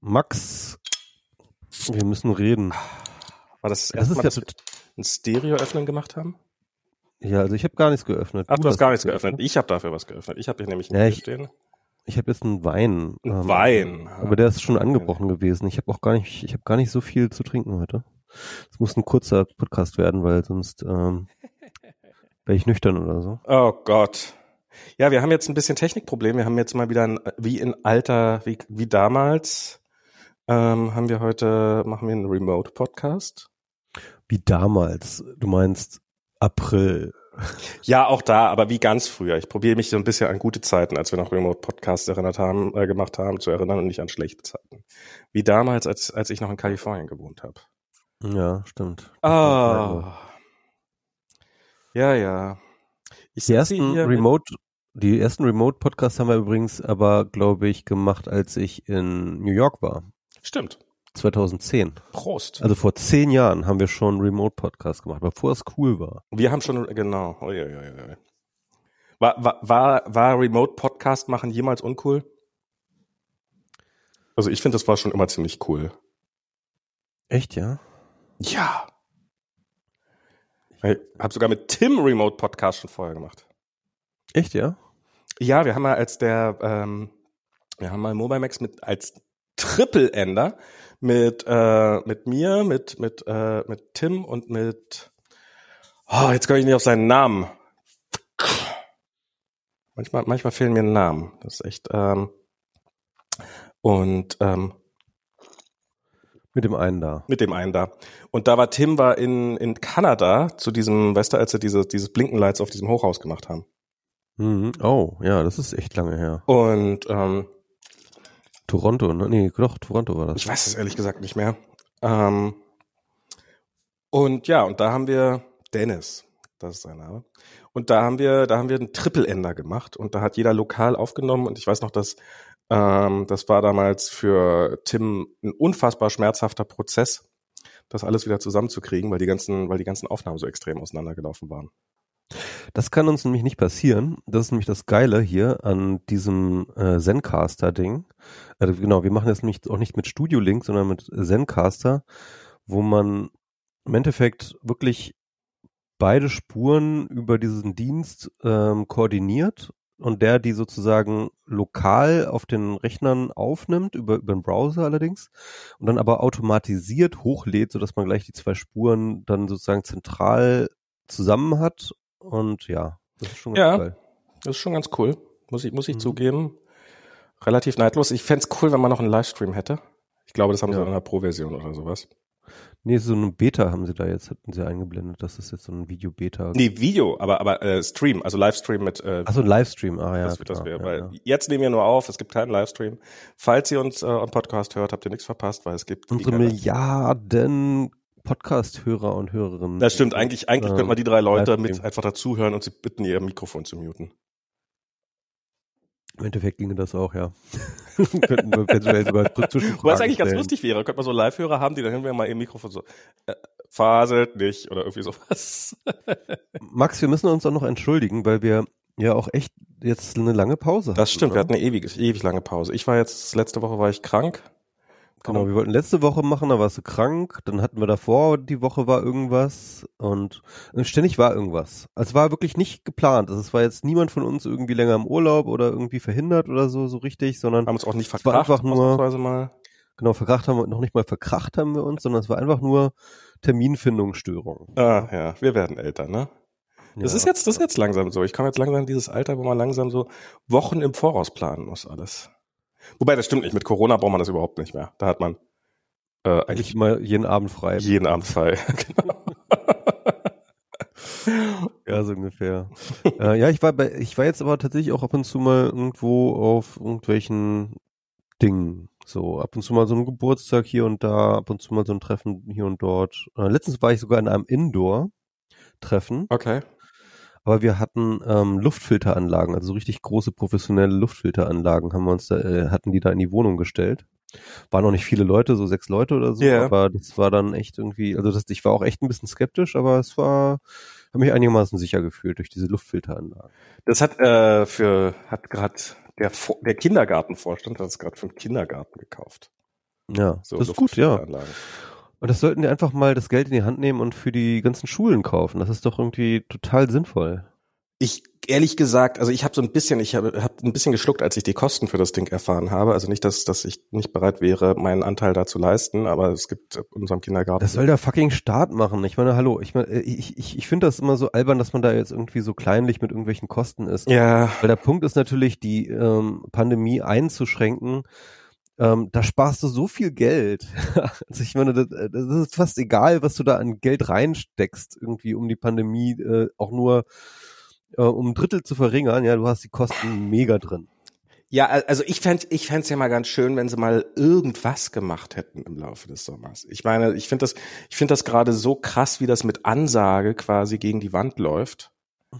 Max, wir müssen reden. War das das Das Mal, dass wir ein Stereo-Öffnen gemacht haben? Ja, also ich habe gar nichts geöffnet. Ach, du hast gar nichts geöffnet. geöffnet. Ich habe dafür was geöffnet. Ich habe hier nämlich Ja, ich- stehen. Ich habe jetzt einen Wein. Ein ähm, Wein. Aber der ist schon angebrochen gewesen. Ich habe auch gar nicht, ich habe gar nicht so viel zu trinken heute. Es muss ein kurzer Podcast werden, weil sonst ähm, wäre ich nüchtern oder so. Oh Gott. Ja, wir haben jetzt ein bisschen Technikproblem. Wir haben jetzt mal wieder ein, wie in alter, wie, wie damals, ähm, haben wir heute, machen wir einen Remote-Podcast. Wie damals. Du meinst April. Ja, auch da, aber wie ganz früher. Ich probiere mich so ein bisschen an gute Zeiten, als wir noch Remote-Podcasts erinnert haben, äh, gemacht haben, zu erinnern und nicht an schlechte Zeiten. Wie damals, als, als ich noch in Kalifornien gewohnt habe. Ja, stimmt. Ah. Ja, ja. Ich Die ersten Remote, die ersten Remote-Podcasts haben wir übrigens aber, glaube ich, gemacht, als ich in New York war. Stimmt. 2010. Prost. Also vor zehn Jahren haben wir schon Remote-Podcasts gemacht, bevor es cool war. Wir haben schon, genau. Ja, ja, ja. War, war, war, war Remote-Podcast machen jemals uncool? Also ich finde, das war schon immer ziemlich cool. Echt, ja? Ja. Ich habe sogar mit Tim Remote-Podcast schon vorher gemacht. Echt, ja? Ja, wir haben mal als der, ähm, wir haben mal Mobile Max mit als Triple-Ender mit äh, mit mir, mit mit äh, mit Tim und mit oh, jetzt komme ich nicht auf seinen Namen. Manchmal manchmal fehlen mir Namen. Das ist echt ähm, und ähm, Mit dem einen da. mit dem einen da. Und da war Tim war in in Kanada zu diesem, weißt du, als sie diese, dieses Blinkenlights auf diesem Hochhaus gemacht haben. Mhm. Oh, ja, das ist echt lange her. Und ähm, Toronto, ne? Nee, doch, Toronto war das. Ich weiß es ehrlich gesagt nicht mehr. Ähm, und ja, und da haben wir Dennis, das ist sein Name. Und da haben wir, da haben wir einen Triple-Ender gemacht und da hat jeder lokal aufgenommen und ich weiß noch, dass ähm, das war damals für Tim ein unfassbar schmerzhafter Prozess, das alles wieder zusammenzukriegen, weil die ganzen, weil die ganzen Aufnahmen so extrem auseinandergelaufen waren. Das kann uns nämlich nicht passieren. Das ist nämlich das Geile hier an diesem äh, Zencaster-Ding. Also genau, wir machen das nämlich auch nicht mit Studio Link, sondern mit Zencaster, wo man im Endeffekt wirklich beide Spuren über diesen Dienst ähm, koordiniert und der die sozusagen lokal auf den Rechnern aufnimmt, über, über den Browser allerdings, und dann aber automatisiert hochlädt, sodass man gleich die zwei Spuren dann sozusagen zentral zusammen hat. Und ja, das ist schon ganz Ja. geil. Das ist schon ganz cool, muss ich, muss ich Mhm. zugeben. Relativ neidlos. Ich fänd's cool, wenn man noch einen Livestream hätte. Ich glaube, das haben sie Ja. in einer Pro-Version oder sowas. Nee, so eine Beta haben sie da jetzt, hatten sie eingeblendet. Das ist jetzt so ein Video-Beta. Nee, Video, aber, aber äh, Stream, also Livestream mit äh, Achso, ein Livestream, ah ja. das, das klar, wäre, ja, weil ja. jetzt nehmen wir nur auf, es gibt keinen Livestream. Falls ihr uns äh, am Podcast hört, habt ihr nichts verpasst, weil es gibt Unsere Milliarden Podcast-Hörer und Hörerinnen. Das stimmt, eigentlich, eigentlich Ähm, könnten wir die drei Leute mit einfach dazuhören und sie bitten, ihr Mikrofon zu muten. Im Endeffekt ginge das auch, ja. Könnten wir eventuell sogar Was eigentlich ganz lustig wäre, könnte man so Live-Hörer haben, die dann wir mal ihr Mikrofon so äh, faselt nicht oder irgendwie sowas. Max, wir müssen uns auch noch entschuldigen, weil wir ja auch echt jetzt eine lange Pause Das hatten, stimmt, wir ne? hatten eine ewig, ewig lange Pause. Ich war jetzt, letzte Woche war ich krank. Genau, wir wollten letzte Woche machen, da warst du krank, dann hatten wir davor, die Woche war irgendwas und ständig war irgendwas. Also es war wirklich nicht geplant. Also es war jetzt niemand von uns irgendwie länger im Urlaub oder irgendwie verhindert oder so, so richtig, sondern Haben uns auch nicht Es war verkracht, einfach nur- mal. genau, verkracht haben wir, noch nicht mal verkracht haben wir uns, sondern es war einfach nur Terminfindungsstörung. Ah, ja, wir werden älter, ne? Das Ja. ist jetzt, das ist jetzt langsam so. Ich komme jetzt langsam in dieses Alter, wo man langsam so Wochen im Voraus planen muss, alles. Wobei, das stimmt nicht. Mit Corona braucht man das überhaupt nicht mehr. Da hat man äh, eigentlich mal jeden Abend frei. jeden Abend frei. genau. Ja, so ungefähr. äh, ja, ich war bei, ich war jetzt aber tatsächlich auch ab und zu mal irgendwo auf irgendwelchen Dingen. So, ab und zu mal so ein Geburtstag hier und da, ab und zu mal so ein Treffen hier und dort. Äh, letztens war ich sogar in einem Indoor-Treffen, Okay. Aber wir hatten ähm, Luftfilteranlagen, also so richtig große professionelle Luftfilteranlagen haben wir uns da, äh, hatten die da in die Wohnung gestellt. Waren noch nicht viele Leute, so sechs Leute oder so, Ja. aber das war dann echt irgendwie, also das, ich war auch echt ein bisschen skeptisch, aber es war, habe mich einigermaßen sicher gefühlt durch diese Luftfilteranlagen. Das hat äh, für hat gerade der der Kindergartenvorstand hat es gerade für einen Kindergarten gekauft. Ja, So das ist gut, ja. Und das sollten die einfach mal das Geld in die Hand nehmen und für die ganzen Schulen kaufen. Das ist doch irgendwie total sinnvoll. Ich ehrlich gesagt, also ich habe so ein bisschen, ich habe hab ein bisschen geschluckt, als ich die Kosten für das Ding erfahren habe. Also nicht, dass, dass ich nicht bereit wäre, meinen Anteil da zu leisten, aber es gibt in unserem Kindergarten. Das soll der fucking Staat machen. Ich meine, hallo, ich meine, ich, ich, ich finde das immer so albern, dass man da jetzt irgendwie so kleinlich mit irgendwelchen Kosten ist. ja, Weil der Punkt ist natürlich, die ähm, Pandemie einzuschränken. Ähm, da sparst du so viel Geld. also ich meine, das, das ist fast egal, was du da an Geld reinsteckst, irgendwie um die Pandemie äh, auch nur äh, um ein Drittel zu verringern. Ja, du hast die Kosten mega drin. Ja, also ich fänd, ich fänd's ja mal ganz schön, wenn sie mal irgendwas gemacht hätten im Laufe des Sommers. Ich meine, ich finde das, ich finde das gerade so krass, wie das mit Ansage quasi gegen die Wand läuft.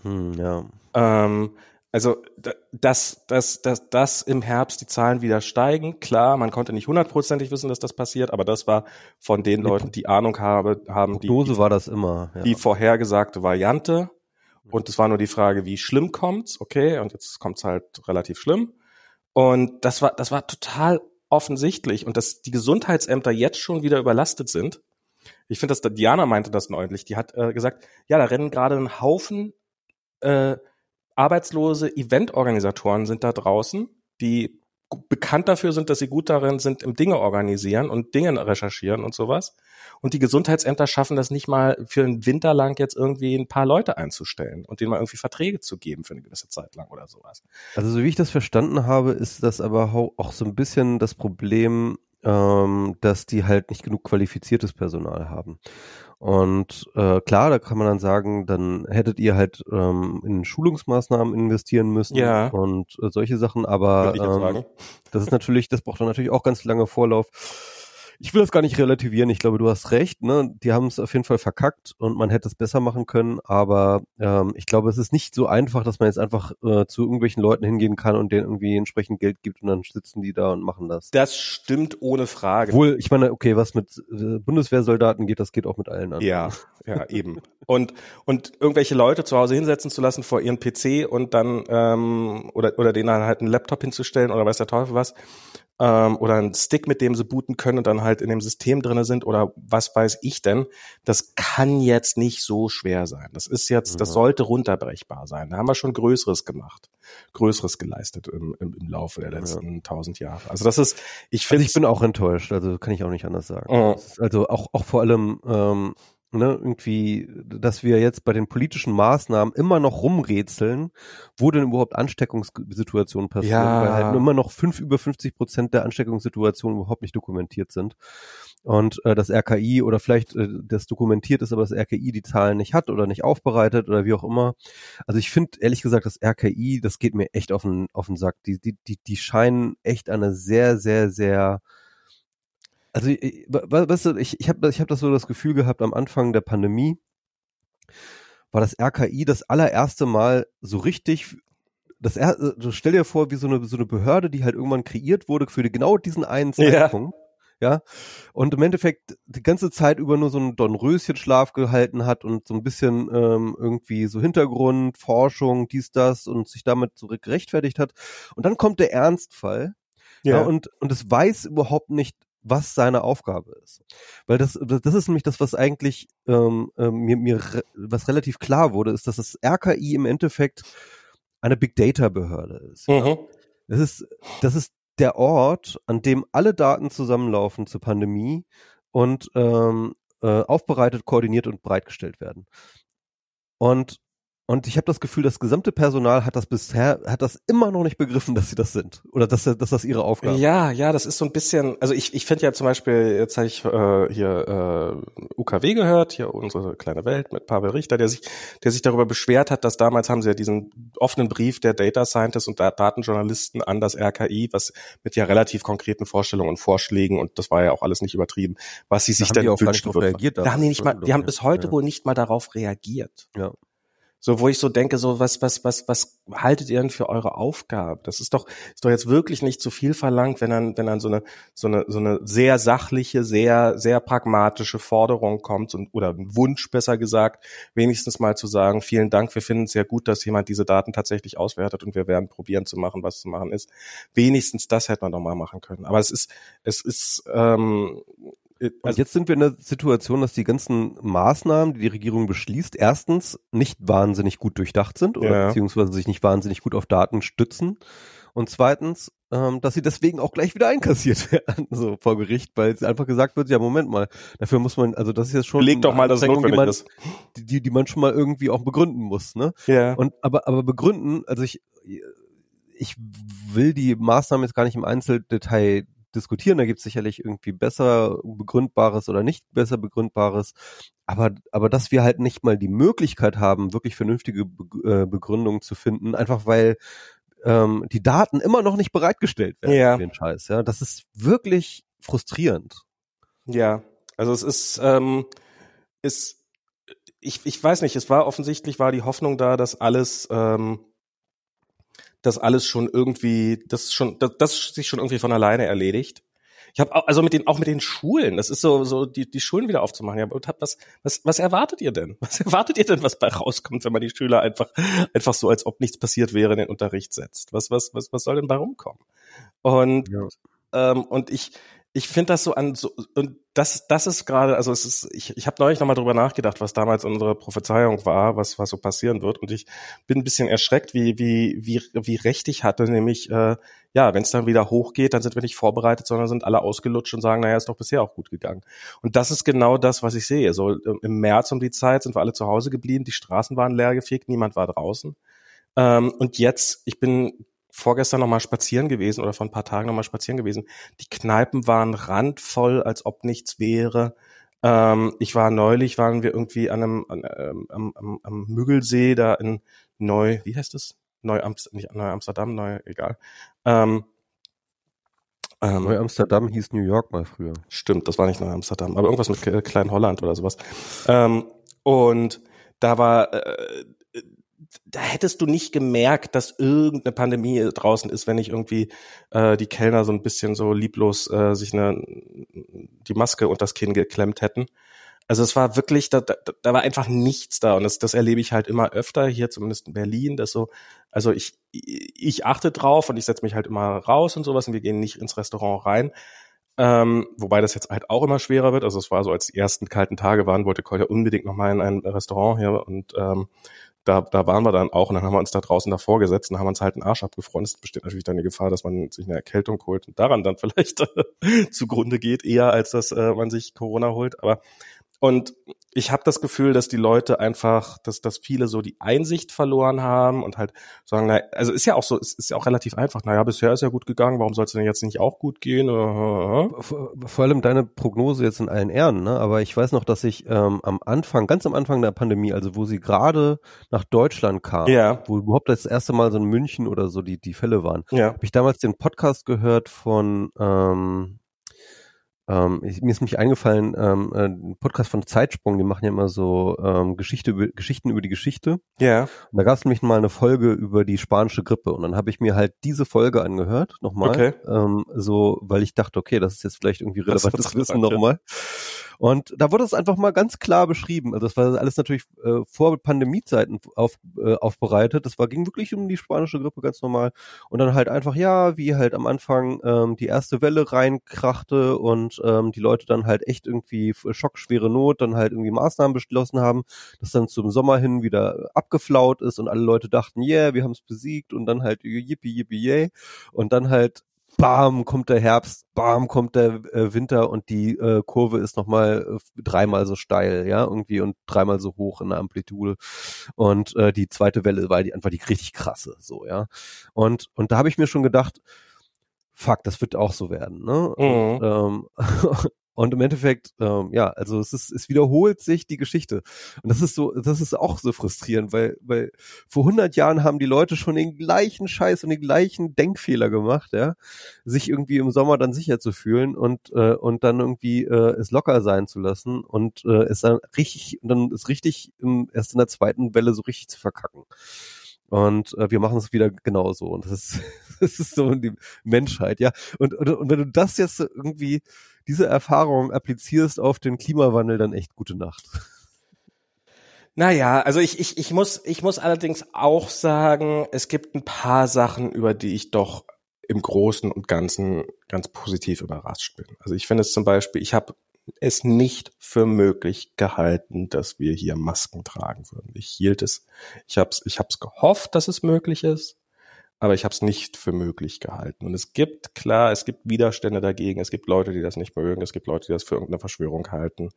Hm, ja. Ähm, also, da- dass, dass, dass, dass im Herbst die Zahlen wieder steigen, klar, man konnte nicht hundertprozentig wissen, dass das passiert, aber das war von den Leuten, die Ahnung habe, haben die, die, war das immer. Ja. die vorhergesagte Variante. Und es war nur die Frage, wie schlimm kommt's? Okay, und jetzt kommt's halt relativ schlimm. Und das war, das war total offensichtlich. Und dass die Gesundheitsämter jetzt schon wieder überlastet sind. Ich finde, dass Diana meinte das neulich. Die hat äh, gesagt, ja, da rennen gerade ein Haufen äh, arbeitslose Eventorganisatoren sind da draußen, die bekannt dafür sind, dass sie gut darin sind, im Dinge organisieren und Dinge recherchieren und sowas. Und die Gesundheitsämter schaffen das nicht mal für einen Winter lang jetzt irgendwie ein paar Leute einzustellen und denen mal irgendwie Verträge zu geben für eine gewisse Zeit lang oder sowas. Also so wie ich das verstanden habe, ist das aber auch so ein bisschen das Problem, ähm, dass die halt nicht genug qualifiziertes Personal haben. Und äh, klar, da kann man dann sagen, dann hättet ihr halt ähm, in Schulungsmaßnahmen investieren müssen Ja. und äh, solche Sachen, aber ähm, das ist natürlich, das braucht dann natürlich auch ganz lange Vorlauf. Ich will das gar nicht relativieren. Ich glaube, du hast recht. Ne? Die haben es auf jeden Fall verkackt und man hätte es besser machen können. Aber ähm, ich glaube, es ist nicht so einfach, dass man jetzt einfach äh, zu irgendwelchen Leuten hingehen kann und denen irgendwie entsprechend Geld gibt und dann sitzen die da und machen das. Das stimmt ohne Frage. Obwohl, ich meine, okay, was mit äh, Bundeswehrsoldaten geht, das geht auch mit allen anderen. Ja, ja, eben. Und, und irgendwelche Leute zu Hause hinsetzen zu lassen vor ihren PC und dann, ähm, oder, oder denen dann halt einen Laptop hinzustellen oder weiß der Teufel was, ähm, oder einen Stick, mit dem sie booten können und dann halt in dem System drinne sind oder was weiß ich denn, das kann jetzt nicht so schwer sein. Das ist jetzt, das Mhm. sollte runterbrechbar sein. Da haben wir schon Größeres gemacht, Größeres geleistet im, im, im Laufe der letzten tausend Jahre. Also das ist, ich Also finde, ich bin auch enttäuscht, also kann ich auch nicht anders sagen. Mhm. Das Also auch, auch vor allem, ähm, ne, irgendwie, dass wir jetzt bei den politischen Maßnahmen immer noch rumrätseln, wo denn überhaupt Ansteckungssituationen passieren, Ja. weil halt immer noch fünf über 50 Prozent der Ansteckungssituationen überhaupt nicht dokumentiert sind. Und äh, das RKI oder vielleicht äh, das dokumentiert ist, aber das RKI die Zahlen nicht hat oder nicht aufbereitet oder wie auch immer. Also ich finde ehrlich gesagt, das RKI, das geht mir echt auf den, auf den Sack. Die, die, die, die scheinen echt eine sehr, sehr, sehr also ich- we- weißt du, ich, ich habe ich hab das so das Gefühl gehabt am Anfang der Pandemie, war das RKI das allererste Mal so richtig, das er, also stell dir vor, wie so eine, so eine Behörde, die halt irgendwann kreiert wurde für genau diesen einen Ja. Zeitpunkt. Ja. Und im Endeffekt die ganze Zeit über nur so einen Dornröschenschlaf gehalten hat und so ein bisschen ähm, irgendwie so Hintergrund, Forschung, dies, das und sich damit so gerechtfertigt hat. Und dann kommt der Ernstfall. Ja. und, und es weiß überhaupt nicht, was seine Aufgabe ist. Weil das, das ist nämlich das, was eigentlich ähm, ähm, mir, mir was relativ klar wurde, ist, dass das RKI im Endeffekt eine Big Data Behörde ist. Mhm. Das ist, das ist der Ort, an dem alle Daten zusammenlaufen zur Pandemie und ähm, äh, aufbereitet, koordiniert und bereitgestellt werden. Und und ich habe das Gefühl, das gesamte Personal hat das bisher, hat das immer noch nicht begriffen, dass sie das sind. Oder dass, dass das ihre Aufgabe ist. Ja, ja, das ist so ein bisschen, also ich, ich finde ja zum Beispiel, jetzt habe ich äh, hier äh, UKW gehört, hier unsere kleine Welt mit Pavel Richter, der sich, der sich darüber beschwert hat, dass damals haben sie ja diesen offenen Brief der Data Scientists und der Datenjournalisten an das RKI, was mit ja relativ konkreten Vorstellungen und Vorschlägen und das war ja auch alles nicht übertrieben, was sie sich haben dann wünschen würden. reagiert Da haben die nicht mal, die haben bis heute Ja. wohl nicht mal darauf reagiert. Ja. So, wo ich so denke, so, was, was, was, was haltet ihr denn für eure Aufgabe? Das ist doch, ist doch jetzt wirklich nicht zu viel verlangt, wenn dann, wenn dann so eine, so eine, so eine sehr sachliche, sehr, sehr pragmatische Forderung kommt und, oder ein Wunsch, besser gesagt, wenigstens mal zu sagen, vielen Dank, wir finden es sehr gut, dass jemand diese Daten tatsächlich auswertet und wir werden probieren zu machen, was zu machen ist. Wenigstens das hätte man doch mal machen können. Aber es ist, es ist, ähm, also und jetzt sind wir in der Situation, dass die ganzen Maßnahmen, die die Regierung beschließt, erstens nicht wahnsinnig gut durchdacht sind oder ja. beziehungsweise sich nicht wahnsinnig gut auf Daten stützen. Und zweitens, ähm, dass sie deswegen auch gleich wieder einkassiert werden, so vor Gericht, weil einfach gesagt wird, ja, Moment mal, dafür muss man, also das ist jetzt schon Leg doch mal, dass es notwendig die man, ist. Die, die man schon mal irgendwie auch begründen muss, ne? Ja. Und aber, aber begründen, also ich, ich will die Maßnahmen jetzt gar nicht im Einzeldetail diskutieren. Da gibt es sicherlich irgendwie besser begründbares oder nicht besser begründbares. Aber, aber dass wir halt nicht mal die Möglichkeit haben, wirklich vernünftige Be äh, Begründungen zu finden, einfach weil ähm, die Daten immer noch nicht bereitgestellt werden ja. für den Scheiß. Ja, das ist wirklich frustrierend. Ja, also es ist, ähm, ist ich, ich weiß nicht, es war offensichtlich war die Hoffnung da, dass alles ähm, das alles schon irgendwie, das schon, das, das sich schon irgendwie von alleine erledigt. Ich habe also mit den auch mit den Schulen, das ist so so die die Schulen wieder aufzumachen. Ja, und hab, was was was erwartet ihr denn? Was erwartet ihr denn, was bei rauskommt, wenn man die Schüler einfach einfach so als ob nichts passiert wäre in den Unterricht setzt? Was was was was soll denn bei rumkommen? Und ja. ähm, und ich ich finde das so an so und das das ist gerade also es ist ich ich habe neulich nochmal drüber nachgedacht was damals unsere Prophezeiung war was was so passieren wird. Und ich bin ein bisschen erschreckt wie wie wie wie recht ich hatte nämlich äh, ja wenn es dann wieder hochgeht dann sind wir nicht vorbereitet sondern sind alle ausgelutscht und sagen naja ist doch bisher auch gut gegangen. Und das ist genau das was ich sehe. So im März um die Zeit sind wir alle zu Hause geblieben die Straßen waren leer gefegt niemand war draußen. Ähm, und jetzt ich bin vorgestern noch mal spazieren gewesen oder vor ein paar Tagen noch mal spazieren gewesen. Die Kneipen waren randvoll, als ob nichts wäre. Ähm, ich war neulich, waren wir irgendwie an einem an, ähm, am, am, am Müggelsee da in Neu, wie heißt es? Neu Amsterdam, nicht Neu Amsterdam, Neu, egal. Ähm, ähm, Neu Amsterdam hieß New York mal früher. Stimmt, das war nicht Neu Amsterdam, aber irgendwas mit Klein Holland oder sowas. Ähm, und da war äh, da hättest du nicht gemerkt, dass irgendeine Pandemie draußen ist, wenn nicht irgendwie äh, die Kellner so ein bisschen so lieblos äh, sich eine, die Maske und das Kinn geklemmt hätten. Also es war wirklich, da, da, da war einfach nichts da und das, das erlebe ich halt immer öfter, hier zumindest in Berlin, dass so, also ich, ich achte drauf und ich setze mich halt immer raus und sowas und wir gehen nicht ins Restaurant rein. Ähm, wobei das jetzt halt auch immer schwerer wird. Also es war so, als die ersten kalten Tage waren, wollte Kolja unbedingt nochmal in ein Restaurant hier und ähm, da, da waren wir dann auch und dann haben wir uns da draußen davor gesetzt und haben uns halt einen Arsch abgefroren. Es besteht natürlich dann die Gefahr, dass man sich eine Erkältung holt und daran dann vielleicht zugrunde geht, eher als dass äh, man sich Corona holt. Aber und ich habe das Gefühl, dass die Leute einfach, dass, dass viele so die Einsicht verloren haben und halt sagen, na, also ist ja auch so, es ist ja auch relativ einfach. Naja, bisher ist ja gut gegangen, warum soll es denn jetzt nicht auch gut gehen? Vor, vor allem deine Prognose jetzt in allen Ehren, ne? Aber ich weiß noch, dass ich ähm, am Anfang, ganz am Anfang der Pandemie, also wo sie gerade nach Deutschland kam, ja. wo überhaupt das erste Mal so in München oder so die, die Fälle waren, ja. habe ich damals den Podcast gehört von ähm, ähm, ich, mir ist mich eingefallen, ähm, äh, ein Podcast von Zeitsprung, die machen ja immer so ähm, Geschichte über, Geschichten über die Geschichte. Ja. Und da gab es nämlich mal eine Folge über die spanische Grippe und dann habe ich mir halt diese Folge angehört, nochmal. Okay. Ähm, so, weil ich dachte, okay, das ist jetzt vielleicht irgendwie relevantes Wissen nochmal. Und da wurde es einfach mal ganz klar beschrieben. Also das war alles natürlich äh, vor Pandemiezeiten auf, äh, aufbereitet. Das war ging wirklich um die spanische Grippe ganz normal. Und dann halt einfach, ja, wie halt am Anfang ähm, die erste Welle reinkrachte und ähm, die Leute dann halt echt irgendwie schockschwere Not, dann halt irgendwie Maßnahmen beschlossen haben, das dann zum Sommer hin wieder abgeflaut ist und alle Leute dachten, yeah, wir haben es besiegt und dann halt yippie, yippie, yay. Und dann halt bam, kommt der Herbst, bam, kommt der äh, Winter und die äh, Kurve ist nochmal äh, dreimal so steil, ja, irgendwie und dreimal so hoch in der Amplitude. Und äh, die zweite Welle war die einfach die richtig krasse, so, ja. Und, und da habe ich mir schon gedacht, fuck, das wird auch so werden, ne? Mhm. Und, ähm, Und im Endeffekt, ähm, ja, also es ist, es wiederholt sich die Geschichte. Und das ist so, das ist auch so frustrierend, weil, weil vor 100 Jahren haben die Leute schon den gleichen Scheiß und den gleichen Denkfehler gemacht, ja, sich irgendwie im Sommer dann sicher zu fühlen und äh, und dann irgendwie äh, es locker sein zu lassen und äh, es dann richtig, dann ist richtig im, erst in der zweiten Welle so richtig zu verkacken. Und äh, wir machen es wieder genauso. Und das ist, das ist so die Menschheit, ja. Und, und, und wenn du das jetzt irgendwie, diese Erfahrung applizierst auf den Klimawandel, dann echt gute Nacht. Naja, also ich, ich, ich, muss, ich muss allerdings auch sagen, es gibt ein paar Sachen, über die ich doch im Großen und Ganzen ganz positiv überrascht bin. Also ich finde es zum Beispiel, ich habe es nicht für möglich gehalten, dass wir hier Masken tragen würden. Ich hielt es, ich habe es ich hab's gehofft, dass es möglich ist, aber ich habe es nicht für möglich gehalten. Und es gibt, klar, es gibt Widerstände dagegen, es gibt Leute, die das nicht mögen, es gibt Leute, die das für irgendeine Verschwörung halten.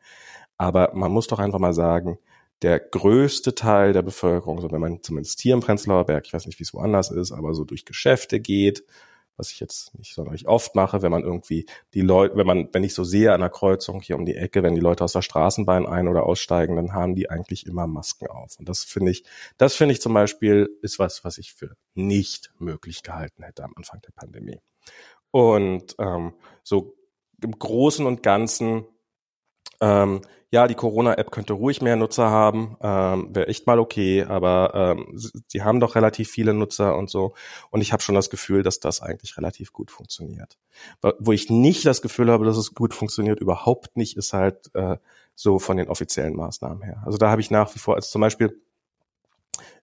Aber man muss doch einfach mal sagen, der größte Teil der Bevölkerung, so wenn man zumindest hier im Prenzlauer Berg, ich weiß nicht, wie es woanders ist, aber so durch Geschäfte geht, was ich jetzt nicht sonderlich oft mache, wenn man irgendwie die Leute, wenn man, wenn ich so sehe an der Kreuzung hier um die Ecke, wenn die Leute aus der Straßenbahn ein- oder aussteigen, dann haben die eigentlich immer Masken auf. Und das finde ich, das finde ich zum Beispiel ist was, was ich für nicht möglich gehalten hätte am Anfang der Pandemie. Und ähm, so im Großen und Ganzen ähm, ja, die Corona-App könnte ruhig mehr Nutzer haben, ähm, wäre echt mal okay, aber ähm, sie haben doch relativ viele Nutzer und so. Und ich habe schon das Gefühl, dass das eigentlich relativ gut funktioniert. Wo ich nicht das Gefühl habe, dass es gut funktioniert, überhaupt nicht, ist halt äh, so von den offiziellen Maßnahmen her. Also da habe ich nach wie vor, als zum Beispiel,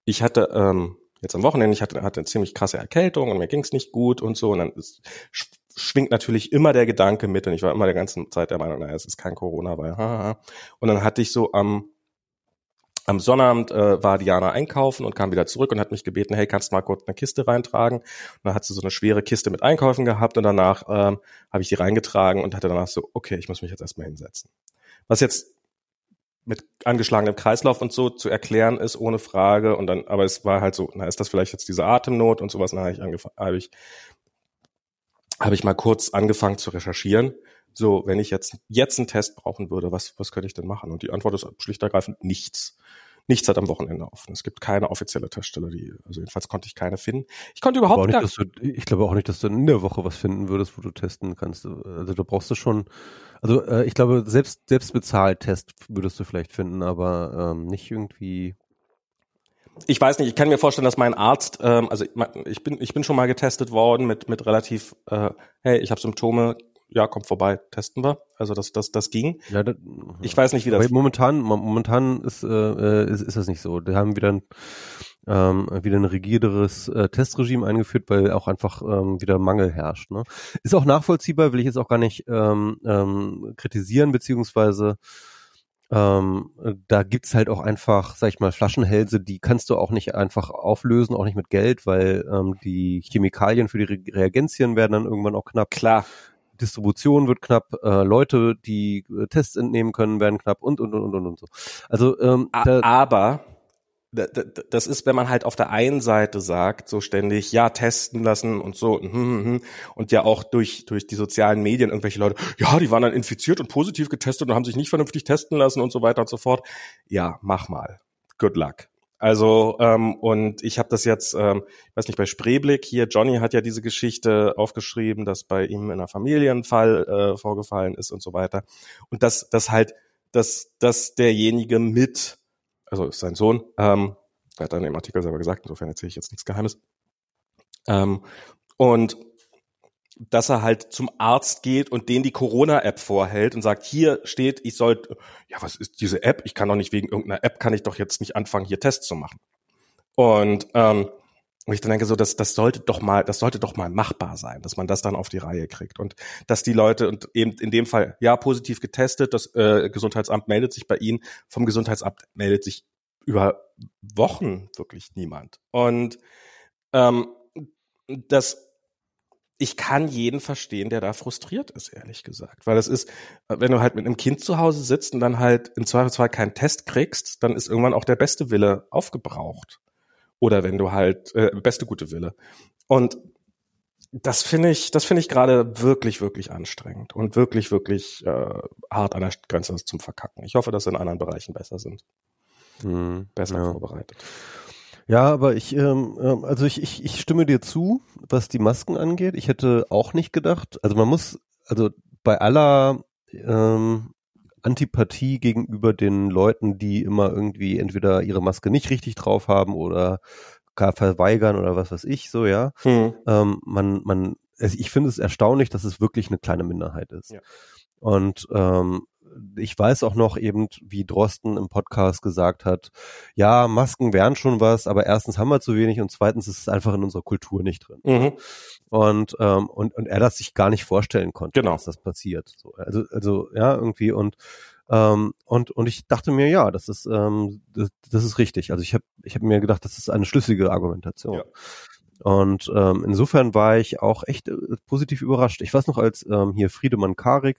ich hatte ähm, jetzt am Wochenende, ich hatte, hatte eine ziemlich krasse Erkältung und mir ging es nicht gut und so. Und dann ist, schwingt natürlich immer der Gedanke mit und ich war immer der ganzen Zeit der Meinung, naja, es ist kein Corona, weil haha. Und dann hatte ich so am am Sonnabend äh, war Diana einkaufen und kam wieder zurück und hat mich gebeten, hey, kannst du mal kurz eine Kiste reintragen? Und dann hat sie so eine schwere Kiste mit Einkaufen gehabt und danach ähm, habe ich die reingetragen und hatte danach so, okay, ich muss mich jetzt erstmal hinsetzen. Was jetzt mit angeschlagenem Kreislauf und so zu erklären ist, ohne Frage. Und dann, aber es war halt so, na, ist das vielleicht jetzt diese Atemnot und sowas? Dann habe ich angefangen, habe ich habe ich mal kurz angefangen zu recherchieren. So, wenn ich jetzt, jetzt einen Test brauchen würde, was, was könnte ich denn machen? Und die Antwort ist schlicht ergreifend nichts. Nichts hat am Wochenende offen. Es gibt keine offizielle Teststelle, die, also jedenfalls konnte ich keine finden. Ich konnte überhaupt nicht, dass du, Ich glaube auch nicht, dass du in der Woche was finden würdest, wo du testen kannst. Also da brauchst du schon, also äh, ich glaube, selbst, selbst bezahlt Test würdest du vielleicht finden, aber ähm, nicht irgendwie ich weiß nicht, ich kann mir vorstellen, dass mein Arzt, ähm, also ich bin, ich bin schon mal getestet worden mit, mit relativ, äh, hey, ich habe Symptome, ja, kommt vorbei, testen wir. Also das, das, das ging. Ja, das, ich weiß nicht, wie das. Momentan, momentan ist, äh, ist, ist das nicht so. Die haben wieder ein, ähm, wieder ein rigideres äh, Testregime eingeführt, weil auch einfach ähm, wieder Mangel herrscht. Ne? Ist auch nachvollziehbar, will ich jetzt auch gar nicht ähm, ähm, kritisieren, beziehungsweise ähm, da gibt's halt auch einfach, sag ich mal, Flaschenhälse, die kannst du auch nicht einfach auflösen, auch nicht mit Geld, weil ähm, die Chemikalien für die Re Reagenzien werden dann irgendwann auch knapp. Klar. Distribution wird knapp, äh, Leute, die äh, Tests entnehmen können, werden knapp und und und und und so. Also ähm, aber das ist, wenn man halt auf der einen Seite sagt, so ständig, ja, testen lassen und so, und, hm, hm, hm, und ja auch durch, durch die sozialen Medien irgendwelche Leute, ja, die waren dann infiziert und positiv getestet und haben sich nicht vernünftig testen lassen und so weiter und so fort. Ja, mach mal. Good luck. Also, ähm, und ich habe das jetzt, ähm, ich weiß nicht, bei Spreeblick hier, Johnny hat ja diese Geschichte aufgeschrieben, dass bei ihm in einer Familie ein Fall äh, vorgefallen ist und so weiter. Und dass, dass halt, dass, dass derjenige mit also ist sein Sohn, ähm, er hat dann im Artikel selber gesagt, insofern erzähle ich jetzt nichts Geheimes. Ähm, und dass er halt zum Arzt geht und den die Corona-App vorhält und sagt, hier steht, ich soll, ja, was ist diese App? Ich kann doch nicht wegen irgendeiner App, kann ich doch jetzt nicht anfangen, hier Tests zu machen. Und ähm, und ich dann denke so, das, das sollte doch mal, das sollte doch mal machbar sein, dass man das dann auf die Reihe kriegt und dass die Leute und eben in dem Fall ja positiv getestet, das äh, Gesundheitsamt meldet sich bei ihnen, vom Gesundheitsamt meldet sich über Wochen wirklich niemand und ähm, das ich kann jeden verstehen, der da frustriert ist, ehrlich gesagt. Weil es ist, wenn du halt mit einem Kind zu Hause sitzt und dann halt im Zweifelsfall keinen Test kriegst, dann ist irgendwann auch der beste Wille aufgebraucht. Oder wenn du halt, äh, beste gute Wille. Und das finde ich, das finde ich gerade wirklich, wirklich anstrengend und wirklich, wirklich äh, hart an der Grenze zum Verkacken. Ich hoffe, dass in anderen Bereichen besser sind. Hm, Besser ja. vorbereitet. Ja, aber ich, ähm, ähm, also ich, ich, ich stimme dir zu, was die Masken angeht. Ich hätte auch nicht gedacht, also man muss, also bei aller ähm, Antipathie gegenüber den Leuten, die immer irgendwie entweder ihre Maske nicht richtig drauf haben oder gar verweigern oder was weiß ich, so, ja. Hm. Ähm, man, man, es, ich finde es erstaunlich, dass es wirklich eine kleine Minderheit ist. Ja. Und ähm, ich weiß auch noch eben, wie Drosten im Podcast gesagt hat, ja, Masken wären schon was, aber erstens haben wir zu wenig und zweitens ist es einfach in unserer Kultur nicht drin. Mhm. Und, ähm, und, und er das sich gar nicht vorstellen konnte, Genau. dass das passiert. So, also, also, ja, irgendwie und ähm, und, und ich dachte mir, ja, das ist, ähm, das, das ist richtig. Also ich habe ich hab mir gedacht, das ist eine schlüssige Argumentation. Ja. Und ähm, insofern war ich auch echt äh, positiv überrascht. Ich weiß noch, als ähm, hier Friedemann Karik,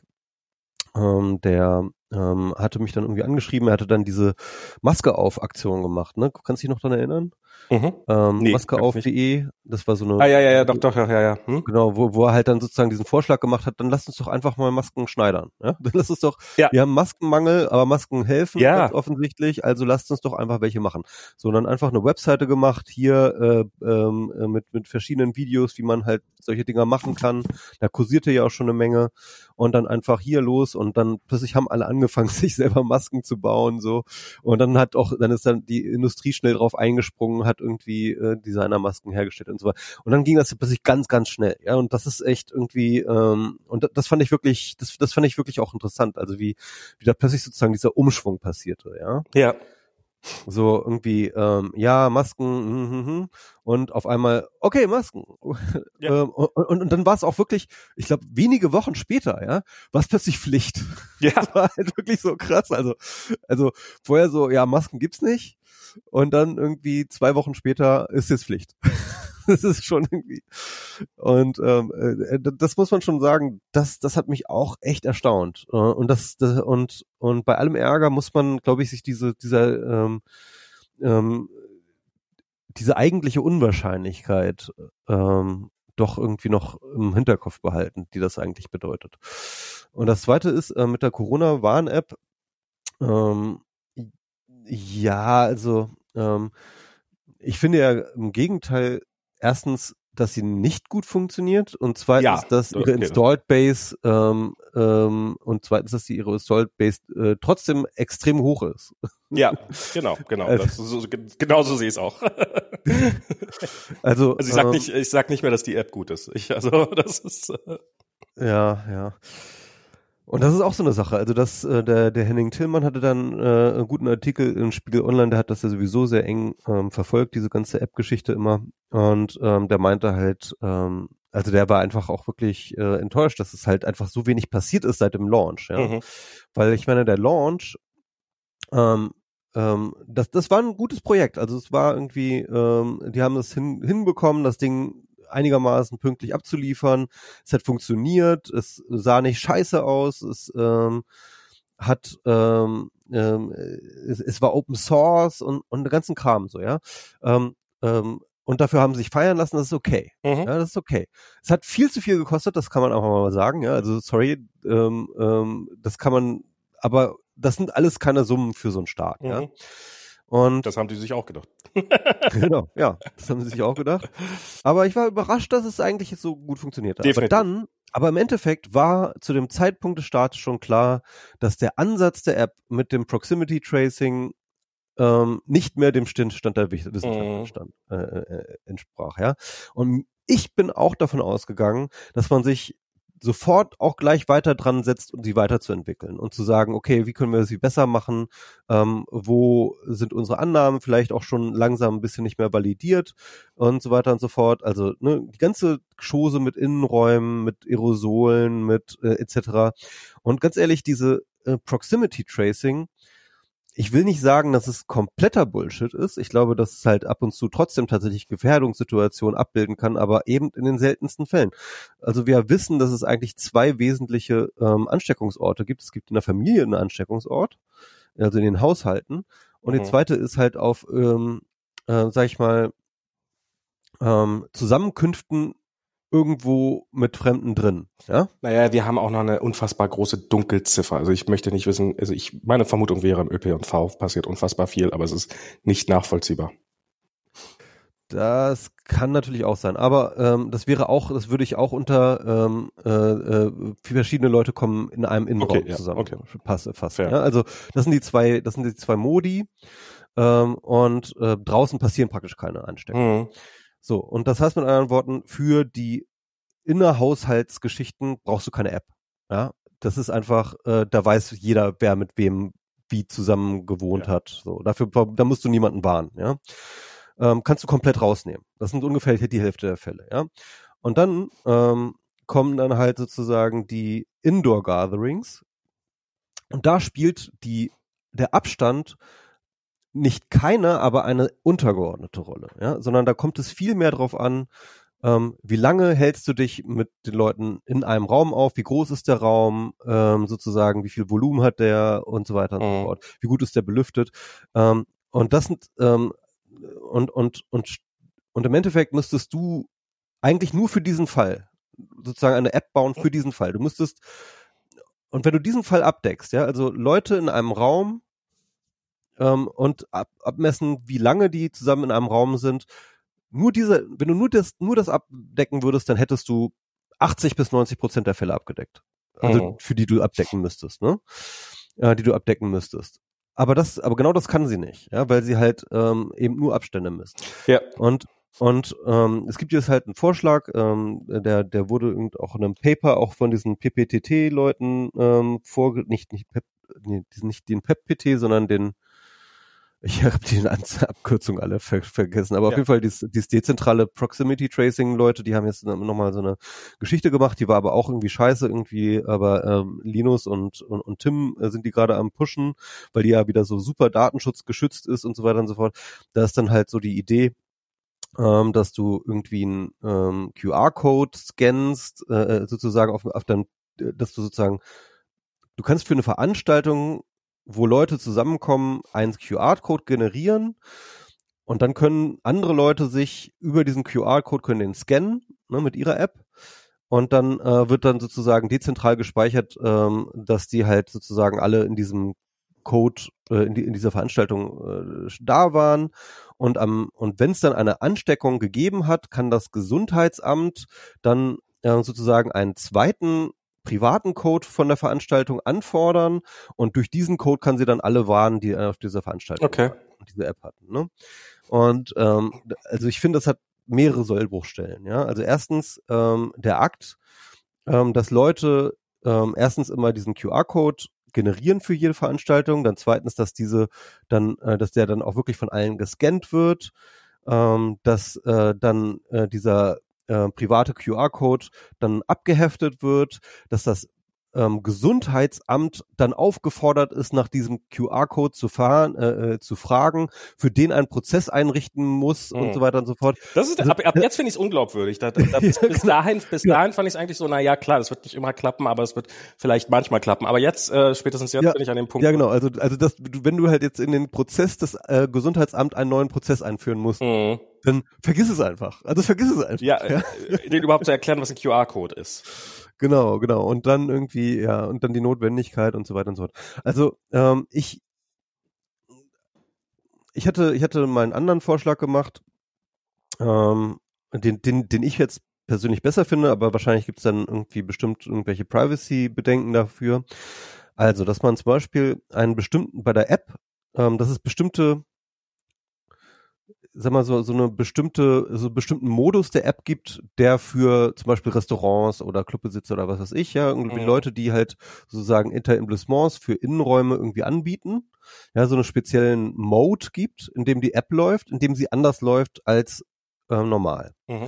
ähm, der ähm, hatte mich dann irgendwie angeschrieben, er hatte dann diese Maske auf Aktion gemacht, ne? Kannst du dich noch dran erinnern? Mhm. Ähm, Nee, Maske kann ich auf.de, das war so eine Ah, ja, ja, ja, doch, doch, ja, ja, ja. Hm? Genau, wo, wo er halt dann sozusagen diesen Vorschlag gemacht hat, dann lasst uns doch einfach mal Masken schneidern. Ja? Dann lasst uns doch, Ja. wir haben Maskenmangel, aber Masken helfen Ja. ganz offensichtlich, also lasst uns doch einfach welche machen. So, dann einfach eine Webseite gemacht, hier äh, ähm, äh, mit, mit verschiedenen Videos, wie man halt solche Dinger machen kann. Da kursierte ja auch schon eine Menge. Und dann einfach hier los und dann plötzlich haben alle angefangen, sich selber Masken zu bauen. so Und dann hat auch, dann ist dann die Industrie schnell drauf eingesprungen, hat irgendwie äh, Designermasken hergestellt und so weiter. Und dann ging das plötzlich ganz, ganz schnell. Ja, und das ist echt irgendwie, ähm, und das- das fand ich wirklich, das, das fand ich wirklich auch interessant. Also wie, wie da plötzlich sozusagen dieser Umschwung passierte, ja. Ja. So irgendwie, ähm, ja, Masken, hm, hm, hm, und auf einmal, okay, Masken. Ja. Ähm, und, und, und dann war es auch wirklich, ich glaube, wenige Wochen später, ja, war es plötzlich Pflicht. Ja. Das war halt wirklich so krass. Also, also vorher so, ja, Masken gibt's nicht. Und dann irgendwie zwei Wochen später ist jetzt Pflicht. das ist schon irgendwie. Und ähm, äh, das muss man schon sagen, das, das hat mich auch echt erstaunt. Äh, Und das, das und, und bei allem Ärger muss man, glaube ich, sich diese, dieser ähm, ähm, diese eigentliche Unwahrscheinlichkeit ähm, doch irgendwie noch im Hinterkopf behalten, die das eigentlich bedeutet. Und das zweite ist äh, mit der Corona-Warn-App, ähm, ja, also ähm, ich finde ja im Gegenteil erstens, dass sie nicht gut funktioniert und zweitens, Ja, dass ihre okay. Installed Base ähm, ähm, und zweitens, dass die ihre Installed Base äh, trotzdem extrem hoch ist. Ja, genau, genau. Also- Das, so, genau so sehe ich es auch. Also, Also ich sag ähm, nicht, ich sag nicht mehr, dass die App gut ist. Ich, also das ist äh, Ja, ja. Und das ist auch so eine Sache. Also das, äh, der, der Henning Tillmann hatte dann äh, einen guten Artikel im Spiegel Online, der hat das ja sowieso sehr eng ähm, verfolgt, diese ganze App-Geschichte immer. Und ähm, der meinte halt, ähm, also der war einfach auch wirklich äh, enttäuscht, dass es halt einfach so wenig passiert ist seit dem Launch. Ja. mhm. Weil ich meine, der Launch, ähm, ähm, das, das war ein gutes Projekt. Also es war irgendwie, ähm, die haben das hin, hinbekommen, das Ding einigermaßen pünktlich abzuliefern. Es hat funktioniert, es sah nicht scheiße aus, es ähm, hat, ähm, ähm, es, es war Open Source und, und den ganzen Kram so, ja. Ähm, ähm, und dafür haben sie sich feiern lassen, das ist okay. Mhm. Ja, das ist okay. Es hat viel zu viel gekostet, das kann man auch mal sagen. Ja, also sorry, ähm, ähm, das kann man, aber das sind alles keine Summen für so einen Start. Ja. Und Das haben die sich auch gedacht. genau, ja, das haben sie sich auch gedacht. Aber ich war überrascht, dass es eigentlich so gut funktioniert hat. Definitiv. Aber dann, aber im Endeffekt war zu dem Zeitpunkt des Starts schon klar, dass der Ansatz der App mit dem Proximity Tracing ähm, nicht mehr dem Stand der Wis- Wissenschaft Mhm. entstand, äh, äh, entsprach, ja. Und ich bin auch davon ausgegangen, dass man sich sofort auch gleich weiter dran setzt und sie weiterzuentwickeln und zu sagen, okay, wie können wir sie besser machen? Ähm, wo sind unsere Annahmen vielleicht auch schon langsam ein bisschen nicht mehr validiert und so weiter und so fort. Also ne, die ganze Chose mit Innenräumen, mit Aerosolen, mit äh, etc. Und ganz ehrlich, diese äh, Proximity Tracing, ich will nicht sagen, dass es kompletter Bullshit ist. Ich glaube, dass es halt ab und zu trotzdem tatsächlich Gefährdungssituationen abbilden kann, aber eben in den seltensten Fällen. Also wir wissen, dass es eigentlich zwei wesentliche ähm, Ansteckungsorte gibt. Es gibt in der Familie einen Ansteckungsort, also in den Haushalten. Und die Mhm. zweite ist halt auf, ähm, äh, sag ich mal, ähm, Zusammenkünften irgendwo mit Fremden drin. Ja? Naja, wir haben auch noch eine unfassbar große Dunkelziffer. Also ich möchte nicht wissen, also ich, meine Vermutung wäre, im ÖPNV passiert unfassbar viel, aber es ist nicht nachvollziehbar. Das kann natürlich auch sein, aber ähm, das wäre auch, das würde ich auch unter ähm, äh, äh, verschiedene Leute kommen in einem Innenraum okay, ja, zusammen. Okay. Passe fast. Ja? Also das sind die zwei, das sind die zwei Modi ähm, und äh, draußen passieren praktisch keine Ansteckungen. Mhm. So und das heißt mit anderen Worten für die Innerhaushaltsgeschichten brauchst du keine App. Ja, das ist einfach, äh, da weiß jeder, wer mit wem wie zusammen gewohnt Ja. hat. So dafür, da musst du niemanden warnen. Ja ähm, kannst du komplett rausnehmen. Das sind ungefähr die Hälfte der Fälle, ja. Und dann ähm, kommen dann halt sozusagen die Indoor Gatherings und da spielt die der Abstand nicht keine, aber eine untergeordnete Rolle, ja, sondern da kommt es viel mehr drauf an, ähm, wie lange hältst du dich mit den Leuten in einem Raum auf, wie groß ist der Raum, ähm, sozusagen, wie viel Volumen hat der und so weiter und Mhm. so fort, wie gut ist der belüftet. Ähm, und das sind ähm, und, und, und, und im Endeffekt müsstest du eigentlich nur für diesen Fall sozusagen eine App bauen für diesen Fall. Du müsstest, und wenn du diesen Fall abdeckst, ja, also Leute in einem Raum ähm, und ab, abmessen, wie lange die zusammen in einem Raum sind, nur diese, wenn du nur das, nur das abdecken würdest, dann hättest du 80 bis 90 Prozent der Fälle abgedeckt. Also Mhm. für die du abdecken müsstest, ne? Äh, die du abdecken müsstest. Aber das, aber genau das kann sie nicht, ja, weil sie halt ähm, eben nur Abstände misst. Ja. Und und ähm, es gibt jetzt halt einen Vorschlag, ähm, der der wurde irgend auch in einem Paper auch von diesen PPTT-Leuten ähm, vorge nicht nicht Pep, nee, nicht den PEPPT, sondern den ich habe die Abkürzung alle ver vergessen, aber auf Ja. jeden Fall dieses, dieses dezentrale Proximity Tracing Leute, die haben jetzt nochmal so eine Geschichte gemacht, die war aber auch irgendwie scheiße irgendwie, aber ähm, Linus und, und, und Tim äh, sind die gerade am pushen, weil die ja wieder so super Datenschutz geschützt ist und so weiter und so fort. Da ist dann halt so die Idee, ähm, dass du irgendwie einen ähm, QR-Code scannst, äh, sozusagen auf, auf deinem, äh, dass du sozusagen, du kannst für eine Veranstaltung, wo Leute zusammenkommen, einen QR-Code generieren und dann können andere Leute sich über diesen QR-Code können den scannen ne, mit ihrer App. Und dann äh, wird dann sozusagen dezentral gespeichert, ähm, dass die halt sozusagen alle in diesem Code äh, in, die, in dieser Veranstaltung äh, da waren. Und am und wenn es dann eine Ansteckung gegeben hat, kann das Gesundheitsamt dann äh, sozusagen einen zweiten privaten Code von der Veranstaltung anfordern und durch diesen Code kann sie dann alle warnen, die auf dieser Veranstaltung Okay. waren und diese App hatten. Ne? Und ähm, also ich finde, das hat mehrere Sollbruchstellen. Ja, also erstens ähm, der Akt, ähm, dass Leute ähm, erstens immer diesen QR-Code generieren für jede Veranstaltung, dann zweitens, dass diese dann, äh, dass der dann auch wirklich von allen gescannt wird, ähm, dass äh, dann äh, dieser äh, private QR-Code dann abgeheftet wird, dass das ähm, Gesundheitsamt dann aufgefordert ist, nach diesem QR-Code zu fahren, äh, äh, zu fragen, für den einen Prozess einrichten muss Mhm. und so weiter und so fort. Das ist, Also- ab, ab jetzt finde ich es unglaubwürdig. Da, da, da, bis, bis dahin, bis dahin fand ich es eigentlich so, na ja, klar, das wird nicht immer klappen, aber es wird vielleicht manchmal klappen. Aber jetzt, äh, spätestens jetzt Ja. bin ich an dem Punkt. Ja, genau. Also, also das, wenn du halt jetzt in den Prozess des äh, Gesundheitsamt einen neuen Prozess einführen musst, Mhm. dann vergiss es einfach. Also vergiss es einfach. Ja, äh, den überhaupt zu erklären, was ein QR-Code ist. Genau, genau. Und dann irgendwie, ja, und dann die Notwendigkeit und so weiter und so fort. Also, ähm, ich, ich hatte, ich hatte mal einen anderen Vorschlag gemacht, ähm, den, den, den ich jetzt persönlich besser finde, aber wahrscheinlich gibt es dann irgendwie bestimmt irgendwelche Privacy-Bedenken dafür. Also, dass man zum Beispiel einen bestimmten, bei der App, ähm, dass es bestimmte sag mal so, so eine bestimmte, so einen bestimmten Modus der App gibt, der für zum Beispiel Restaurants oder Clubbesitzer oder was weiß ich, ja, irgendwie Mhm. Leute, die halt sozusagen Intereblissements für Innenräume irgendwie anbieten, ja, so einen speziellen Mode gibt, in dem die App läuft, in dem sie anders läuft als äh, normal. Mhm.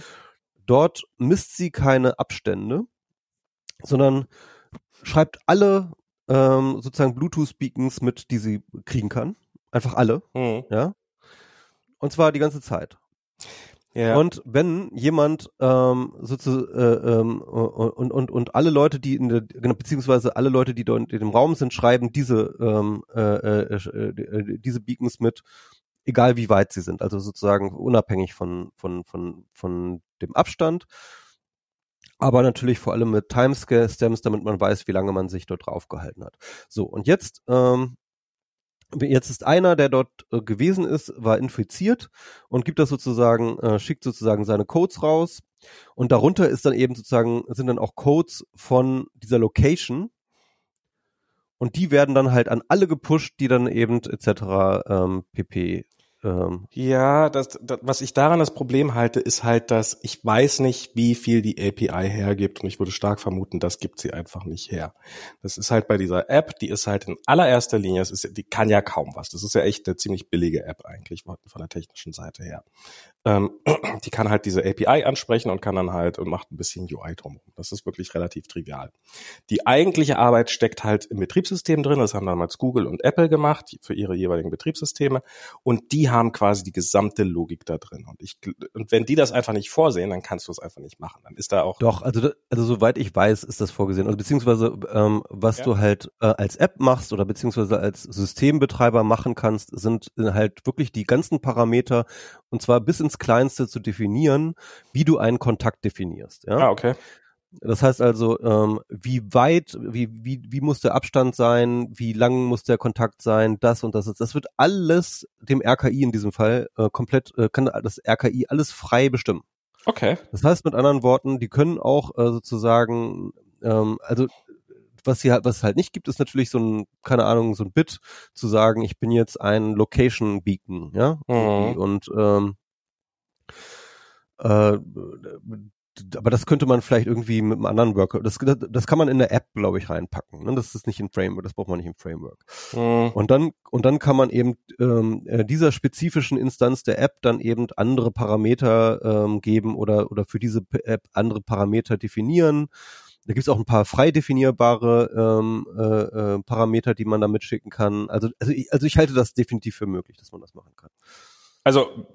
Dort misst sie keine Abstände, sondern schreibt alle ähm, sozusagen Bluetooth-Beacons mit, die sie kriegen kann. Einfach alle, Mhm. ja. Und zwar die ganze Zeit. Ja. Und wenn jemand ähm, sozusagen äh, ähm, und, und, und alle Leute, die in der, genau, beziehungsweise alle Leute, die dort in dem Raum sind, schreiben diese, ähm, äh, äh, äh, diese Beacons mit, egal wie weit sie sind, also sozusagen unabhängig von, von, von, von dem Abstand. aber natürlich vor allem mit Timestamps, damit man weiß, wie lange man sich dort draufgehalten hat. So, und jetzt, ähm, jetzt ist einer, der dort äh, gewesen ist, war infiziert und gibt das sozusagen, äh, schickt sozusagen seine Codes raus und darunter ist dann eben sozusagen, sind dann auch Codes von dieser Location und die werden dann halt an alle gepusht, die dann eben etc. Ähm, pp ähm, ja, das, das, was ich daran das Problem halte, ist halt, dass ich weiß nicht, wie viel die API hergibt und ich würde stark vermuten, das gibt sie einfach nicht her. Das ist halt bei dieser App, die ist halt in allererster Linie, es ist, die kann ja kaum was. Das ist ja echt eine ziemlich billige App eigentlich von der technischen Seite her. Ähm, die kann halt diese API ansprechen und kann dann halt und macht ein bisschen UI drumherum. Das ist wirklich relativ trivial. Die eigentliche Arbeit steckt halt im Betriebssystem drin. Das haben damals Google und Apple gemacht für ihre jeweiligen Betriebssysteme und die haben quasi die gesamte Logik da drin. Und ich und wenn die das einfach nicht vorsehen, dann kannst du es einfach nicht machen. Dann ist da auch doch also also soweit ich weiß, ist das vorgesehen. Also beziehungsweise ähm, was ja. du halt äh, als App machst oder beziehungsweise als Systembetreiber machen kannst, sind halt wirklich die ganzen Parameter und zwar bis ins Kleinste zu definieren, wie du einen Kontakt definierst. Ja? Ah, okay. Das heißt also, ähm, wie weit, wie, wie, wie muss der Abstand sein, wie lang muss der Kontakt sein, das und das. Das wird alles dem RKI in diesem Fall äh, komplett, äh, kann das RKI alles frei bestimmen. Okay. Das heißt mit anderen Worten, die können auch äh, sozusagen, ähm, also was sie halt, was es halt nicht gibt, ist natürlich so ein, keine Ahnung, so ein Bit zu sagen, ich bin jetzt ein Location Beacon, ja. Mhm. Und ähm, äh, aber das könnte man vielleicht irgendwie mit einem anderen Worker, das, das kann man in der App, glaube ich, reinpacken. Ne? Das ist nicht im Framework, das braucht man nicht im Framework. Mhm. Und dann und dann kann man eben ähm, äh, dieser spezifischen Instanz der App dann eben andere Parameter ähm, geben oder oder für diese App andere Parameter definieren da gibt es auch ein paar frei definierbare ähm, äh, äh, Parameter, die man da mitschicken kann. Also, also, ich, also ich halte das definitiv für möglich, dass man das machen kann. Also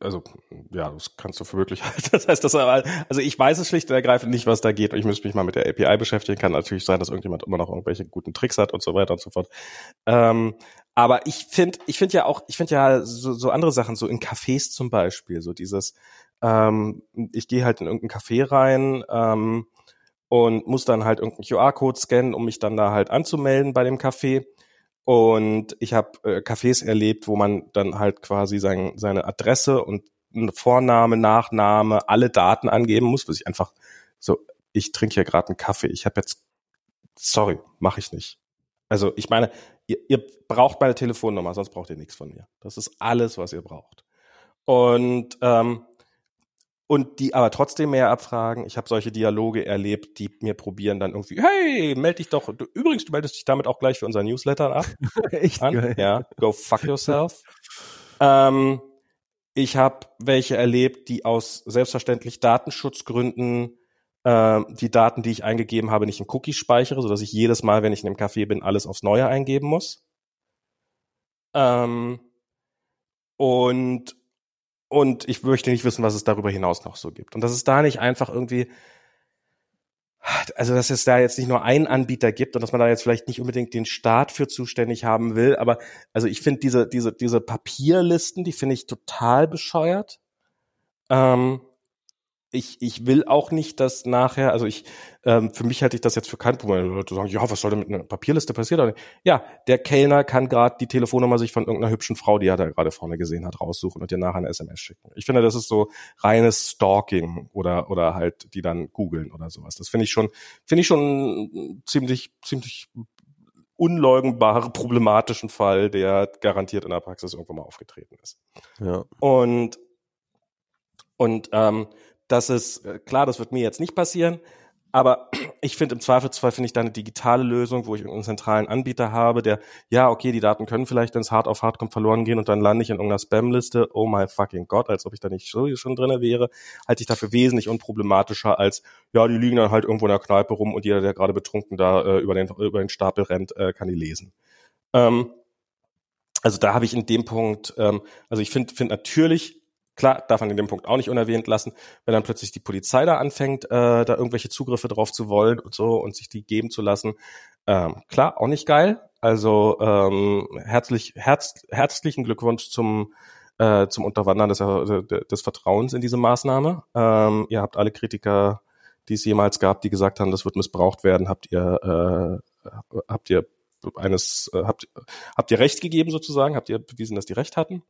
also ja, das kannst du für möglich halten. Das heißt, dass also ich weiß es schlicht und ergreifend nicht, was da geht. Ich müsste mich mal mit der API beschäftigen. Kann natürlich sein, dass irgendjemand immer noch irgendwelche guten Tricks hat und so weiter und so fort. Ähm, aber ich finde, ich finde ja auch, ich finde ja so, so andere Sachen, so in Cafés zum Beispiel, so dieses, ähm, ich gehe halt in irgendein Café rein, ähm, und muss dann halt irgendeinen QR-Code scannen, um mich dann da halt anzumelden bei dem Café. Und ich habe äh, Cafés erlebt, wo man dann halt quasi sein, seine Adresse und Vorname, Nachname, alle Daten angeben muss, was ich einfach so, ich trinke hier gerade einen Kaffee, ich habe jetzt, sorry, mache ich nicht. Also ich meine, ihr, ihr braucht meine Telefonnummer, sonst braucht ihr nichts von mir. Das ist alles, was ihr braucht. Und ähm, und die aber trotzdem mehr abfragen. Ich habe solche Dialoge erlebt, die mir probieren dann irgendwie, hey, melde dich doch. Du, übrigens, du meldest dich damit auch gleich für unser Newsletter ab. Echt an. geil. Ja, go fuck yourself. ähm, ich habe welche erlebt, die aus selbstverständlich Datenschutzgründen äh, die Daten, die ich eingegeben habe, nicht in Cookies speichere, sodass ich jedes Mal, wenn ich in einem Café bin, alles aufs Neue eingeben muss. Ähm, und und ich möchte nicht wissen, was es darüber hinaus noch so gibt. Und dass es da nicht einfach irgendwie, also dass es da jetzt nicht nur einen Anbieter gibt und dass man da jetzt vielleicht nicht unbedingt den Staat für zuständig haben will, aber also ich finde diese, diese, diese Papierlisten, die finde ich total bescheuert. Ähm, ich, ich will auch nicht, dass nachher, also ich, ähm, für mich halte ich das jetzt für kein Problem, Leute sagen, ja, was soll denn mit einer Papierliste passieren? Ja, der Kellner kann gerade die Telefonnummer sich von irgendeiner hübschen Frau, die er da gerade vorne gesehen hat, raussuchen und dir nachher eine SMS schicken. Ich finde, das ist so reines Stalking oder, oder halt die dann googeln oder sowas. Das finde ich schon, finde ich schon ziemlich, ziemlich unleugnbare problematischen Fall, der garantiert in der Praxis irgendwann mal aufgetreten ist. Ja. Und und ähm, das ist äh, klar, das wird mir jetzt nicht passieren. Aber ich finde im Zweifelsfall finde ich da eine digitale Lösung, wo ich einen zentralen Anbieter habe, der, ja, okay, die Daten können vielleicht, wenn es hart auf hart kommt, verloren gehen und dann lande ich in irgendeiner Spam-Liste. Oh my fucking God, als ob ich da nicht schon drinne wäre, halte ich dafür wesentlich unproblematischer als, ja, die liegen dann halt irgendwo in der Kneipe rum und jeder, der gerade betrunken da äh, über, den, über den Stapel rennt, äh, kann die lesen. Ähm, also da habe ich in dem Punkt, ähm, also ich finde find natürlich Klar, darf man in dem Punkt auch nicht unerwähnt lassen, wenn dann plötzlich die Polizei da anfängt, äh, da irgendwelche Zugriffe drauf zu wollen und so und sich die geben zu lassen. Ähm, klar, auch nicht geil. Also ähm, herzlich, herz, herzlichen Glückwunsch zum äh, zum Unterwandern des, des Vertrauens in diese Maßnahme. Ähm, ihr habt alle Kritiker die es jemals gab, die gesagt haben, das wird missbraucht werden, habt ihr, äh, habt ihr eines, äh, habt, habt ihr Recht gegeben sozusagen, habt ihr bewiesen, dass die Recht hatten.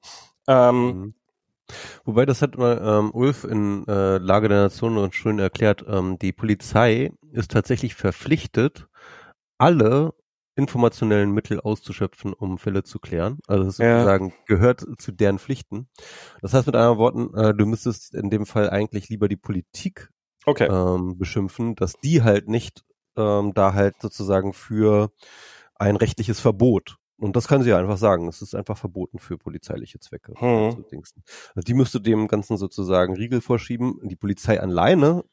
Ähm, mhm. Wobei, das hat mal ähm, Ulf in äh, Lage der Nation schön erklärt, ähm, die Polizei ist tatsächlich verpflichtet, alle informationellen Mittel auszuschöpfen, um Fälle zu klären. Also das sozusagen ja. gehört zu deren Pflichten. Das heißt mit anderen Worten, äh, du müsstest in dem Fall eigentlich lieber die Politik okay. ähm, beschimpfen, dass die halt nicht ähm, da halt sozusagen für ein rechtliches Verbot und das kann sie ja einfach sagen. Es ist einfach verboten für polizeiliche Zwecke. Hm. Also die müsste dem Ganzen sozusagen Riegel vorschieben. Die Polizei alleine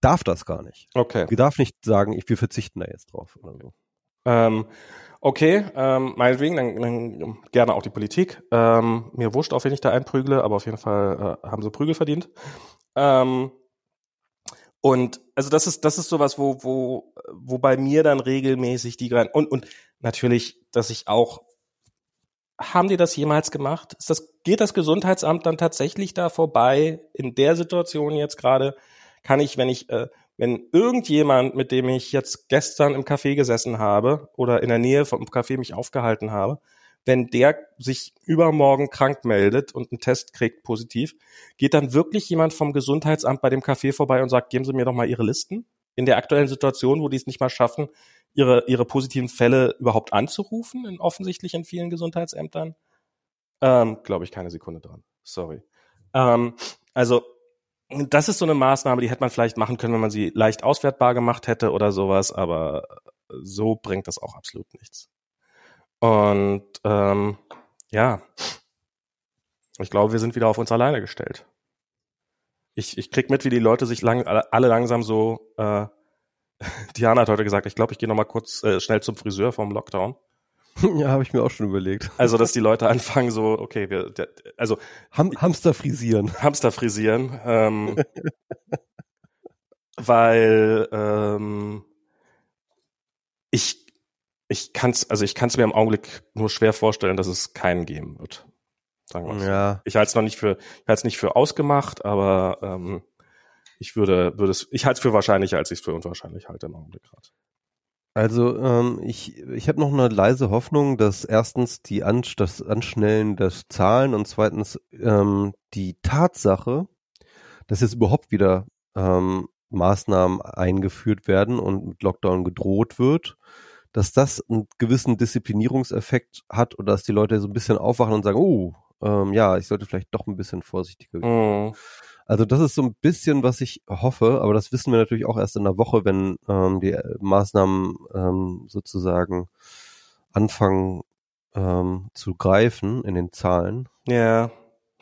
darf das gar nicht. Okay. Die darf nicht sagen, ich, wir verzichten da jetzt drauf oder so. Ähm, okay, ähm, meinetwegen, dann, dann gerne auch die Politik. Ähm, mir wurscht, auf wen ich da einprügle, aber auf jeden Fall äh, haben sie Prügel verdient. Ähm, und also das ist das ist sowas, wo wo wo bei mir dann regelmäßig die und und natürlich, dass ich auch haben die das jemals gemacht? Ist das geht das Gesundheitsamt dann tatsächlich da vorbei in der Situation jetzt gerade? Kann ich, wenn ich äh, wenn irgendjemand, mit dem ich jetzt gestern im Café gesessen habe oder in der Nähe vom Café mich aufgehalten habe, wenn der sich übermorgen krank meldet und einen Test kriegt positiv, geht dann wirklich jemand vom Gesundheitsamt bei dem Café vorbei und sagt, geben Sie mir doch mal Ihre Listen? In der aktuellen Situation, wo die es nicht mal schaffen, ihre, ihre positiven Fälle überhaupt anzurufen, in offensichtlich in vielen Gesundheitsämtern? Ähm, Glaube ich keine Sekunde dran. Sorry. Ähm, also, das ist so eine Maßnahme, die hätte man vielleicht machen können, wenn man sie leicht auswertbar gemacht hätte oder sowas, aber so bringt das auch absolut nichts. Und ähm, ja, ich glaube, wir sind wieder auf uns alleine gestellt. Ich, ich krieg mit, wie die Leute sich lang, alle langsam so. Äh, Diana hat heute gesagt, ich glaube, ich gehe noch mal kurz äh, schnell zum Friseur vom Lockdown. Ja, habe ich mir auch schon überlegt. Also, dass die Leute anfangen so, okay, wir, der, also Ham Hamster frisieren. Hamster frisieren, ähm, weil ähm, ich ich kann es, also ich kann es mir im Augenblick nur schwer vorstellen, dass es keinen geben wird. Sagen wir ja. Ich halte es noch nicht für, ich halte es nicht für ausgemacht, aber ähm, ich würde, würde es, ich halte es für wahrscheinlicher, als ich es für unwahrscheinlich halte im Augenblick gerade. Also ähm, ich, ich habe noch eine leise Hoffnung, dass erstens die An das Anschnellen der Zahlen und zweitens ähm, die Tatsache, dass jetzt überhaupt wieder ähm, Maßnahmen eingeführt werden und mit Lockdown gedroht wird, dass das einen gewissen Disziplinierungseffekt hat oder dass die Leute so ein bisschen aufwachen und sagen, oh, ähm, ja, ich sollte vielleicht doch ein bisschen vorsichtiger sein. Mhm. Also das ist so ein bisschen, was ich hoffe, aber das wissen wir natürlich auch erst in der Woche, wenn ähm, die Maßnahmen ähm, sozusagen anfangen ähm, zu greifen in den Zahlen. Ja.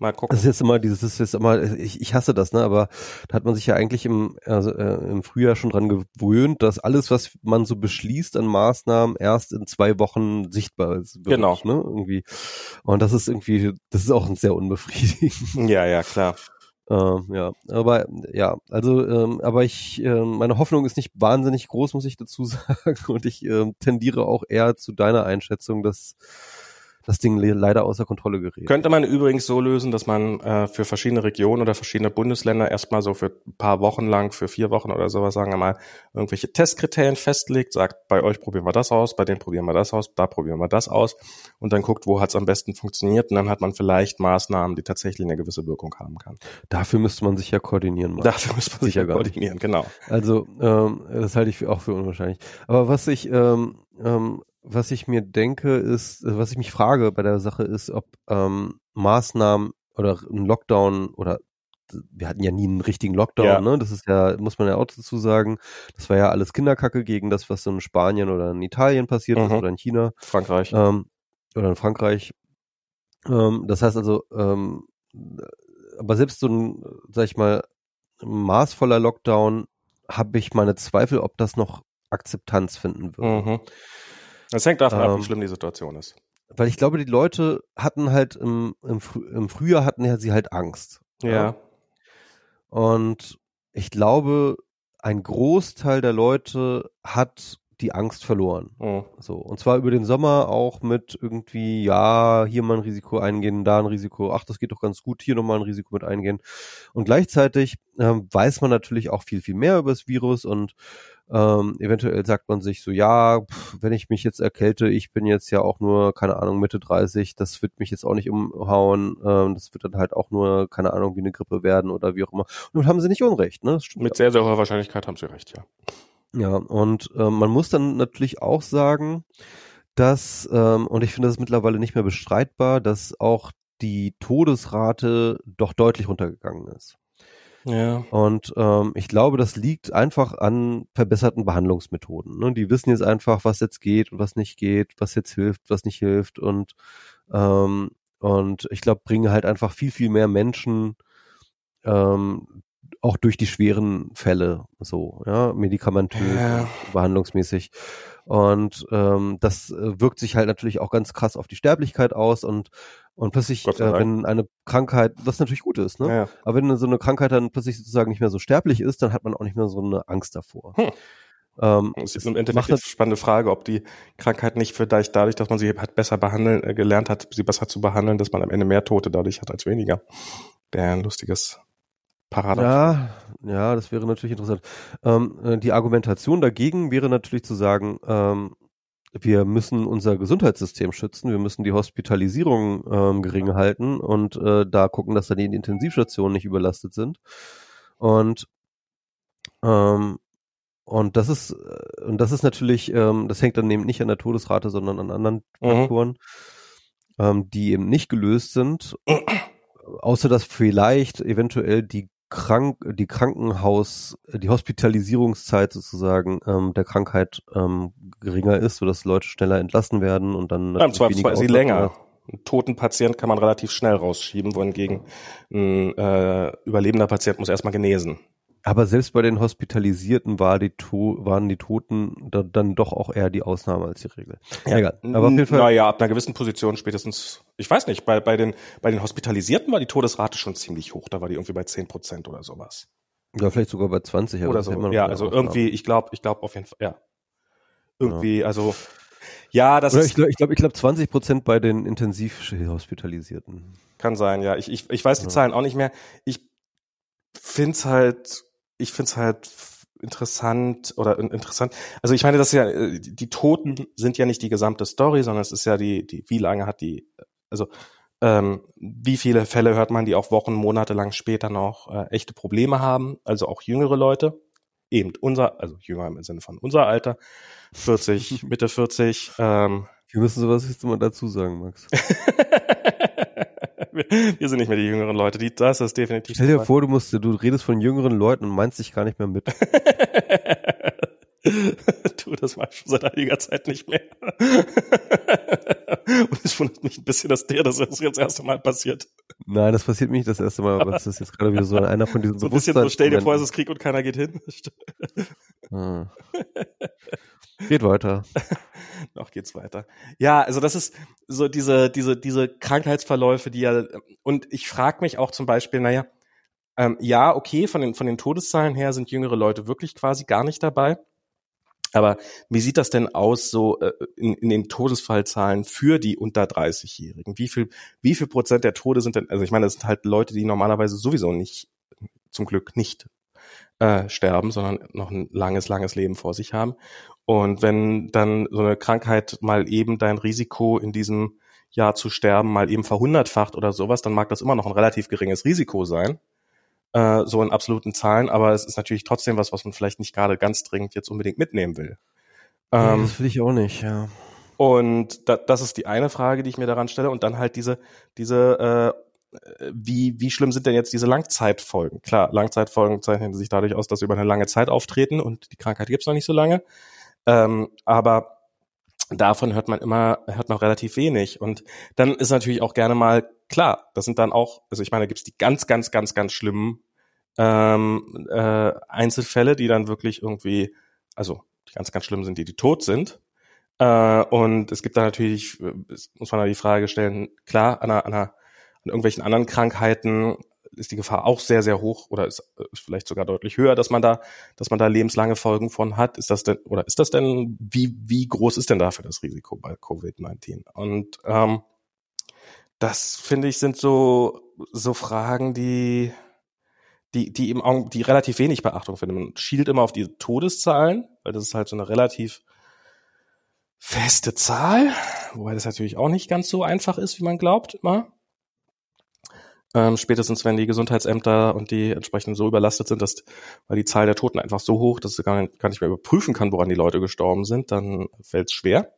Mal gucken. Das ist jetzt immer dieses, das ist jetzt immer, ich, ich hasse das, ne? Aber da hat man sich ja eigentlich im, also, äh, im Frühjahr schon dran gewöhnt, dass alles, was man so beschließt an Maßnahmen, erst in zwei Wochen sichtbar ist. Wird, genau. Ne? Irgendwie. Und das ist irgendwie, das ist auch ein sehr unbefriedigend. Ja, ja, klar. Ähm, ja, aber ja, also, ähm, aber ich, äh, meine Hoffnung ist nicht wahnsinnig groß, muss ich dazu sagen. Und ich äh, tendiere auch eher zu deiner Einschätzung, dass das Ding leider außer Kontrolle gerät. Könnte man übrigens so lösen, dass man äh, für verschiedene Regionen oder verschiedene Bundesländer erstmal so für ein paar Wochen lang, für vier Wochen oder sowas, sagen wir mal, irgendwelche Testkriterien festlegt, sagt, bei euch probieren wir das aus, bei denen probieren wir das aus, da probieren wir das aus und dann guckt, wo hat es am besten funktioniert und dann hat man vielleicht Maßnahmen, die tatsächlich eine gewisse Wirkung haben kann. Dafür müsste man sich ja koordinieren. Machen. Dafür müsste man sich ja koordinieren, genau. Also ähm, das halte ich auch für unwahrscheinlich. Aber was ich ähm, ähm, was ich mir denke, ist, äh, was ich mich frage bei der Sache ist, ob ähm, Maßnahmen oder ein Lockdown oder wir hatten ja nie einen richtigen Lockdown, ja. ne? Das ist ja, muss man ja auch dazu sagen, das war ja alles Kinderkacke gegen das, was so in Spanien oder in Italien passiert mhm. ist oder in China. Frankreich. Ähm, oder in Frankreich. Ähm, das heißt also, ähm, aber selbst so ein, sag ich mal, maßvoller Lockdown habe ich meine Zweifel, ob das noch Akzeptanz finden wird. Mhm. Das hängt davon ähm, ab, wie ähm, schlimm die Situation ist. Weil ich glaube, die Leute hatten halt im, im, Früh, im Frühjahr hatten ja sie halt Angst. Ja. ja. Und ich glaube, ein Großteil der Leute hat die Angst verloren. Mhm. So. Und zwar über den Sommer auch mit irgendwie, ja, hier mal ein Risiko eingehen, da ein Risiko, ach, das geht doch ganz gut, hier nochmal ein Risiko mit eingehen. Und gleichzeitig ähm, weiß man natürlich auch viel, viel mehr über das Virus und ähm, eventuell sagt man sich so, ja, pff, wenn ich mich jetzt erkälte, ich bin jetzt ja auch nur, keine Ahnung, Mitte 30, das wird mich jetzt auch nicht umhauen, ähm, das wird dann halt auch nur, keine Ahnung, wie eine Grippe werden oder wie auch immer. Und haben sie nicht Unrecht, ne? Mit sehr, sehr hoher Wahrscheinlichkeit haben sie recht, ja. Ja, und äh, man muss dann natürlich auch sagen, dass, ähm, und ich finde das mittlerweile nicht mehr bestreitbar, dass auch die Todesrate doch deutlich runtergegangen ist. Ja. Und ähm, ich glaube, das liegt einfach an verbesserten Behandlungsmethoden. Ne? Die wissen jetzt einfach, was jetzt geht und was nicht geht, was jetzt hilft, was nicht hilft und ähm, und ich glaube, bringen halt einfach viel, viel mehr Menschen ähm, auch durch die schweren Fälle so, ja, medikamentös, ja. behandlungsmäßig. Und ähm, das äh, wirkt sich halt natürlich auch ganz krass auf die Sterblichkeit aus und und plötzlich, äh, wenn eine Krankheit, was natürlich gut ist, ne? Ja. Aber wenn so eine Krankheit dann plötzlich sozusagen nicht mehr so sterblich ist, dann hat man auch nicht mehr so eine Angst davor. Hm. Ähm, das ist im Endeffekt eine spannende Frage, ob die Krankheit nicht vielleicht dadurch, dass man sie hat besser behandeln, äh, gelernt hat, sie besser zu behandeln, dass man am Ende mehr Tote dadurch hat als weniger. Wäre ein lustiges Paradox. Ja, ja, das wäre natürlich interessant. Ähm, äh, die Argumentation dagegen wäre natürlich zu sagen, ähm, wir müssen unser Gesundheitssystem schützen, wir müssen die Hospitalisierung ähm, gering halten und äh, da gucken, dass dann die Intensivstationen nicht überlastet sind. Und ähm, und das ist äh, und das ist natürlich, ähm, das hängt dann eben nicht an der Todesrate, sondern an anderen mhm. Faktoren, ähm, die eben nicht gelöst sind. Außer dass vielleicht eventuell die krank, die Krankenhaus, die Hospitalisierungszeit sozusagen ähm, der Krankheit ähm, geringer ist, sodass Leute schneller entlassen werden und dann ja, im Zweifelsfall ist sie länger. Einen toten Patient kann man relativ schnell rausschieben, wohingegen ein äh, überlebender Patient muss erstmal genesen. Aber selbst bei den Hospitalisierten war die to waren die Toten da, dann doch auch eher die Ausnahme als die Regel. Ja, Egal. Aber auf jeden Fall. Naja, ab einer gewissen Position spätestens, ich weiß nicht, bei, bei, den, bei den Hospitalisierten war die Todesrate schon ziemlich hoch. Da war die irgendwie bei 10 Prozent oder sowas. Ja, vielleicht sogar bei 20. oder so. Ja, also irgendwie, ich glaube, ich glaube auf jeden Fall, ja. Irgendwie, ja. also, ja, das Oder ist. Ich glaube, ich glaube, glaub 20 Prozent bei den intensiv Hospitalisierten. Kann sein, ja. Ich, ich, ich weiß die ja. Zahlen auch nicht mehr. Ich find's halt ich finde es halt interessant oder interessant. Also ich meine, das ist ja, äh, die Toten sind ja nicht die gesamte Story, sondern es ist ja die, die, wie lange hat die, also ähm, wie viele Fälle hört man, die auch Wochen, Monate lang später noch äh, echte Probleme haben, also auch jüngere Leute, eben unser, also jünger im Sinne von unser Alter, 40, Mitte 40. Ähm, wir müssen sowas jetzt mal dazu sagen, Max. wir sind nicht mehr die jüngeren Leute. Die, das ist definitiv. Stell dir vor, du musst, du redest von jüngeren Leuten und meinst dich gar nicht mehr mit. du, das ich schon seit einiger Zeit nicht mehr. und es wundert mich ein bisschen, dass der das jetzt das erste Mal passiert. Nein, das passiert mir nicht das erste Mal, aber es ist jetzt gerade wieder so einer von diesen So ein bisschen so, stell dir vor, es ist Krieg und keiner geht hin. hm. Geht weiter. Noch geht's weiter. Ja, also das ist so diese, diese, diese Krankheitsverläufe, die ja, und ich frage mich auch zum Beispiel, naja, ähm, ja, okay, von den, von den Todeszahlen her sind jüngere Leute wirklich quasi gar nicht dabei. Aber wie sieht das denn aus so äh, in, in den Todesfallzahlen für die unter 30-Jährigen? Wie viel, wie viel Prozent der Tode sind denn, also ich meine, das sind halt Leute, die normalerweise sowieso nicht, zum Glück nicht äh, sterben, sondern noch ein langes, langes Leben vor sich haben. Und wenn dann so eine Krankheit mal eben dein Risiko in diesem Jahr zu sterben mal eben verhundertfacht oder sowas, dann mag das immer noch ein relativ geringes Risiko sein, äh, so in absoluten Zahlen, aber es ist natürlich trotzdem was, was man vielleicht nicht gerade ganz dringend jetzt unbedingt mitnehmen will. Ähm, das will ich auch nicht, ja. Und da, das ist die eine Frage, die ich mir daran stelle. Und dann halt diese, diese, äh, wie, wie schlimm sind denn jetzt diese Langzeitfolgen? Klar, Langzeitfolgen zeichnen sich dadurch aus, dass sie über eine lange Zeit auftreten und die Krankheit gibt's noch nicht so lange. Ähm, aber davon hört man immer, hört man relativ wenig. Und dann ist natürlich auch gerne mal klar, das sind dann auch, also ich meine, da gibt's die ganz, ganz, ganz, ganz schlimmen ähm, äh, Einzelfälle, die dann wirklich irgendwie, also die ganz, ganz schlimm sind, die, die tot sind. Äh, und es gibt da natürlich, muss man da die Frage stellen, klar, an, einer, an, einer, an irgendwelchen anderen Krankheiten ist die Gefahr auch sehr, sehr hoch oder ist, vielleicht sogar deutlich höher, dass man da, dass man da lebenslange Folgen von hat. Ist das denn, oder ist das denn, wie, wie groß ist denn dafür das Risiko bei Covid-19? Und ähm, das finde ich sind so, so Fragen, die, die, die im die relativ wenig Beachtung finden. Man schielt immer auf die Todeszahlen, weil das ist halt so eine relativ feste Zahl, wobei das natürlich auch nicht ganz so einfach ist, wie man glaubt immer. Ähm, spätestens wenn die Gesundheitsämter und die entsprechend so überlastet sind, dass weil die Zahl der Toten einfach so hoch, dass sie gar nicht, gar nicht mehr überprüfen kann, woran die Leute gestorben sind, dann fällt es schwer.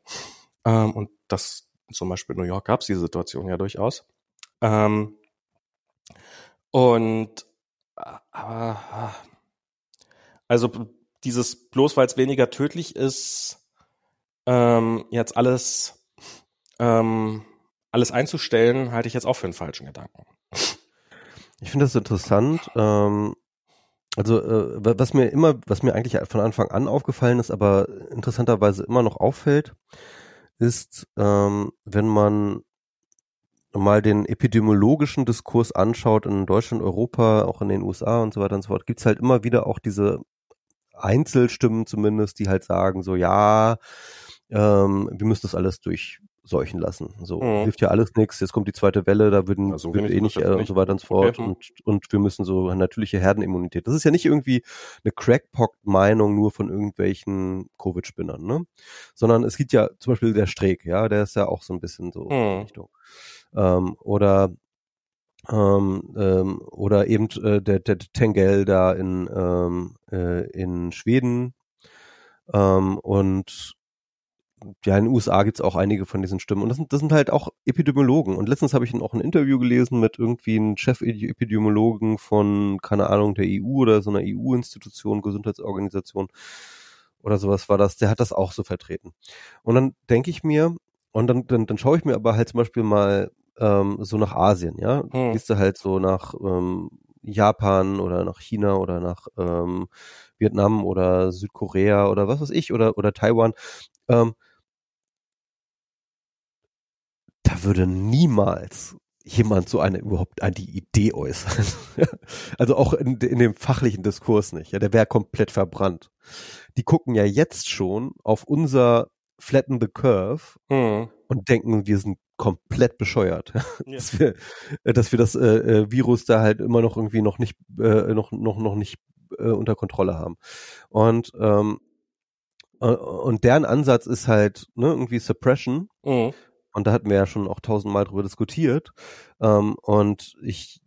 Ähm, und das zum Beispiel in New York gab es diese Situation ja durchaus. Ähm, und aber also dieses bloß weil es weniger tödlich ist, ähm, jetzt alles ähm, alles einzustellen, halte ich jetzt auch für einen falschen Gedanken. Ich finde das interessant. Ähm, also äh, was mir immer, was mir eigentlich von Anfang an aufgefallen ist, aber interessanterweise immer noch auffällt, ist, ähm, wenn man mal den epidemiologischen Diskurs anschaut in Deutschland, Europa, auch in den USA und so weiter und so fort, gibt's halt immer wieder auch diese Einzelstimmen zumindest, die halt sagen so, ja, ähm, wir müssen das alles durch seuchen lassen. So mhm. hilft ja alles nichts. Jetzt kommt die zweite Welle, da würden also, wird eh nicht, äh, und so weiter und so fort. Okay. Und, und wir müssen so natürliche Herdenimmunität. Das ist ja nicht irgendwie eine Crackpot-Meinung nur von irgendwelchen Covid-Spinnern, ne? Sondern es gibt ja zum Beispiel der Streeck, ja, der ist ja auch so ein bisschen so mhm. Richtung. Ähm, oder ähm, ähm, oder eben äh, der, der Tengel da in, ähm, äh, in Schweden ähm, und ja, in den USA gibt's auch einige von diesen Stimmen. Und das sind, das sind halt auch Epidemiologen. Und letztens habe ich auch ein Interview gelesen mit irgendwie einem Chef-Epidemiologen von, keine Ahnung, der EU oder so einer EU-Institution, Gesundheitsorganisation oder sowas war das. Der hat das auch so vertreten. Und dann denke ich mir, und dann, dann, dann schaue ich mir aber halt zum Beispiel mal ähm, so nach Asien, ja. Hm. Gehst du halt so nach ähm, Japan oder nach China oder nach ähm, Vietnam oder Südkorea oder was weiß ich oder oder Taiwan. Ähm, da würde niemals jemand so eine überhaupt an die Idee äußern. also auch in, in, dem fachlichen Diskurs nicht. Ja, der wäre komplett verbrannt. Die gucken ja jetzt schon auf unser Flatten the Curve mhm. und denken, wir sind komplett bescheuert, ja. dass wir, äh, dass wir das äh, äh, Virus da halt immer noch irgendwie noch nicht, äh, noch noch noch nicht äh, unter Kontrolle haben. Und ähm, äh, und deren Ansatz ist halt ne, irgendwie Suppression. Mhm. Und da hatten wir ja schon auch tausendmal drüber diskutiert. Ähm, und ich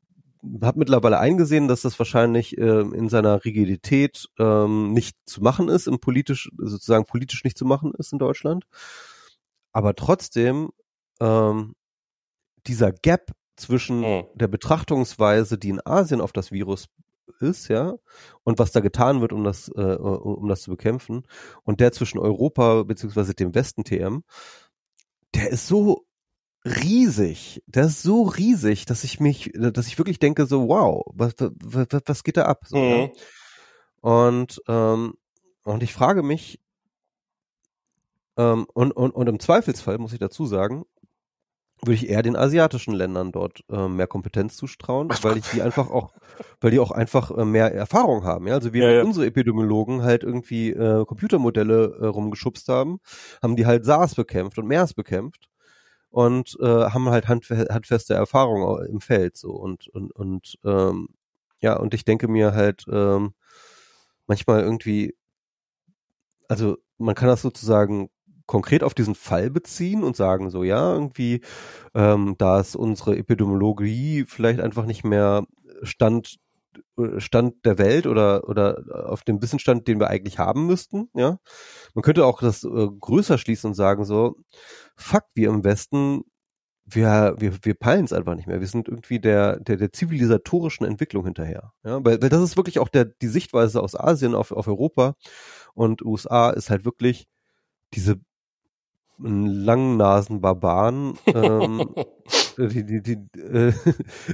habe mittlerweile eingesehen, dass das wahrscheinlich äh, in seiner Rigidität ähm, nicht zu machen ist, im politisch, sozusagen politisch nicht zu machen ist in Deutschland. Aber trotzdem ähm, dieser Gap zwischen mhm. der Betrachtungsweise, die in Asien auf das Virus ist, ja, und was da getan wird, um das, äh, um das zu bekämpfen, und der zwischen Europa beziehungsweise dem Westen TM, der ist so riesig, der ist so riesig, dass ich mich, dass ich wirklich denke so, wow, was, was, was geht da ab? So, mhm. ja? Und ähm, und ich frage mich, ähm, und, und, und im Zweifelsfall muss ich dazu sagen, würde ich eher den asiatischen Ländern dort äh, mehr Kompetenz zustrauen, weil ich die einfach auch, weil die auch einfach äh, mehr Erfahrung haben. Ja? Also wir ja, ja. unsere Epidemiologen halt irgendwie äh, Computermodelle äh, rumgeschubst haben, haben die halt SARS bekämpft und MERS bekämpft und äh, haben halt hand, handfeste Erfahrung im Feld so und und und ähm, ja und ich denke mir halt ähm, manchmal irgendwie also man kann das sozusagen konkret auf diesen Fall beziehen und sagen so, ja, irgendwie, ähm, da ist unsere Epidemiologie vielleicht einfach nicht mehr Stand äh, Stand der Welt oder oder auf dem Wissensstand, den wir eigentlich haben müssten, ja. Man könnte auch das äh, größer schließen und sagen so, fuck, wir im Westen, wir wir wir peilen es einfach nicht mehr. Wir sind irgendwie der der der zivilisatorischen Entwicklung hinterher, ja, weil, weil das ist wirklich auch der die Sichtweise aus Asien auf auf Europa und USA ist halt wirklich diese Langnasen-Barbaren, ähm, äh, die, die, die, äh,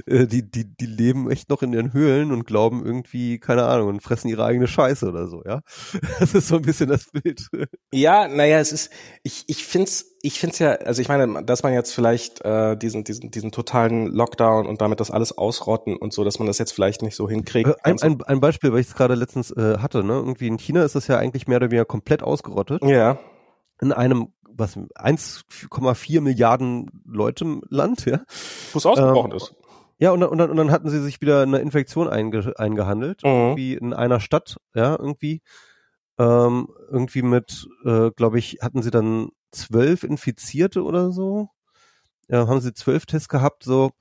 äh, die, die, die leben echt noch in ihren Höhlen und glauben irgendwie, keine Ahnung, und fressen ihre eigene Scheiße oder so, ja. Das ist so ein bisschen das Bild. Ja, naja, es ist, ich, ich find's, ich find's ja, also ich meine, dass man jetzt vielleicht äh, diesen, diesen, diesen totalen Lockdown und damit das alles ausrotten und so, dass man das jetzt vielleicht nicht so hinkriegt. Äh, ein, ein, ein Beispiel, weil ich es gerade letztens äh, hatte, ne? Irgendwie in China ist das ja eigentlich mehr oder weniger komplett ausgerottet. Ja. In einem was 1,4 Milliarden Leute im Land, ja. Wo es ausgebrochen ähm, ist. Ja, und, und, dann, und dann hatten sie sich wieder eine Infektion einge, eingehandelt, Mhm. irgendwie in einer Stadt, ja, irgendwie. Ähm, irgendwie mit, äh, glaube ich, hatten sie dann zwölf Infizierte oder so. Ja, haben sie zwölf Tests gehabt, so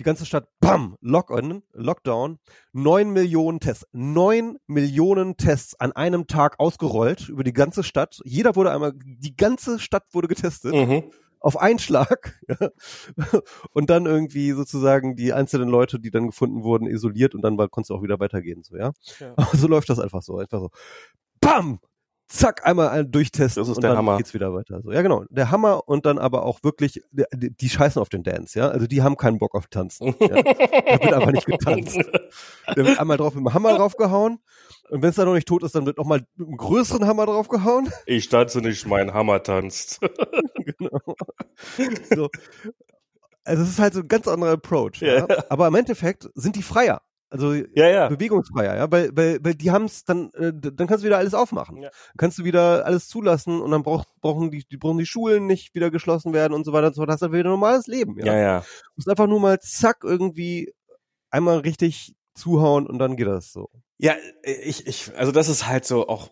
die ganze Stadt, bam, Lockdown, Lockdown, neun Millionen Tests, neun Millionen Tests an einem Tag ausgerollt über die ganze Stadt. Jeder wurde einmal, die ganze Stadt wurde getestet Mhm. auf einen Schlag ja. und dann irgendwie sozusagen die einzelnen Leute, die dann gefunden wurden, isoliert und dann war, konntest du auch wieder weitergehen, so, ja. Ja. Aber so läuft das einfach so, einfach so. Bam! Zack, einmal ein durchtesten Das ist und der dann Hammer. geht's wieder weiter. So, ja, genau. Der Hammer und dann aber auch wirklich, die, die scheißen auf den Dance, ja. Also die haben keinen Bock auf Tanzen. Ja. Da wird einfach nicht getanzt. Da wird einmal drauf mit dem Hammer draufgehauen. Und wenn es dann noch nicht tot ist, dann wird noch mal mit einem größeren Hammer draufgehauen. Ich tanze nicht, mein Hammer tanzt. genau. So. Also es ist halt so ein ganz anderer Approach. Ja. Ja. Aber im Endeffekt sind die freier. Also Ja, ja. bewegungsfreier, ja, weil, weil, weil die haben es dann, äh, dann kannst du wieder alles aufmachen. Ja. Dann kannst du wieder alles zulassen und dann brauch, brauchen die, die brauchen die Schulen nicht wieder geschlossen werden und so weiter und so fort. Das ist dann wieder normales Leben, ja. Ja, ja. Du musst einfach nur mal zack irgendwie einmal richtig zuhauen und dann geht das so. Ja, ich, ich, also das ist halt so auch,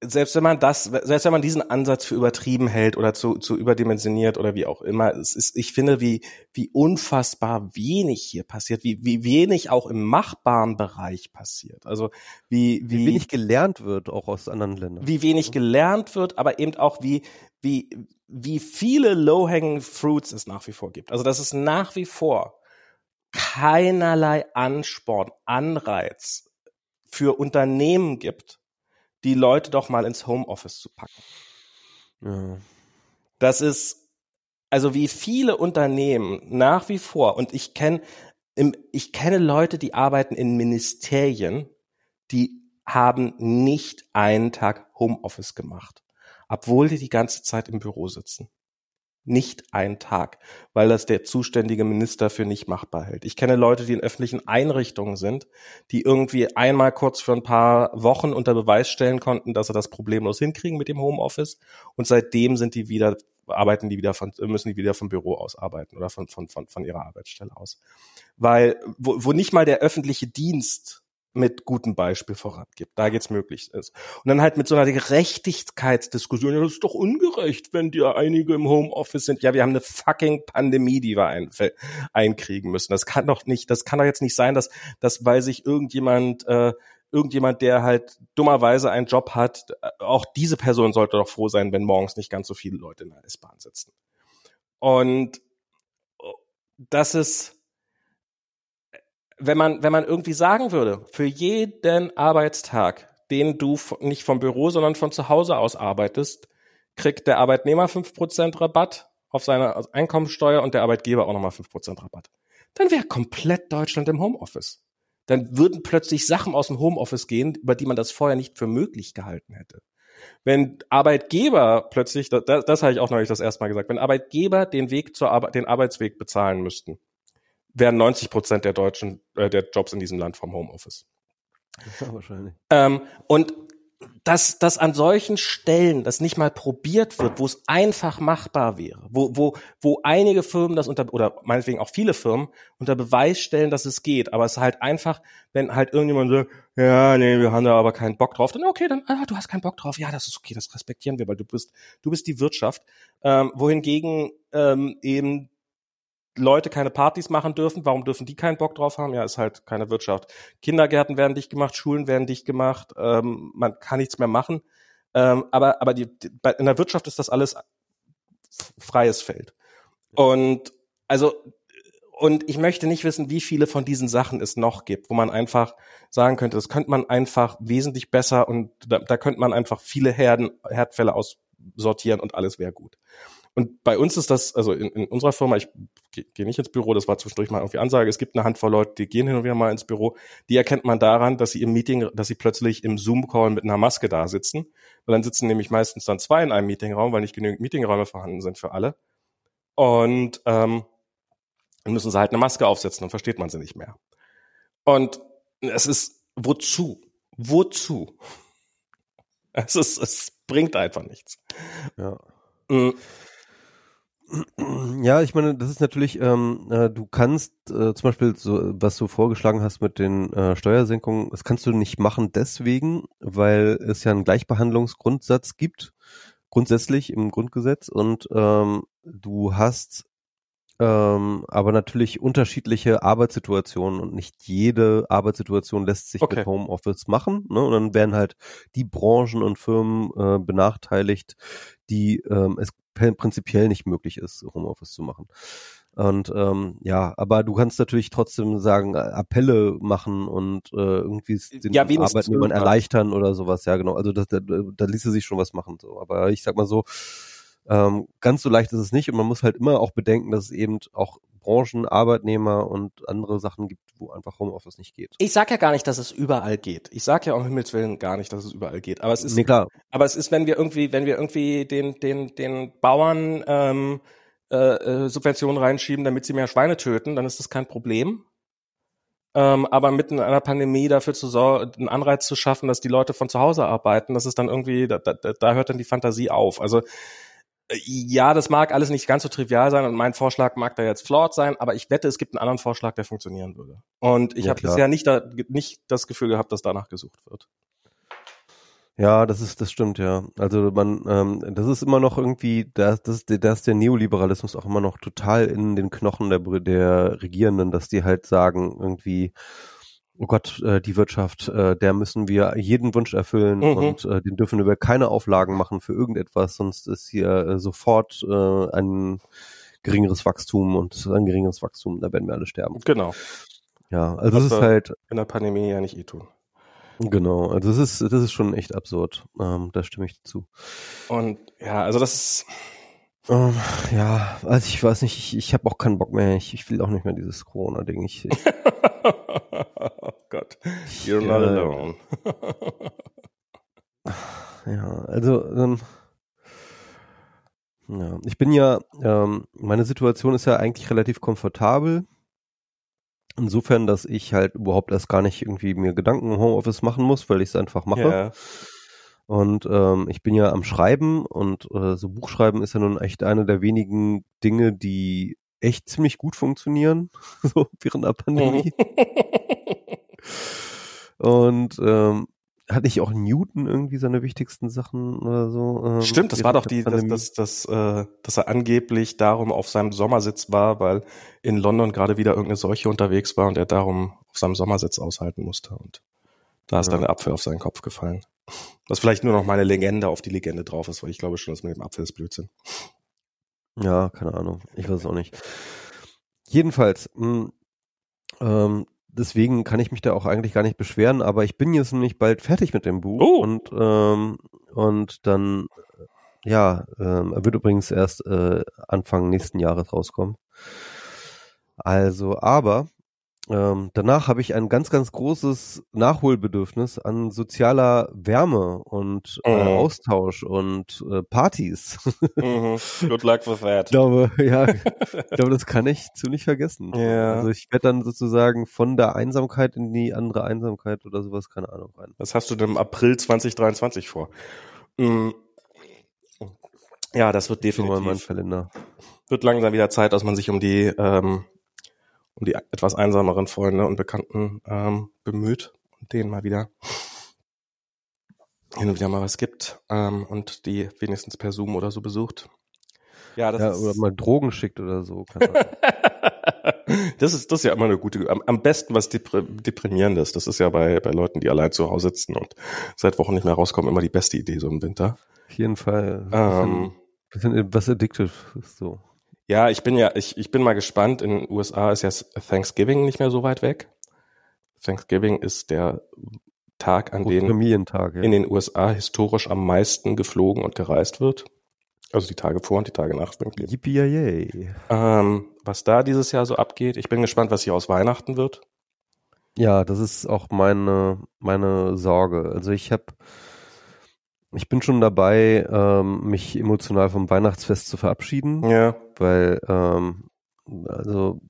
selbst wenn man das, selbst wenn man diesen Ansatz für übertrieben hält oder zu, zu überdimensioniert oder wie auch immer, es ist, ich finde, wie, wie unfassbar wenig hier passiert, wie, wie wenig auch im machbaren Bereich passiert. Also wie, wie, Wie wenig gelernt wird auch aus anderen Ländern. wie wenig gelernt wird, aber eben auch wie, wie, wie viele low-hanging fruits es nach wie vor gibt. Also dass es nach wie vor keinerlei Ansporn, Anreiz für Unternehmen gibt, die Leute doch mal ins Homeoffice zu packen. Ja. Das ist, also wie viele Unternehmen nach wie vor, und ich kenne, ich kenne Leute, die arbeiten in Ministerien, die haben nicht einen Tag Homeoffice gemacht, obwohl die die ganze Zeit im Büro sitzen. Nicht einen Tag, weil das der zuständige Minister für nicht machbar hält. Ich kenne Leute, die in öffentlichen Einrichtungen sind, die irgendwie einmal kurz für ein paar Wochen unter Beweis stellen konnten, dass sie das problemlos hinkriegen mit dem Homeoffice und seitdem sind die wieder arbeiten die wieder von, müssen die wieder vom Büro aus arbeiten oder von, von, von, von ihrer Arbeitsstelle aus. Weil, wo, wo nicht mal der öffentliche Dienst mit gutem Beispiel vorangibt. Da geht's möglich ist. Und dann halt mit so einer Gerechtigkeitsdiskussion, ja, das ist doch ungerecht, wenn die einige im Homeoffice sind. Ja, wir haben eine fucking Pandemie, die wir ein, einkriegen müssen. Das kann doch nicht, das kann doch jetzt nicht sein, dass, dass weil sich irgendjemand, äh, irgendjemand, der halt dummerweise einen Job hat, äh, auch diese Person sollte doch froh sein, wenn morgens nicht ganz so viele Leute in der S-Bahn sitzen. Und das ist, wenn man, wenn man irgendwie sagen würde, für jeden Arbeitstag, den du nicht vom Büro, sondern von zu Hause aus arbeitest, kriegt der Arbeitnehmer 5% Rabatt auf seine Einkommensteuer und der Arbeitgeber auch nochmal 5% Rabatt. Dann wäre komplett Deutschland im Homeoffice. Dann würden plötzlich Sachen aus dem Homeoffice gehen, über die man das vorher nicht für möglich gehalten hätte. Wenn Arbeitgeber plötzlich, das, das habe ich auch neulich das erste Mal gesagt, wenn Arbeitgeber den Weg zur Arbeit, den Arbeitsweg bezahlen müssten, wären 90 Prozent der Deutschen, äh, der Jobs in diesem Land vom Homeoffice. Ja, wahrscheinlich. Ähm, und dass, dass an solchen Stellen das nicht mal probiert wird, wo es einfach machbar wäre, wo, wo, wo einige Firmen das unter, oder meinetwegen auch viele Firmen unter Beweis stellen, dass es geht, aber es ist halt einfach, wenn halt irgendjemand sagt, ja, nee, wir haben da aber keinen Bock drauf, dann okay, dann, ah, du hast keinen Bock drauf, ja, das ist okay, das respektieren wir, weil du bist, du bist die Wirtschaft, ähm, wohingegen ähm, eben Leute keine Partys machen dürfen. Warum dürfen die keinen Bock drauf haben? Ja, ist halt keine Wirtschaft. Kindergärten werden dicht gemacht, Schulen werden dicht gemacht, ähm, man kann nichts mehr machen. Ähm, aber aber die, die, in der Wirtschaft ist das alles freies Feld. Und also und ich möchte nicht wissen, wie viele von diesen Sachen es noch gibt, wo man einfach sagen könnte, das könnte man einfach wesentlich besser und da, da könnte man einfach viele Herden, Herdfälle aussortieren und alles wäre gut. Und bei uns ist das, also in, in unserer Firma, ich gehe geh nicht ins Büro, das war zwischendurch mal irgendwie Ansage, es gibt eine Handvoll Leute, die gehen hin und wieder mal ins Büro, die erkennt man daran, dass sie im Meeting, dass sie plötzlich im Zoom-Call mit einer Maske da sitzen. Weil dann sitzen nämlich meistens dann zwei in einem Meetingraum, weil nicht genügend Meetingräume vorhanden sind für alle. Und ähm, dann müssen sie halt eine Maske aufsetzen, dann versteht man sie nicht mehr. Und es ist, wozu? Wozu? Es ist, es bringt einfach nichts. Ja. Mhm. Ja, ich meine, das ist natürlich, ähm, äh, du kannst äh, zum Beispiel so, was du vorgeschlagen hast mit den äh, Steuersenkungen, das kannst du nicht machen deswegen, weil es ja einen Gleichbehandlungsgrundsatz gibt, grundsätzlich im Grundgesetz und ähm, du hast ähm, aber natürlich unterschiedliche Arbeitssituationen und nicht jede Arbeitssituation lässt sich okay. mit Homeoffice machen. Ne? Und dann werden halt die Branchen und Firmen äh, benachteiligt, die ähm, es prinzipiell nicht möglich ist, Homeoffice zu machen. Und ähm, ja, aber du kannst natürlich trotzdem sagen, äh, Appelle machen und äh, irgendwie den ja, Arbeitnehmern erleichtern oder sowas. Ja, genau. Also das, da, da ließe sich schon was machen. So. Aber ich sag mal so, ähm, ganz so leicht ist es nicht und man muss halt immer auch bedenken, dass es eben auch Branchen, Arbeitnehmer und andere Sachen gibt, wo einfach Homeoffice nicht geht. Ich sage ja gar nicht, dass es überall geht. Ich sage ja um Himmels Willen gar nicht, dass es überall geht. Aber es ist, nee, klar. aber es ist, wenn wir irgendwie, wenn wir irgendwie den, den, den Bauern ähm, äh, äh, Subventionen reinschieben, damit sie mehr Schweine töten, dann ist das kein Problem. Ähm, aber mitten in einer Pandemie dafür zu sorgen, einen Anreiz zu schaffen, dass die Leute von zu Hause arbeiten, das ist dann irgendwie, da, da, da hört dann die Fantasie auf. Also ja, das mag alles nicht ganz so trivial sein und mein Vorschlag mag da jetzt flawed sein, aber ich wette, es gibt einen anderen Vorschlag, der funktionieren würde. Und ich ja, habe bisher nicht, da, nicht das Gefühl gehabt, dass danach gesucht wird. Ja, das ist, das stimmt, ja. Also man, ähm, das ist immer noch irgendwie, da das, das ist der Neoliberalismus auch immer noch total in den Knochen der, der Regierenden, dass die halt sagen, irgendwie, oh Gott, äh, die Wirtschaft, äh, der müssen wir jeden Wunsch erfüllen mhm. und äh, den dürfen wir keine Auflagen machen für irgendetwas, sonst ist hier äh, sofort äh, ein geringeres Wachstum und ein geringeres Wachstum, da werden wir alle sterben. Genau. Ja, also das ist halt in der Pandemie ja nicht eh tun. Genau, also das ist das ist schon echt absurd. Ähm, da stimme ich dazu. Und ja, also das ist ähm, ja, also ich weiß nicht, ich, ich habe auch keinen Bock mehr. Ich, ich will auch nicht mehr dieses Corona-Ding. Ich, ich oh Gott, you're not äh, alone. ja, also ähm, ja, ich bin ja, ähm, meine Situation ist ja eigentlich relativ komfortabel. Insofern, dass ich halt überhaupt erst gar nicht irgendwie mir Gedanken im Homeoffice machen muss, weil ich es einfach mache. Yeah. Und ähm, ich bin ja am Schreiben und äh, so Buchschreiben ist ja nun echt eine der wenigen Dinge, die echt ziemlich gut funktionieren, so während der Pandemie. und ähm, hatte ich auch Newton irgendwie seine wichtigsten Sachen oder so? Ähm, Stimmt, das war doch die, dass, dass, dass, äh, dass er angeblich darum auf seinem Sommersitz war, weil in London gerade wieder irgendeine Seuche unterwegs war und er darum auf seinem Sommersitz aushalten musste. Und da ist ja. dann der Apfel auf seinen Kopf gefallen. Was vielleicht nur noch meine Legende auf die Legende drauf ist, weil ich glaube schon, dass mit dem Apfel ist Blödsinn. Ja, keine Ahnung. Ich weiß es auch nicht. Jedenfalls, mh, hm, ähm, deswegen kann ich mich da auch eigentlich gar nicht beschweren, aber ich bin jetzt nämlich bald fertig mit dem Buch oh. und ähm, und dann ja, ähm, er wird übrigens erst äh, Anfang nächsten Jahres rauskommen. Also, aber ähm, danach habe ich ein ganz, ganz großes Nachholbedürfnis an sozialer Wärme und äh, mhm. Austausch und äh, Partys. Mhm. Good luck with that. Ich glaube, ja, ich glaube, das kann ich zu nicht vergessen. Ja. Also ich werde dann sozusagen von der Einsamkeit in die andere Einsamkeit oder sowas, keine Ahnung, rein. Was hast du denn im April 2023 vor? Mhm. Ja, das wird definitiv. Mein Kalender. Wird langsam wieder Zeit, dass man sich um die ähm, um die etwas einsameren Freunde und Bekannten ähm, bemüht und denen mal wieder hin und wieder mal was gibt ähm, und die wenigstens per Zoom oder so besucht. Ja, das ja, ist, oder mal Drogen schickt oder so. das ist das ist ja immer eine gute. Am, am besten was deprimierendes. Das ist ja bei bei Leuten, die allein zu Hause sitzen und seit Wochen nicht mehr rauskommen, immer die beste Idee so im Winter. Auf jeden Fall. Ähm, bisschen, bisschen was addictive so. Ja, ich bin ja, ich, ich bin mal gespannt. In den USA ist ja Thanksgiving nicht mehr so weit weg. Thanksgiving ist der Tag, an dem ja. in den USA historisch am meisten geflogen und gereist wird. Also die Tage vor und die Tage nach Cleaning. Yippie Ähm, was da dieses Jahr so abgeht. Ich bin gespannt, was hier aus Weihnachten wird. Ja, das ist auch meine, meine Sorge. Also ich habe, ich bin schon dabei, ähm, mich emotional vom Weihnachtsfest zu verabschieden, Ja. Weil, ähm, also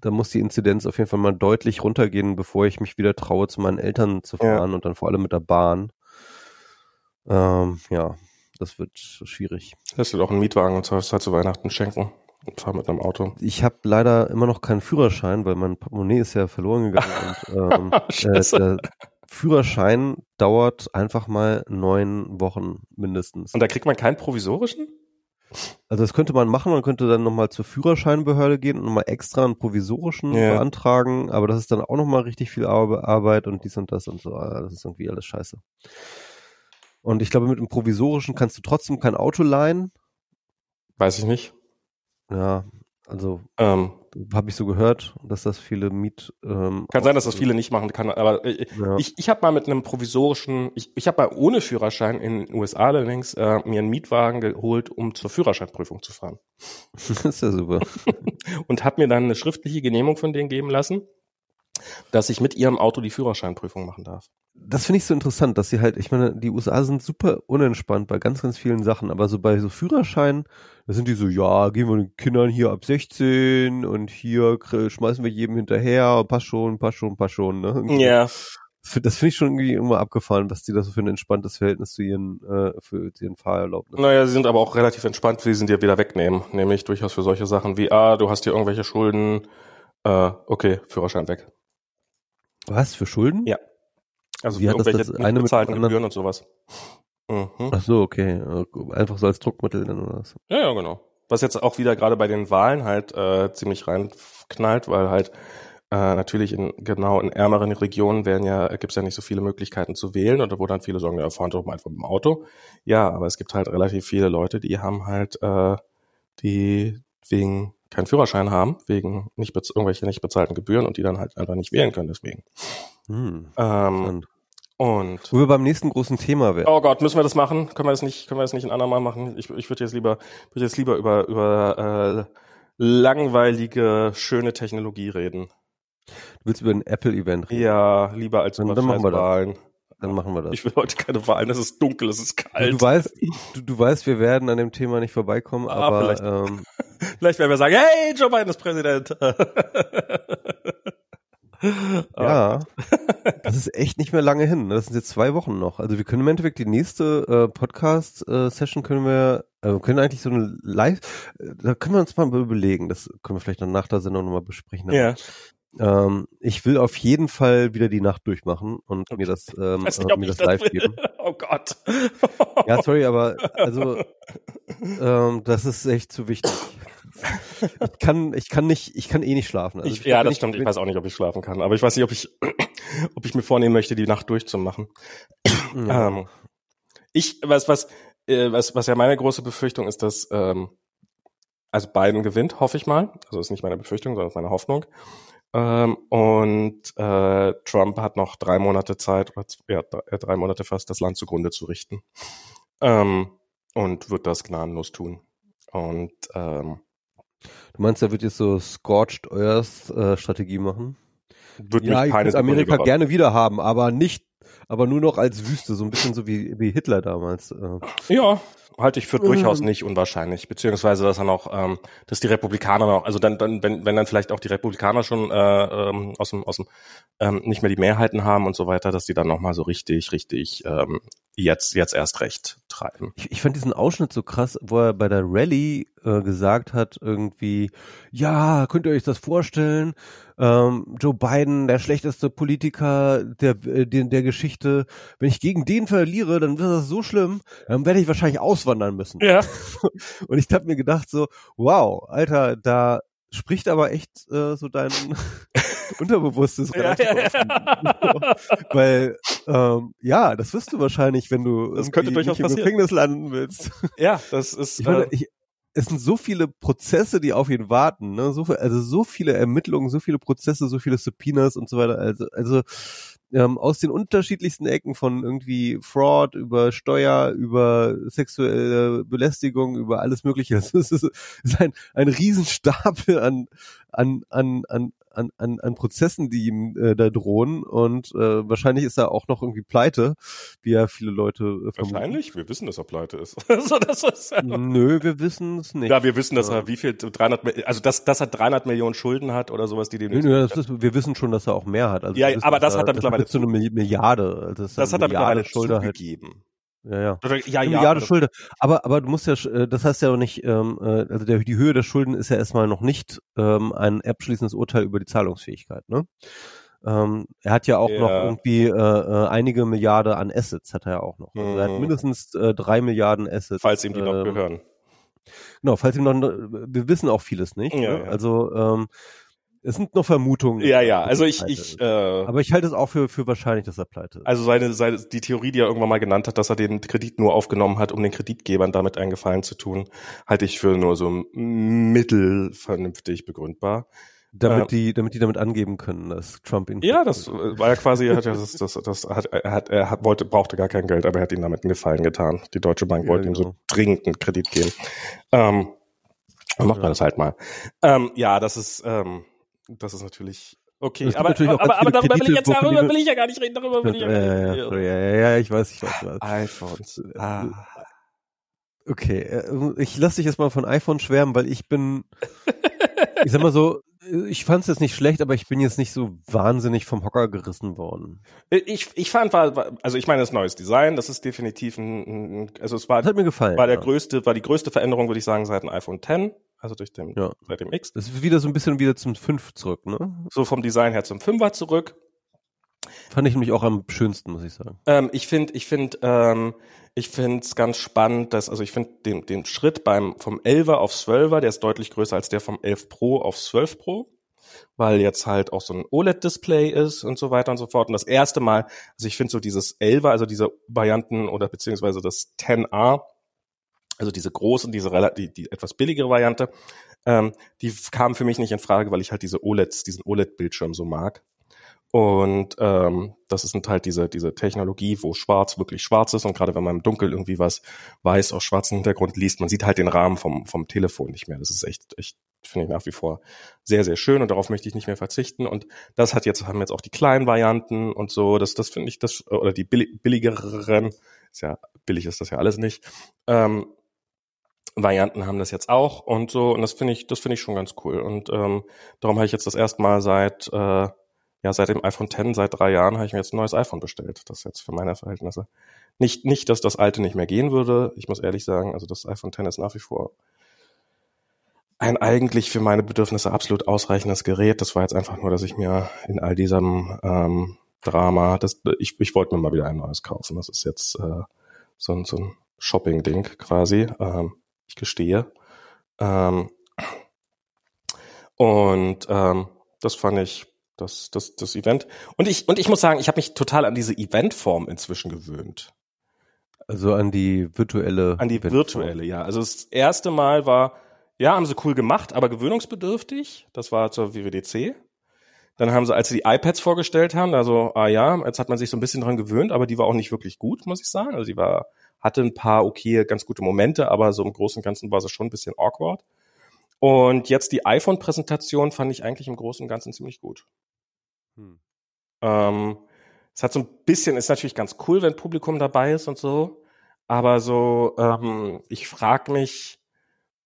da muss die Inzidenz auf jeden Fall mal deutlich runtergehen, bevor ich mich wieder traue, zu meinen Eltern zu Ja. fahren und dann vor allem mit der Bahn. Ähm, ja, das wird schwierig. Lässt du doch einen Mietwagen und sollst halt zu Weihnachten schenken. Und fahr mit einem Auto. Ich habe leider immer noch keinen Führerschein, weil mein Portemonnaie ist ja verloren gegangen und ähm, äh, Führerschein dauert einfach mal neun Wochen mindestens. Und da kriegt man keinen provisorischen? Also das könnte man machen, man könnte dann nochmal zur Führerscheinbehörde gehen und nochmal extra einen provisorischen Ja. beantragen, aber das ist dann auch nochmal richtig viel Ar- Arbeit und dies und das und so. Ah, Das ist irgendwie alles scheiße. Und ich glaube, mit dem provisorischen kannst du trotzdem kein Auto leihen. Weiß ich nicht. Ja, also Ähm, habe ich so gehört, dass das viele Miet... Ähm, kann sein, dass das viele nicht machen kann, aber äh, Ja. ich, ich habe mal mit einem provisorischen, ich, ich habe mal ohne Führerschein in den USA allerdings äh, mir einen Mietwagen geholt, um zur Führerscheinprüfung zu fahren. das ist ja super. Und habe mir dann eine schriftliche Genehmigung von denen geben lassen, dass ich mit ihrem Auto die Führerscheinprüfung machen darf. Das finde ich so interessant, dass sie halt, ich meine, die USA sind super unentspannt bei ganz, ganz vielen Sachen, aber so bei so Führerscheinen, da sind die so, ja, geben wir den Kindern hier ab 16 und hier schmeißen wir jedem hinterher, passt schon, passt schon, passt schon, ne? Irgendwie. Ja, Das finde ich schon irgendwie immer abgefahren, was die da so für ein entspanntes Verhältnis zu ihren, äh, für ihren Fahrerlaubnis. naja, sie sind aber auch relativ entspannt, wie sie dir wieder wegnehmen. Nämlich durchaus für solche Sachen wie, ah, du hast hier irgendwelche Schulden, äh, okay, Führerschein weg. Was, für Schulden? Ja. Also Wie für hat das irgendwelche das eine mit bezahlten Gebühren und sowas. Mhm. Ach so, okay. Äh, Einfach so als Druckmittel dann oder was? Ja, ja, genau. Was jetzt auch wieder gerade bei den Wahlen halt äh, ziemlich reinknallt, weil halt äh, natürlich in genau in ärmeren Regionen werden ja gibt's ja nicht so viele Möglichkeiten zu wählen oder wo dann viele sagen, ja, fahren doch mal einfach mit dem Auto. Ja, aber es gibt halt relativ viele Leute, die haben halt äh, die wegen keinen Führerschein haben, wegen nicht irgendwelche nicht bezahlten Gebühren und die dann halt einfach nicht wählen können deswegen. Hm. Ähm, und Wo wir beim nächsten großen Thema wären. Oh Gott, müssen wir das machen? Können wir das nicht, können wir das nicht ein andermal machen? Ich, ich würde jetzt lieber, würde jetzt lieber über, über äh, langweilige, schöne Technologie reden. Du willst über ein Apple-Event reden? Ja, lieber als Dann- über dann machen wir das. Dann machen wir das. Ich will heute keine Wahlen, es ist dunkel, es ist kalt. du weißt, du, du weißt, wir werden an dem Thema nicht vorbeikommen, Ah, aber vielleicht. ähm, Vielleicht werden wir sagen, hey, Joe Biden ist Präsident. ja, das ist echt nicht mehr lange hin. ne? Das sind jetzt zwei Wochen noch. Also wir können im Endeffekt die nächste äh, Podcast-Session können wir, äh, wir können eigentlich so eine Live, äh, da können wir uns mal überlegen. Das können wir vielleicht dann nach der Sendung nochmal besprechen. Ja. Ähm, ich will auf jeden Fall wieder die Nacht durchmachen und Okay. mir das, ähm, äh, nicht, mir ich das live will. geben. Oh Gott. Ja, sorry, aber also ähm, das ist echt zu wichtig. Ich kann, ich kann nicht, ich kann eh nicht schlafen. Also Ich, ja, wenn das stimmt. Ich weiß auch nicht, ob ich schlafen kann. Aber ich weiß nicht, ob ich, ob ich mir vornehmen möchte, die Nacht durchzumachen. Ja. Ähm, ich, was, was, äh, was, was ja meine große Befürchtung ist, dass, ähm, also Biden gewinnt, hoffe ich mal. Also ist nicht meine Befürchtung, sondern ist meine Hoffnung. Ähm, und äh, Trump hat noch drei Monate Zeit, ja, drei, äh, drei Monate fast, das Land zugrunde zu richten. Ähm, und wird das gnadenlos tun. Und ähm, Du meinst, er wird jetzt so Scorched Earth äh, Strategie machen? wird ja, mich ich würde Amerika gerne wieder haben, aber nicht, aber nur noch als Wüste, so ein bisschen so wie, wie Hitler damals. Äh. Ja, halte ich für durchaus Ähm. nicht unwahrscheinlich, beziehungsweise dass dann auch, ähm, dass die Republikaner noch, also dann, dann wenn, wenn dann vielleicht auch die Republikaner schon äh, ähm, aus dem, aus dem ähm, nicht mehr die Mehrheiten haben und so weiter, dass die dann noch mal so richtig, richtig ähm, jetzt, jetzt erst recht treiben. Ich, ich fand diesen Ausschnitt so krass, wo er bei der Rallye äh, gesagt hat, irgendwie, ja, könnt ihr euch das vorstellen? Ähm, Joe Biden, der schlechteste Politiker der, äh, der, der Geschichte. Wenn ich gegen den verliere, dann wird das so schlimm, dann werde ich wahrscheinlich auswandern müssen. Ja. Und ich habe mir gedacht so, wow, Alter, da spricht aber echt äh, so dein Unterbewusstes Ja, relativ ja, offen. Weil, ähm, ja, das wirst du wahrscheinlich, wenn du Das könnte durchaus nicht im. Gefängnis landen willst. ja, das ist. Ich meine, äh, ich, es sind so viele Prozesse, die auf ihn warten, ne? So viel, also so viele Ermittlungen, so viele Prozesse, so viele Subpoenas und so weiter. Also, also ähm, aus den unterschiedlichsten Ecken von irgendwie Fraud über Steuer, über sexuelle Belästigung, über alles Mögliche. Das ist, ist ein, ein Riesenstapel an, an, an, an, an, an, an Prozessen, die ihm äh, da drohen und äh, wahrscheinlich ist er auch noch irgendwie pleite, wie ja viele Leute äh, vermuten. Wahrscheinlich? Wir wissen, dass er pleite ist. also, das ist ja Nö, wir wissen es nicht. Ja, wir wissen, dass er wie viel, 300, also dass, dass er 300 Millionen Schulden hat oder sowas, die dem Nö, nö, ist, wir wissen schon, dass er auch mehr hat. Also ja, wissen, aber das er, hat er mittlerweile so eine Milliarde. Also das, das hat er mittlerweile zugegeben. Halt. Ja, ja. Oder, ja, eine ja, Milliarde Schulden. Aber, aber du musst ja, äh, das heißt ja auch nicht, ähm, äh, also der, die Höhe der Schulden ist ja erstmal noch nicht ähm, ein abschließendes Urteil über die Zahlungsfähigkeit, ne? Ähm, er hat ja auch ja. noch irgendwie äh, äh, einige Milliarden an Assets, hat er ja auch noch. Also er hat mhm. mindestens äh, drei Milliarden Assets. Falls ihm die noch ähm, gehören. Genau, falls ihm noch, wir wissen auch vieles nicht. Ja, ne? ja. Also ähm, es sind noch Vermutungen. Ja, ja, also ich, ich äh, aber ich halte es auch für, für wahrscheinlich, dass er pleite ist. Also seine, seine, die Theorie, die er irgendwann mal genannt hat, dass er den Kredit nur aufgenommen hat, um den Kreditgebern damit einen Gefallen zu tun, halte ich für nur so mittelvernünftig begründbar. Damit äh, die, damit die damit angeben können, dass Trump ihn. Ja, das war ja quasi, hat ja das, das, das hat, er hat, er hat, wollte, brauchte gar kein Geld, aber er hat ihm damit einen Gefallen getan. Die Deutsche Bank ja, wollte genau. ihm so genau. dringend einen Kredit geben. Ähm, dann macht man das halt mal. Ähm, ja, das ist, ähm, das ist natürlich okay. Aber, natürlich aber, aber, aber darüber will ich jetzt darüber will ich ja gar nicht reden. Darüber will ich ja, ja, ja, ja, ja, ich weiß, ich weiß. iPhones. Ah. Okay, äh, ich lasse dich jetzt mal von iPhone schwärmen, weil ich bin, ich sag mal so, ich fand es jetzt nicht schlecht, aber ich bin jetzt nicht so wahnsinnig vom Hocker gerissen worden. Ich, ich fand, war, also ich meine, das neues Design, das ist definitiv ein, ein also es war, das hat mir gefallen. War der ja. größte, war die größte Veränderung, würde ich sagen, seit dem iPhone X also durch den, ja. seit dem X. Das ist wieder so ein bisschen wieder zum 5 zurück, ne? So vom Design her zum 5er zurück. Fand ich nämlich auch am schönsten, muss ich sagen. Ähm, ich finde, ich finde, ähm, ich finde es ganz spannend, dass, also ich finde den, den Schritt beim, vom 11er auf 12er, der ist deutlich größer als der vom 11 Pro auf 12 Pro, weil jetzt halt auch so ein OLED-Display ist und so weiter und so fort. Und das erste Mal, also ich finde so dieses 11er, also diese Varianten oder beziehungsweise das 10A, also diese große, diese die, die etwas billigere Variante, ähm, die kam für mich nicht in Frage, weil ich halt diese OLEDs, diesen OLED-Bildschirm so mag. Und ähm, das ist halt diese, diese Technologie, wo schwarz wirklich schwarz ist und gerade wenn man im Dunkeln irgendwie was weiß auf schwarzem Hintergrund liest, man sieht halt den Rahmen vom, vom Telefon nicht mehr. Das ist echt, echt, finde ich nach wie vor sehr, sehr schön und darauf möchte ich nicht mehr verzichten. Und das hat jetzt, haben jetzt auch die kleinen Varianten und so, das, das finde ich, das, oder die billigeren, ist ja, billig ist das ja alles nicht, ähm, Varianten haben das jetzt auch und so und das finde ich das finde ich schon ganz cool und ähm, darum habe ich jetzt das erste Mal seit äh, ja seit dem iPhone X seit drei Jahren habe ich mir jetzt ein neues iPhone bestellt das jetzt für meine Verhältnisse nicht nicht dass das alte nicht mehr gehen würde. Ich muss ehrlich sagen also das iPhone X ist nach wie vor ein eigentlich für meine Bedürfnisse absolut ausreichendes Gerät. Das war jetzt einfach nur dass ich mir in all diesem ähm, Drama das ich ich wollte mir mal wieder ein neues kaufen. Das ist jetzt äh, so ein so ein Shopping-Ding quasi. Ähm, ich gestehe. Ähm, und ähm, das fand ich das, das, das Event. Und ich, und ich muss sagen, ich habe mich total an diese Eventform inzwischen gewöhnt. Also an die virtuelle. An die virtuelle, ja. Also das erste Mal war, ja, haben sie cool gemacht, aber gewöhnungsbedürftig. Das war zur WWDC. Dann haben sie, als sie die iPads vorgestellt haben, also, ah ja, jetzt hat man sich so ein bisschen dran gewöhnt, aber die war auch nicht wirklich gut, muss ich sagen. Also die war hatte ein paar okay, ganz gute Momente, aber so im Großen und Ganzen war sie schon ein bisschen awkward. Und jetzt die iPhone-Präsentation fand ich eigentlich im Großen und Ganzen ziemlich gut. Hm. Ähm, es hat so ein bisschen, ist natürlich ganz cool, wenn Publikum dabei ist und so, aber so, ähm, ich frage mich,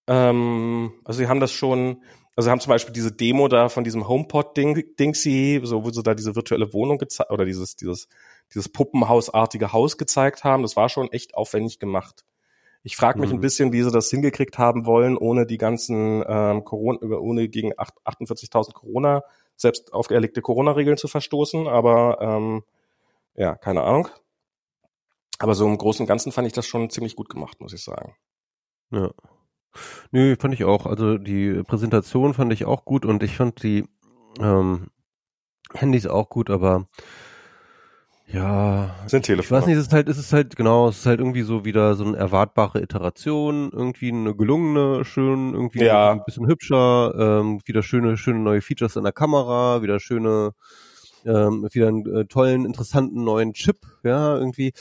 ähm, also sie haben das schon, also sie haben zum Beispiel diese Demo da von diesem HomePod-Dingsy, so wo sie da diese virtuelle Wohnung gezeigt, oder dieses, dieses dieses Puppenhausartige Haus gezeigt haben. Das war schon echt aufwendig gemacht. Ich frage mich mhm. ein bisschen, wie sie das hingekriegt haben wollen, ohne die ganzen ähm, Corona, ohne gegen 48.000 Corona selbst auferlegte Corona-Regeln zu verstoßen. Aber ähm, ja, keine Ahnung. Aber so im Großen und Ganzen fand ich das schon ziemlich gut gemacht, muss ich sagen. Ja. Nö, fand ich auch. Also die Präsentation fand ich auch gut und ich fand die ähm, Handys auch gut, aber ja, sind Telefone. Ich weiß nicht, es ist halt, es ist halt, genau, es ist halt irgendwie so wieder so eine erwartbare Iteration, irgendwie eine gelungene, schön, irgendwie ja. ein bisschen hübscher, ähm, wieder schöne, schöne neue Features in der Kamera, wieder schöne ähm, wieder einen äh, tollen, interessanten neuen Chip, ja, irgendwie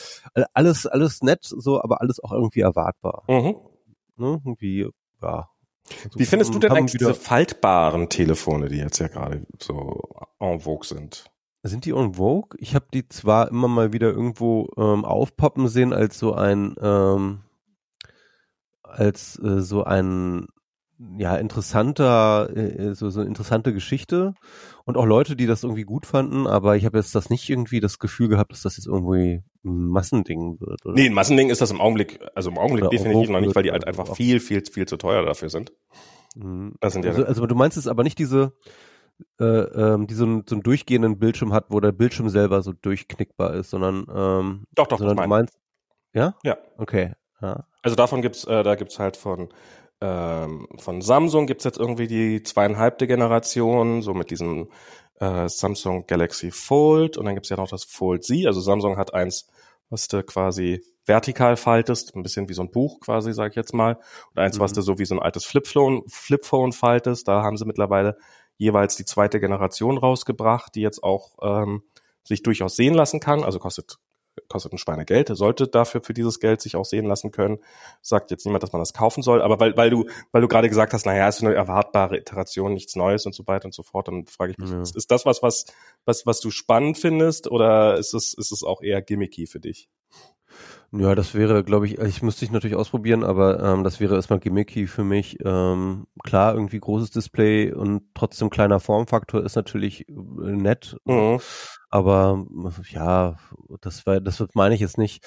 alles, alles nett, so, aber alles auch irgendwie erwartbar. Mhm. Ne? Irgendwie, ja. Also, Wie findest du denn eigentlich diese faltbaren Telefone, die jetzt ja gerade so en vogue sind? Sind die en vogue? Ich habe die zwar immer mal wieder irgendwo ähm, aufpoppen sehen als so ein ähm, als äh, so ein ja interessanter äh, so so eine interessante Geschichte und auch Leute, die das irgendwie gut fanden, aber ich habe jetzt das nicht irgendwie das Gefühl gehabt, dass das jetzt irgendwie ein Massending wird. Oder? Nee, ein Massending ist das im Augenblick, also im Augenblick oder definitiv noch nicht, weil die halt einfach viel, viel, viel zu teuer dafür sind. Mhm. Das sind ja also, also du meinst es aber nicht diese äh, ähm, die so, ein, so einen durchgehenden Bildschirm hat, wo der Bildschirm selber so durchknickbar ist, sondern ähm, doch, doch, sondern du meinst, ja? Ja. Okay. Ja. Also davon gibt's, äh, da gibt's halt von ähm, von Samsung gibt's jetzt irgendwie die zweieinhalbte Generation, so mit diesem äh, Samsung Galaxy Fold und dann gibt's ja noch das Fold Z. Also Samsung hat eins, was du quasi vertikal faltest, ein bisschen wie so ein Buch quasi, sag ich jetzt mal, und eins, mhm. was du so wie so ein altes Flipphone, Flipphone faltest. Da haben sie mittlerweile jeweils die zweite Generation rausgebracht, die jetzt auch ähm, sich durchaus sehen lassen kann. Also kostet kostet ein Schweinegeld, sollte dafür für dieses Geld sich auch sehen lassen können. Sagt jetzt niemand, dass man das kaufen soll, aber weil, weil du, weil du gerade gesagt hast, naja, ist eine erwartbare Iteration, nichts Neues und so weiter und so fort, dann frage ich mich, ja. ist, ist das was, was, was, was du spannend findest oder ist es, ist es auch eher gimmicky für dich? Ja, das wäre, glaube ich, ich müsste ich natürlich ausprobieren, aber ähm, das wäre erstmal gimmicky für mich. Ähm, klar, irgendwie großes Display und trotzdem kleiner Formfaktor ist natürlich äh, nett. Mhm. Aber ja, das war, das meine ich jetzt nicht.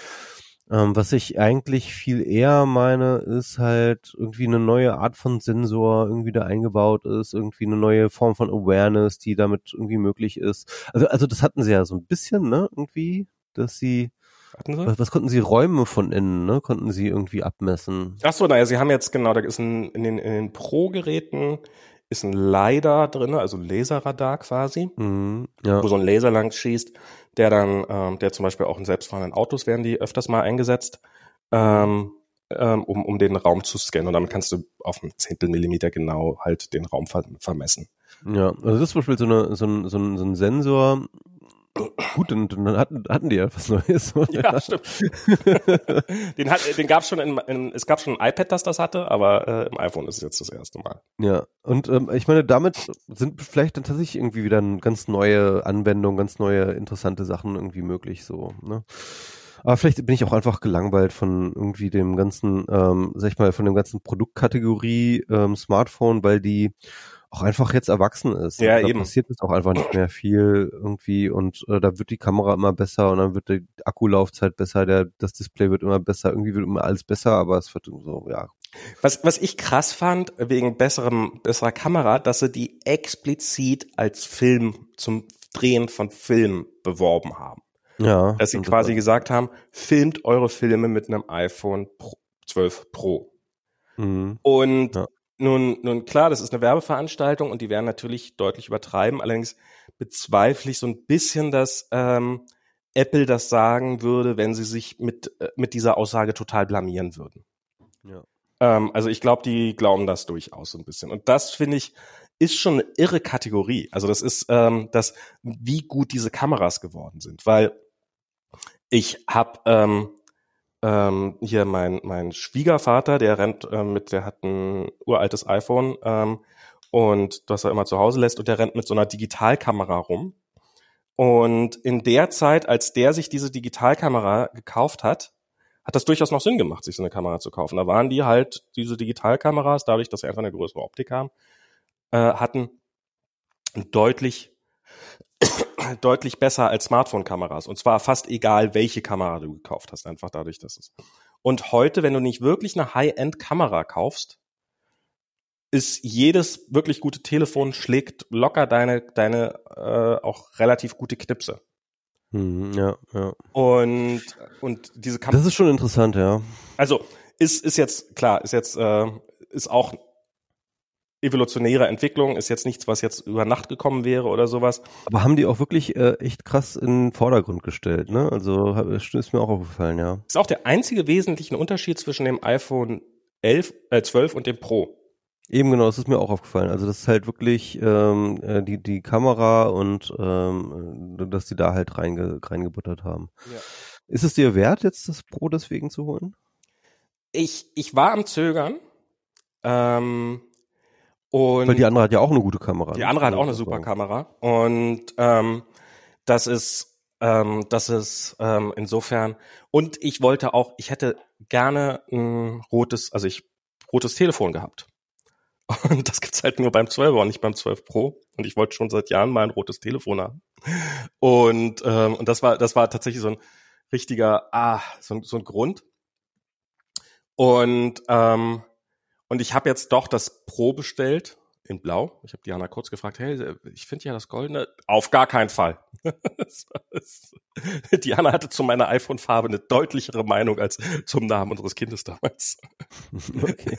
Ähm, was ich eigentlich viel eher meine, ist halt irgendwie eine neue Art von Sensor irgendwie da eingebaut ist, irgendwie eine neue Form von Awareness, die damit irgendwie möglich ist. Also, also das hatten sie ja so ein bisschen, ne, irgendwie, dass sie hatten sie? Was, was, konnten sie Räume von innen, ne? Konnten sie irgendwie abmessen? Ach so, naja, sie haben jetzt genau, da ist ein, in den, in den Pro-Geräten ist ein LiDAR drin, also Laserradar quasi, mhm, ja. wo so ein Laser lang schießt, der dann, ähm, der zum Beispiel auch in selbstfahrenden Autos werden die öfters mal eingesetzt, ähm, ähm, um, um den Raum zu scannen. Und damit kannst du auf ein Zehntel Millimeter genau halt den Raum ver vermessen. Ja, also das ist zum Beispiel so, eine, so, ein, so, ein, so ein Sensor, Gut, dann, dann hatten, hatten die ja was Neues. Ja, stimmt. den hat, den gab schon in, in, es gab schon ein iPad, das das hatte, aber äh, im iPhone ist es jetzt das erste Mal. Ja, und ähm, ich meine, damit sind vielleicht dann tatsächlich irgendwie wieder ganz neue Anwendungen, ganz neue interessante Sachen irgendwie möglich, so, ne? Aber vielleicht bin ich auch einfach gelangweilt von irgendwie dem ganzen, ähm, sag ich mal, von dem ganzen Produktkategorie ähm, Smartphone, weil die auch einfach jetzt erwachsen ist. Ja, da eben. passiert jetzt auch einfach nicht mehr viel irgendwie und äh, da wird die Kamera immer besser und dann wird die Akkulaufzeit besser, der, das Display wird immer besser, irgendwie wird immer alles besser, aber es wird so, ja. Was, was ich krass fand, wegen besserem, besserer Kamera, dass sie die explizit als Film zum Drehen von Film beworben haben. Ja. Dass sie quasi gesagt haben, filmt eure Filme mit einem iPhone Pro, 12 Pro. Mhm. Und ja. Nun, nun klar, das ist eine Werbeveranstaltung und die werden natürlich deutlich übertreiben. Allerdings bezweifle ich so ein bisschen, dass ähm, Apple das sagen würde, wenn sie sich mit, äh, mit dieser Aussage total blamieren würden. Ja. Ähm, also ich glaube, die glauben das durchaus so ein bisschen. Und das finde ich ist schon eine irre Kategorie. Also das ist ähm, das, wie gut diese Kameras geworden sind, weil ich habe ähm, ähm, hier mein, mein Schwiegervater, der rennt ähm, mit, der hat ein uraltes iPhone ähm, und das er immer zu Hause lässt und der rennt mit so einer Digitalkamera rum. Und in der Zeit, als der sich diese Digitalkamera gekauft hat, hat das durchaus noch Sinn gemacht, sich so eine Kamera zu kaufen. Da waren die halt, diese Digitalkameras, dadurch, dass sie einfach eine größere Optik haben, äh, hatten deutlich deutlich besser als Smartphone-Kameras. Und zwar fast egal, welche Kamera du gekauft hast, einfach dadurch, dass es. Und heute, wenn du nicht wirklich eine High-End-Kamera kaufst, ist jedes wirklich gute Telefon schlägt locker deine, deine äh, auch relativ gute Knipse. Hm, ja, ja. Und, und diese Kamera. Das ist schon interessant, ja. Also, ist, ist jetzt, klar, ist jetzt, äh, ist auch evolutionäre Entwicklung, ist jetzt nichts, was jetzt über Nacht gekommen wäre oder sowas. Aber haben die auch wirklich äh, echt krass in den Vordergrund gestellt, ne? Also ist mir auch aufgefallen, ja. Ist auch der einzige wesentliche Unterschied zwischen dem iPhone 11, äh, 12 und dem Pro. Eben genau, das ist mir auch aufgefallen. Also das ist halt wirklich ähm, äh, die die Kamera und ähm, äh, dass die da halt reinge, reingebuttert haben. Ja. Ist es dir wert, jetzt das Pro deswegen zu holen? Ich ich war am zögern. Ähm, und Weil die andere hat ja auch eine gute Kamera. Die andere hat auch eine super sagen. Kamera und ähm, das ist ähm, das ist ähm, insofern und ich wollte auch, ich hätte gerne ein rotes, also ich rotes Telefon gehabt. Und das gibt's halt nur beim 12er und nicht beim 12 Pro. Und ich wollte schon seit Jahren mal ein rotes Telefon haben. Und, ähm, und das war, das war tatsächlich so ein richtiger, ah, so, so ein Grund. Und, ähm, und ich habe jetzt doch das Pro bestellt in Blau. Ich habe Diana kurz gefragt, hey, ich finde ja das Goldene. Auf gar keinen Fall. Diana hatte zu meiner iPhone-Farbe eine deutlichere Meinung als zum Namen unseres Kindes damals. Okay.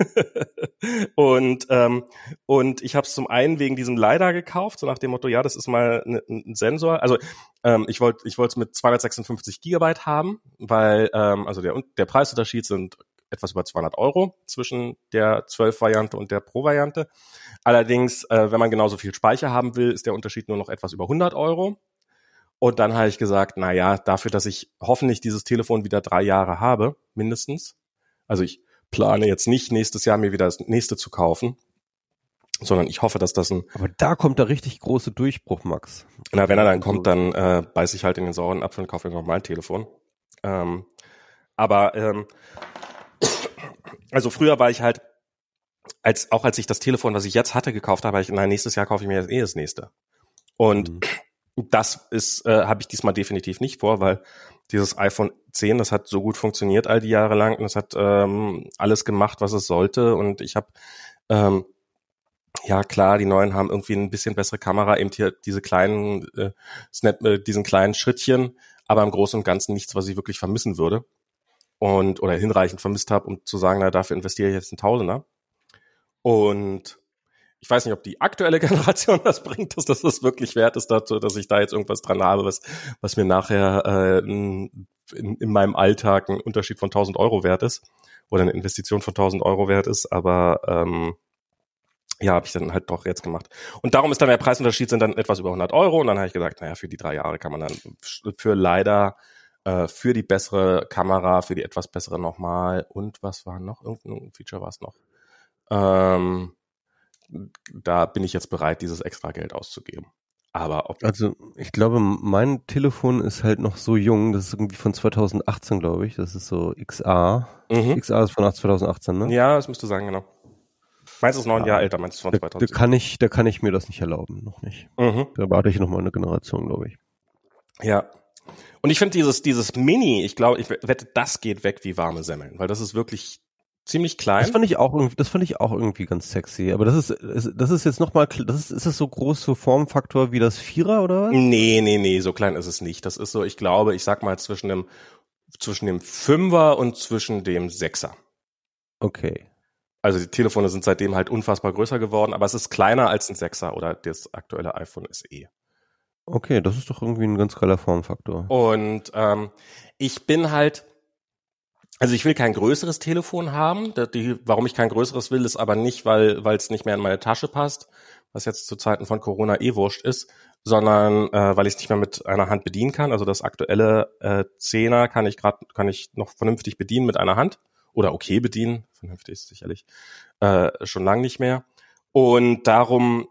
und ähm, und ich habe es zum einen wegen diesem LiDAR gekauft, so nach dem Motto, ja, das ist mal ein, ein Sensor. Also ähm, ich wollte ich wollte es mit 256 Gigabyte haben, weil ähm, also der der Preisunterschied sind etwas über 200 Euro zwischen der 12-Variante und der Pro-Variante. Allerdings, äh, wenn man genauso viel Speicher haben will, ist der Unterschied nur noch etwas über 100 Euro. Und dann habe ich gesagt, na ja, dafür, dass ich hoffentlich dieses Telefon wieder drei Jahre habe, mindestens. Also ich plane jetzt nicht nächstes Jahr mir wieder das nächste zu kaufen, sondern ich hoffe, dass das ein. Aber da kommt der richtig große Durchbruch, Max. Na, wenn er dann kommt, dann äh, beiß ich halt in den sauren Apfel und kaufe mir nochmal ein Telefon. Ähm, aber ähm, also früher war ich halt, als auch als ich das Telefon, was ich jetzt hatte, gekauft habe, ich, nein, nächstes Jahr kaufe ich mir eh das nächste. Und mhm. das ist, äh, habe ich diesmal definitiv nicht vor, weil dieses iPhone 10, das hat so gut funktioniert all die Jahre lang und es hat ähm, alles gemacht, was es sollte. Und ich habe ähm, ja klar, die neuen haben irgendwie ein bisschen bessere Kamera, eben hier diese kleinen äh, Snap, äh, diesen kleinen Schrittchen, aber im Großen und Ganzen nichts, was ich wirklich vermissen würde und oder hinreichend vermisst habe, um zu sagen, na, dafür investiere ich jetzt einen Tausender. Und ich weiß nicht, ob die aktuelle Generation das bringt, dass das wirklich wert ist dazu, dass ich da jetzt irgendwas dran habe, was, was mir nachher äh, in, in meinem Alltag ein Unterschied von 1000 Euro wert ist oder eine Investition von 1000 Euro wert ist, aber ähm, ja, habe ich dann halt doch jetzt gemacht. Und darum ist dann der Preisunterschied sind dann etwas über 100 Euro und dann habe ich gesagt, naja, für die drei Jahre kann man dann für leider äh, für die bessere Kamera, für die etwas bessere nochmal und was war noch? Irgendein Feature war es noch. Ähm, da bin ich jetzt bereit, dieses extra Geld auszugeben. Aber ob also ich glaube, mein Telefon ist halt noch so jung, das ist irgendwie von 2018, glaube ich. Das ist so XA. Mhm. XA ist von 2018, ne? Ja, das müsste sagen, genau. Meins ist neun ja. Jahre älter, meins ist von 2000. Da, da, kann ich, da kann ich mir das nicht erlauben, noch nicht. Mhm. Da warte ich noch mal eine Generation, glaube ich. Ja, und ich finde dieses, dieses Mini, ich glaube, ich wette, das geht weg wie warme Semmeln, weil das ist wirklich ziemlich klein. Das fand ich auch irgendwie, das fand ich auch irgendwie ganz sexy. Aber das ist, das ist jetzt nochmal, das ist, ist das so groß so Formfaktor wie das Vierer oder was? Nee, nee, nee, so klein ist es nicht. Das ist so, ich glaube, ich sag mal zwischen dem, zwischen dem Fünfer und zwischen dem Sechser. Okay. Also die Telefone sind seitdem halt unfassbar größer geworden, aber es ist kleiner als ein Sechser oder das aktuelle iPhone SE. Okay, das ist doch irgendwie ein ganz geiler Formfaktor. Und ähm, ich bin halt, also ich will kein größeres Telefon haben. Die, warum ich kein größeres will, ist aber nicht, weil es nicht mehr in meine Tasche passt, was jetzt zu Zeiten von Corona eh wurscht ist, sondern äh, weil ich es nicht mehr mit einer Hand bedienen kann. Also das aktuelle äh, Zehner kann ich gerade kann ich noch vernünftig bedienen mit einer Hand oder okay bedienen, vernünftig ist sicherlich äh, schon lang nicht mehr. Und darum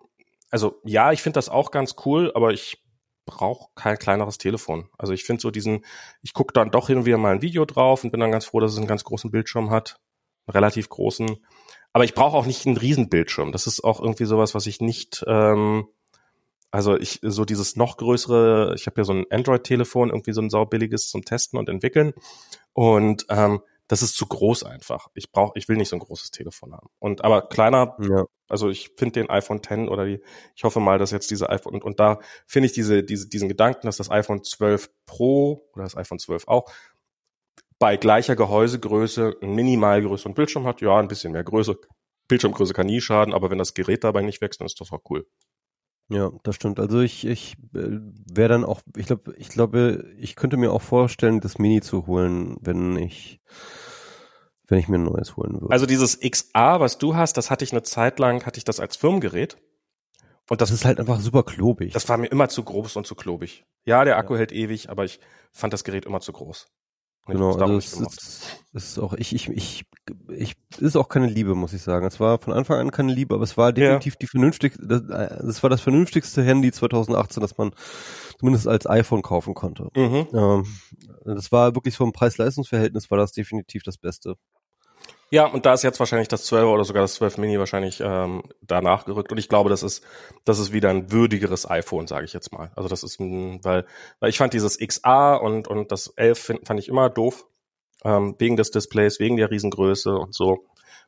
also ja, ich finde das auch ganz cool, aber ich brauche kein kleineres Telefon. Also ich finde so diesen, ich gucke dann doch hin und wieder mal ein Video drauf und bin dann ganz froh, dass es einen ganz großen Bildschirm hat, einen relativ großen. Aber ich brauche auch nicht einen Riesenbildschirm. Das ist auch irgendwie sowas, was ich nicht, ähm, also ich so dieses noch größere, ich habe ja so ein Android-Telefon, irgendwie so ein saubilliges zum Testen und entwickeln. Und ähm, das ist zu groß einfach. Ich brauche, ich will nicht so ein großes Telefon haben. Und aber kleiner, ja. also ich finde den iPhone 10 oder die, ich hoffe mal, dass jetzt diese iPhone und, und da finde ich diese, diese, diesen Gedanken, dass das iPhone 12 Pro oder das iPhone 12 auch bei gleicher Gehäusegröße einen minimal größeren Bildschirm hat, ja, ein bisschen mehr Größe. Bildschirmgröße kann nie schaden, aber wenn das Gerät dabei nicht wächst, dann ist das auch cool. Ja, das stimmt. Also ich, ich äh, wäre dann auch, ich glaube, ich glaube, ich könnte mir auch vorstellen, das Mini zu holen, wenn ich wenn ich mir ein neues holen würde. Also dieses XA, was du hast, das hatte ich eine Zeit lang, hatte ich das als Firmengerät. Und das, das ist halt einfach super klobig. Das war mir immer zu groß und zu klobig. Ja, der Akku ja. hält ewig, aber ich fand das Gerät immer zu groß. Genau, also es ist, ist auch ich ich ich ich ist auch keine Liebe, muss ich sagen. Es war von Anfang an keine Liebe, aber es war definitiv ja. die vernünftigste das, das, war das vernünftigste Handy 2018, das man zumindest als iPhone kaufen konnte. Mhm. Ähm, das war wirklich vom Preis-Leistungs-Verhältnis war das definitiv das Beste. Ja, und da ist jetzt wahrscheinlich das 12 oder sogar das 12 Mini wahrscheinlich ähm, danach gerückt. Und ich glaube, das ist, das ist wieder ein würdigeres iPhone, sage ich jetzt mal. Also das ist ein, weil, weil ich fand dieses XA und, und das 11 find, fand ich immer doof. Ähm, wegen des Displays, wegen der Riesengröße und so.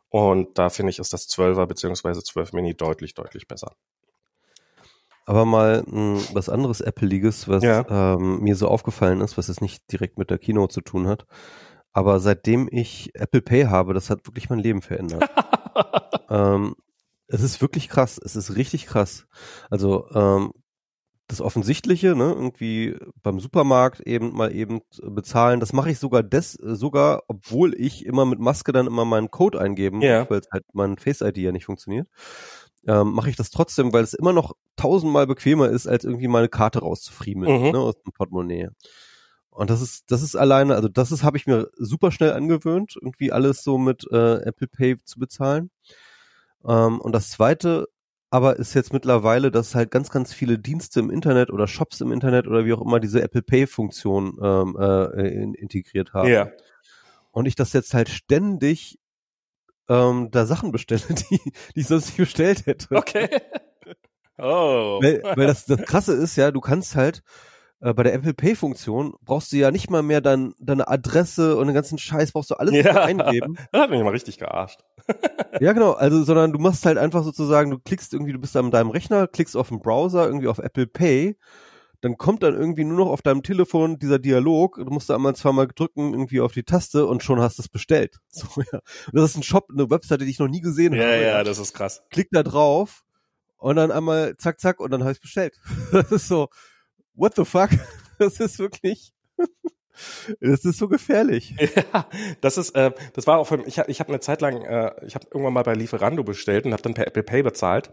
Und da finde ich, ist das 12er beziehungsweise 12 Mini deutlich, deutlich besser. Aber mal mh, was anderes Apple-Liges, was ja. ähm, mir so aufgefallen ist, was jetzt nicht direkt mit der Kino zu tun hat. Aber seitdem ich Apple Pay habe, das hat wirklich mein Leben verändert. ähm, es ist wirklich krass. Es ist richtig krass. Also ähm, das Offensichtliche, ne, irgendwie beim Supermarkt eben mal eben bezahlen, das mache ich sogar des, sogar, obwohl ich immer mit Maske dann immer meinen Code eingeben yeah. weil halt mein Face ID ja nicht funktioniert. Ähm, mache ich das trotzdem, weil es immer noch tausendmal bequemer ist, als irgendwie meine Karte rauszufriemeln, mhm. ne, aus dem Portemonnaie. Und das ist, das ist alleine, also das ist, habe ich mir super schnell angewöhnt, irgendwie alles so mit äh, Apple Pay zu bezahlen. Ähm, und das zweite aber ist jetzt mittlerweile, dass halt ganz, ganz viele Dienste im Internet oder Shops im Internet oder wie auch immer diese Apple Pay-Funktion ähm, äh, in, integriert haben. Ja. Und ich das jetzt halt ständig ähm, da Sachen bestelle, die, die ich sonst nicht bestellt hätte. Okay. Oh. Weil, weil das, das Krasse ist ja, du kannst halt äh, bei der Apple Pay Funktion brauchst du ja nicht mal mehr dein, deine Adresse und den ganzen Scheiß brauchst du alles ja. eingeben. Das hat mich mal richtig gearscht. ja, genau. Also, sondern du machst halt einfach sozusagen, du klickst irgendwie, du bist da mit deinem Rechner, klickst auf den Browser, irgendwie auf Apple Pay, dann kommt dann irgendwie nur noch auf deinem Telefon dieser Dialog, du musst da einmal zweimal drücken, irgendwie auf die Taste und schon hast du es bestellt. So, ja. Und das ist ein Shop, eine Webseite, die ich noch nie gesehen ja, habe. Ja, ja, das ist krass. Klick da drauf und dann einmal zack, zack und dann habe ich bestellt. Das ist so, what the fuck? Das ist wirklich, das ist so gefährlich. Ja, das ist, äh, das war auch von, ich habe ich hab eine Zeit lang, äh, ich habe irgendwann mal bei Lieferando bestellt und habe dann per Apple Pay bezahlt.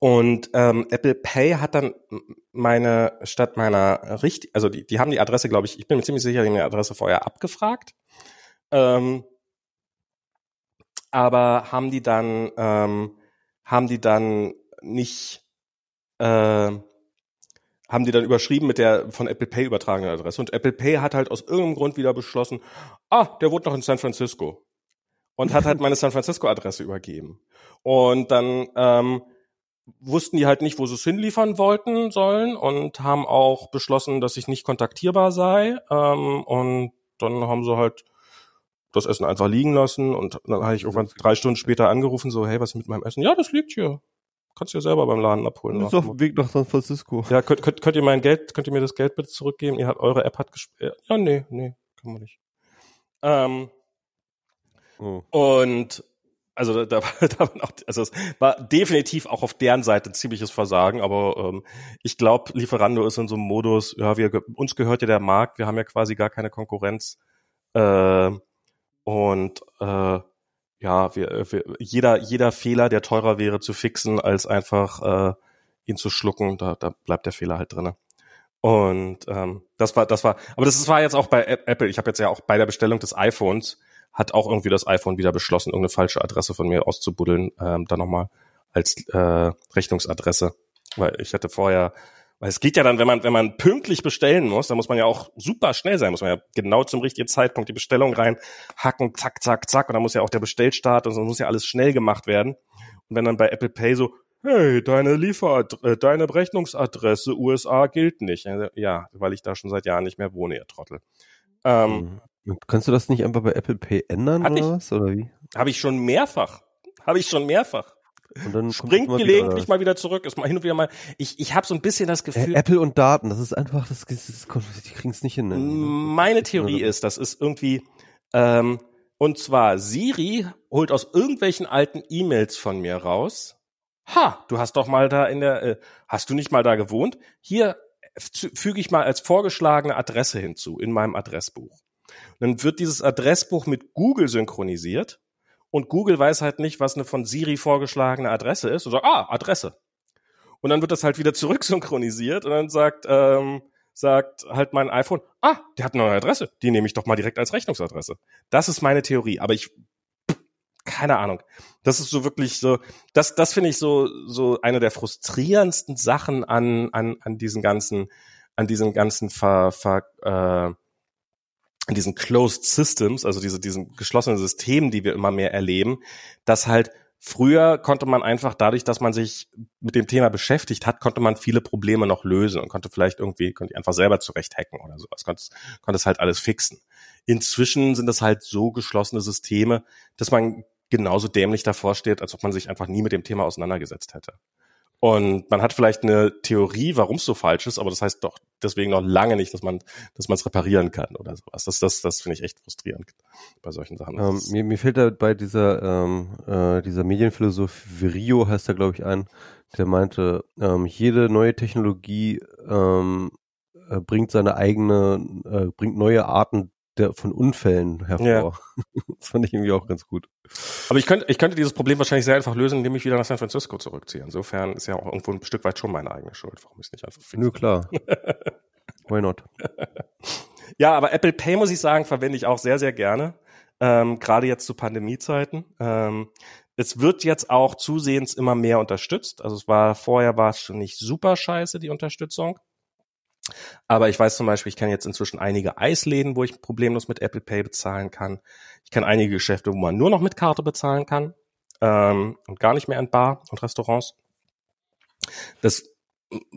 Und ähm, Apple Pay hat dann meine statt meiner richtig, also die, die haben die Adresse, glaube ich, ich bin mir ziemlich sicher, die haben die Adresse vorher abgefragt. Ähm, aber haben die dann, ähm, haben die dann nicht, äh, haben die dann überschrieben mit der von Apple Pay übertragenen Adresse. Und Apple Pay hat halt aus irgendeinem Grund wieder beschlossen, ah, der wohnt noch in San Francisco. Und hat halt meine San Francisco-Adresse übergeben. Und dann ähm, wussten die halt nicht, wo sie es hinliefern wollten sollen und haben auch beschlossen, dass ich nicht kontaktierbar sei. Ähm, und dann haben sie halt das Essen einfach liegen lassen und dann habe ich irgendwann drei Stunden später angerufen, so, hey, was ist mit meinem Essen? Ja, das liegt hier. Kannst du ja selber beim Laden abholen. Das ist auf dem Weg nach San Francisco. Ja, könnt, könnt, könnt ihr mein Geld, könnt ihr mir das Geld bitte zurückgeben? Ihr habt, eure App hat gesperrt. Ja, nee, nee, kann man nicht. Ähm, oh. Und also da, da war auch, also es war definitiv auch auf deren Seite ein ziemliches Versagen, aber ähm, ich glaube, Lieferando ist in so einem Modus, ja, wir uns gehört ja der Markt, wir haben ja quasi gar keine Konkurrenz. Äh, und äh, ja, wir, äh, wir, jeder, jeder Fehler, der teurer wäre zu fixen, als einfach äh, ihn zu schlucken, da, da bleibt der Fehler halt drinne. Und ähm, das war, das war, aber das war jetzt auch bei Apple. Ich habe jetzt ja auch bei der Bestellung des iPhones hat auch irgendwie das iPhone wieder beschlossen, irgendeine falsche Adresse von mir auszubuddeln, ähm, dann nochmal als äh, Rechnungsadresse. Weil ich hatte vorher weil es geht ja dann, wenn man, wenn man pünktlich bestellen muss, dann muss man ja auch super schnell sein, muss man ja genau zum richtigen Zeitpunkt die Bestellung reinhacken, zack, zack, zack, und dann muss ja auch der Bestellstart und so muss ja alles schnell gemacht werden. Und wenn dann bei Apple Pay so, hey, deine Lieferad äh, deine Berechnungsadresse USA gilt nicht. Ja, weil ich da schon seit Jahren nicht mehr wohne, ihr Trottel. Ähm, hm. Kannst du das nicht einfach bei Apple Pay ändern oder ich, was? Oder wie? Habe ich schon mehrfach. Habe ich schon mehrfach. Und dann springt gelegentlich wieder, mal wieder zurück, ist mal hin und wieder mal. Ich, ich habe so ein bisschen das Gefühl. Äh, Apple und Daten, das ist einfach, das, das, das die kriegen es nicht hin. Ne? Meine Theorie ist, das ist irgendwie, ähm, und zwar Siri holt aus irgendwelchen alten E-Mails von mir raus. Ha, du hast doch mal da in der, äh, hast du nicht mal da gewohnt? Hier füge ich mal als vorgeschlagene Adresse hinzu in meinem Adressbuch. dann wird dieses Adressbuch mit Google synchronisiert und Google weiß halt nicht, was eine von Siri vorgeschlagene Adresse ist und sagt, ah, Adresse. Und dann wird das halt wieder zurücksynchronisiert und dann sagt, ähm, sagt halt mein iPhone, ah, der hat eine neue Adresse, die nehme ich doch mal direkt als Rechnungsadresse. Das ist meine Theorie, aber ich keine Ahnung. Das ist so wirklich so, das, das finde ich so, so eine der frustrierendsten Sachen an, an, an diesen ganzen, an diesen ganzen ver, ver, äh, an diesen Closed Systems, also diese, diesen geschlossenen Systemen, die wir immer mehr erleben, dass halt Früher konnte man einfach dadurch, dass man sich mit dem Thema beschäftigt hat, konnte man viele Probleme noch lösen und konnte vielleicht irgendwie, konnte einfach selber zurecht hacken oder sowas, konnte, konnte es halt alles fixen. Inzwischen sind das halt so geschlossene Systeme, dass man genauso dämlich davor steht, als ob man sich einfach nie mit dem Thema auseinandergesetzt hätte. Und man hat vielleicht eine Theorie, warum es so falsch ist, aber das heißt doch deswegen noch lange nicht, dass man, dass man es reparieren kann oder sowas. Das, das, das finde ich echt frustrierend bei solchen Sachen. Ähm, mir, mir fehlt da bei dieser, ähm, äh, dieser Medienphilosoph Virio heißt er, glaube ich, ein, der meinte, ähm, jede neue Technologie ähm, äh, bringt seine eigene, äh, bringt neue Arten der, von Unfällen hervor. Ja. Das fand ich irgendwie auch ganz gut. Aber ich könnte, ich könnte dieses Problem wahrscheinlich sehr einfach lösen, indem ich wieder nach San Francisco zurückziehe. Insofern ist ja auch irgendwo ein Stück weit schon meine eigene Schuld. Warum ist nicht einfach fixe? Nö, klar. Why not? ja, aber Apple Pay, muss ich sagen, verwende ich auch sehr, sehr gerne. Ähm, Gerade jetzt zu Pandemiezeiten. Ähm, es wird jetzt auch zusehends immer mehr unterstützt. Also es war vorher war es schon nicht super scheiße, die Unterstützung. Aber ich weiß zum Beispiel, ich kenne jetzt inzwischen einige Eisläden, wo ich problemlos mit Apple Pay bezahlen kann. Ich kenne einige Geschäfte, wo man nur noch mit Karte bezahlen kann ähm, und gar nicht mehr in Bar und Restaurants. Das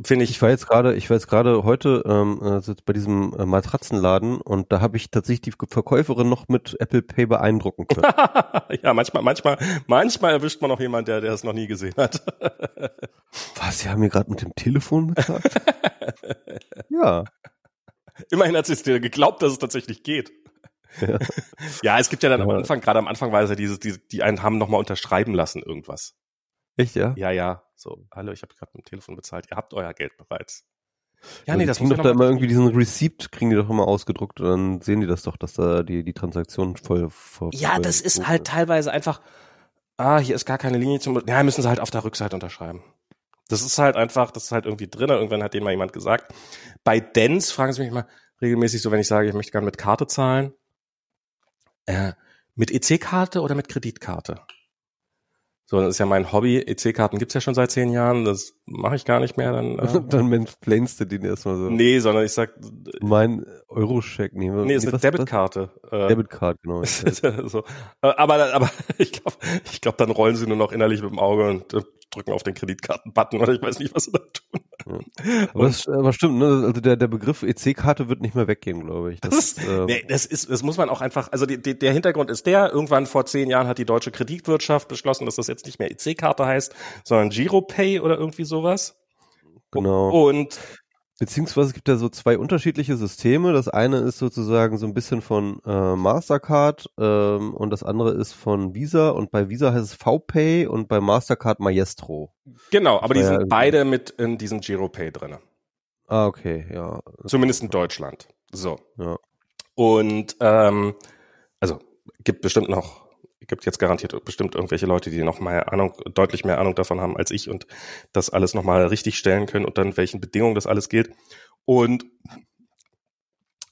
finde ich. Ich war jetzt gerade, ich war jetzt gerade heute ähm, also bei diesem äh, Matratzenladen und da habe ich tatsächlich die Verkäuferin noch mit Apple Pay beeindrucken können. ja, manchmal, manchmal, manchmal erwischt man noch jemand, der, der es noch nie gesehen hat. Was? Sie haben mir gerade mit dem Telefon bezahlt? ja. Immerhin hat sie es dir geglaubt, dass es tatsächlich geht. Ja. ja, es gibt ja dann am Anfang, gerade am Anfang war es ja dieses, die, die einen haben nochmal unterschreiben lassen, irgendwas. Echt, ja? Ja, ja. So, hallo, ich habe gerade mit dem Telefon bezahlt, ihr habt euer Geld bereits. Ja, nee, das muss doch da immer irgendwie diesen Receipt kriegen die doch immer ausgedruckt und dann sehen die das doch, dass da die die Transaktion voll, voll Ja, voll das ist halt teilweise einfach ah, hier ist gar keine Linie zum ja, müssen sie halt auf der Rückseite unterschreiben. Das ist halt einfach, das ist halt irgendwie drin, irgendwann hat denen mal jemand gesagt. Bei Dens fragen sie mich mal regelmäßig so, wenn ich sage, ich möchte gerne mit Karte zahlen, äh, mit EC-Karte oder mit Kreditkarte? So, das ist ja mein Hobby. EC-Karten gibt's ja schon seit zehn Jahren. Das mache ich gar nicht mehr. Dann, äh. dann mansplainst du den erstmal so. Nee, sondern ich sag. Mein Eurocheck nehmen. Nee, ist eine Debitkarte. Äh, Debitkarte, genau. so. Äh, aber, aber ich glaube, ich glaub, dann rollen sie nur noch innerlich mit dem Auge und äh, drücken auf den Kreditkarten-Button oder ich weiß nicht, was sie da tun. Ja. Aber, das, aber stimmt, ne? Also der, der Begriff EC-Karte wird nicht mehr weggehen, glaube ich. Das, das, ist, ähm, nee, das ist, das muss man auch einfach, also die, die, der Hintergrund ist der, irgendwann vor zehn Jahren hat die deutsche Kreditwirtschaft beschlossen, dass das jetzt nicht mehr EC-Karte heißt, sondern Giropay oder irgendwie sowas. Genau. Und Beziehungsweise es gibt ja so zwei unterschiedliche Systeme. Das eine ist sozusagen so ein bisschen von äh, Mastercard ähm, und das andere ist von Visa und bei Visa heißt es VPay und bei Mastercard Maestro. Genau, aber die sind ja beide mit in diesem GiroPay drinne. Ah, okay, ja. Zumindest in Deutschland. So. Ja. Und ähm, also gibt bestimmt noch gibt jetzt garantiert bestimmt irgendwelche Leute, die noch mal Ahnung, deutlich mehr Ahnung davon haben als ich und das alles noch mal richtig stellen können und dann welchen Bedingungen das alles gilt. Und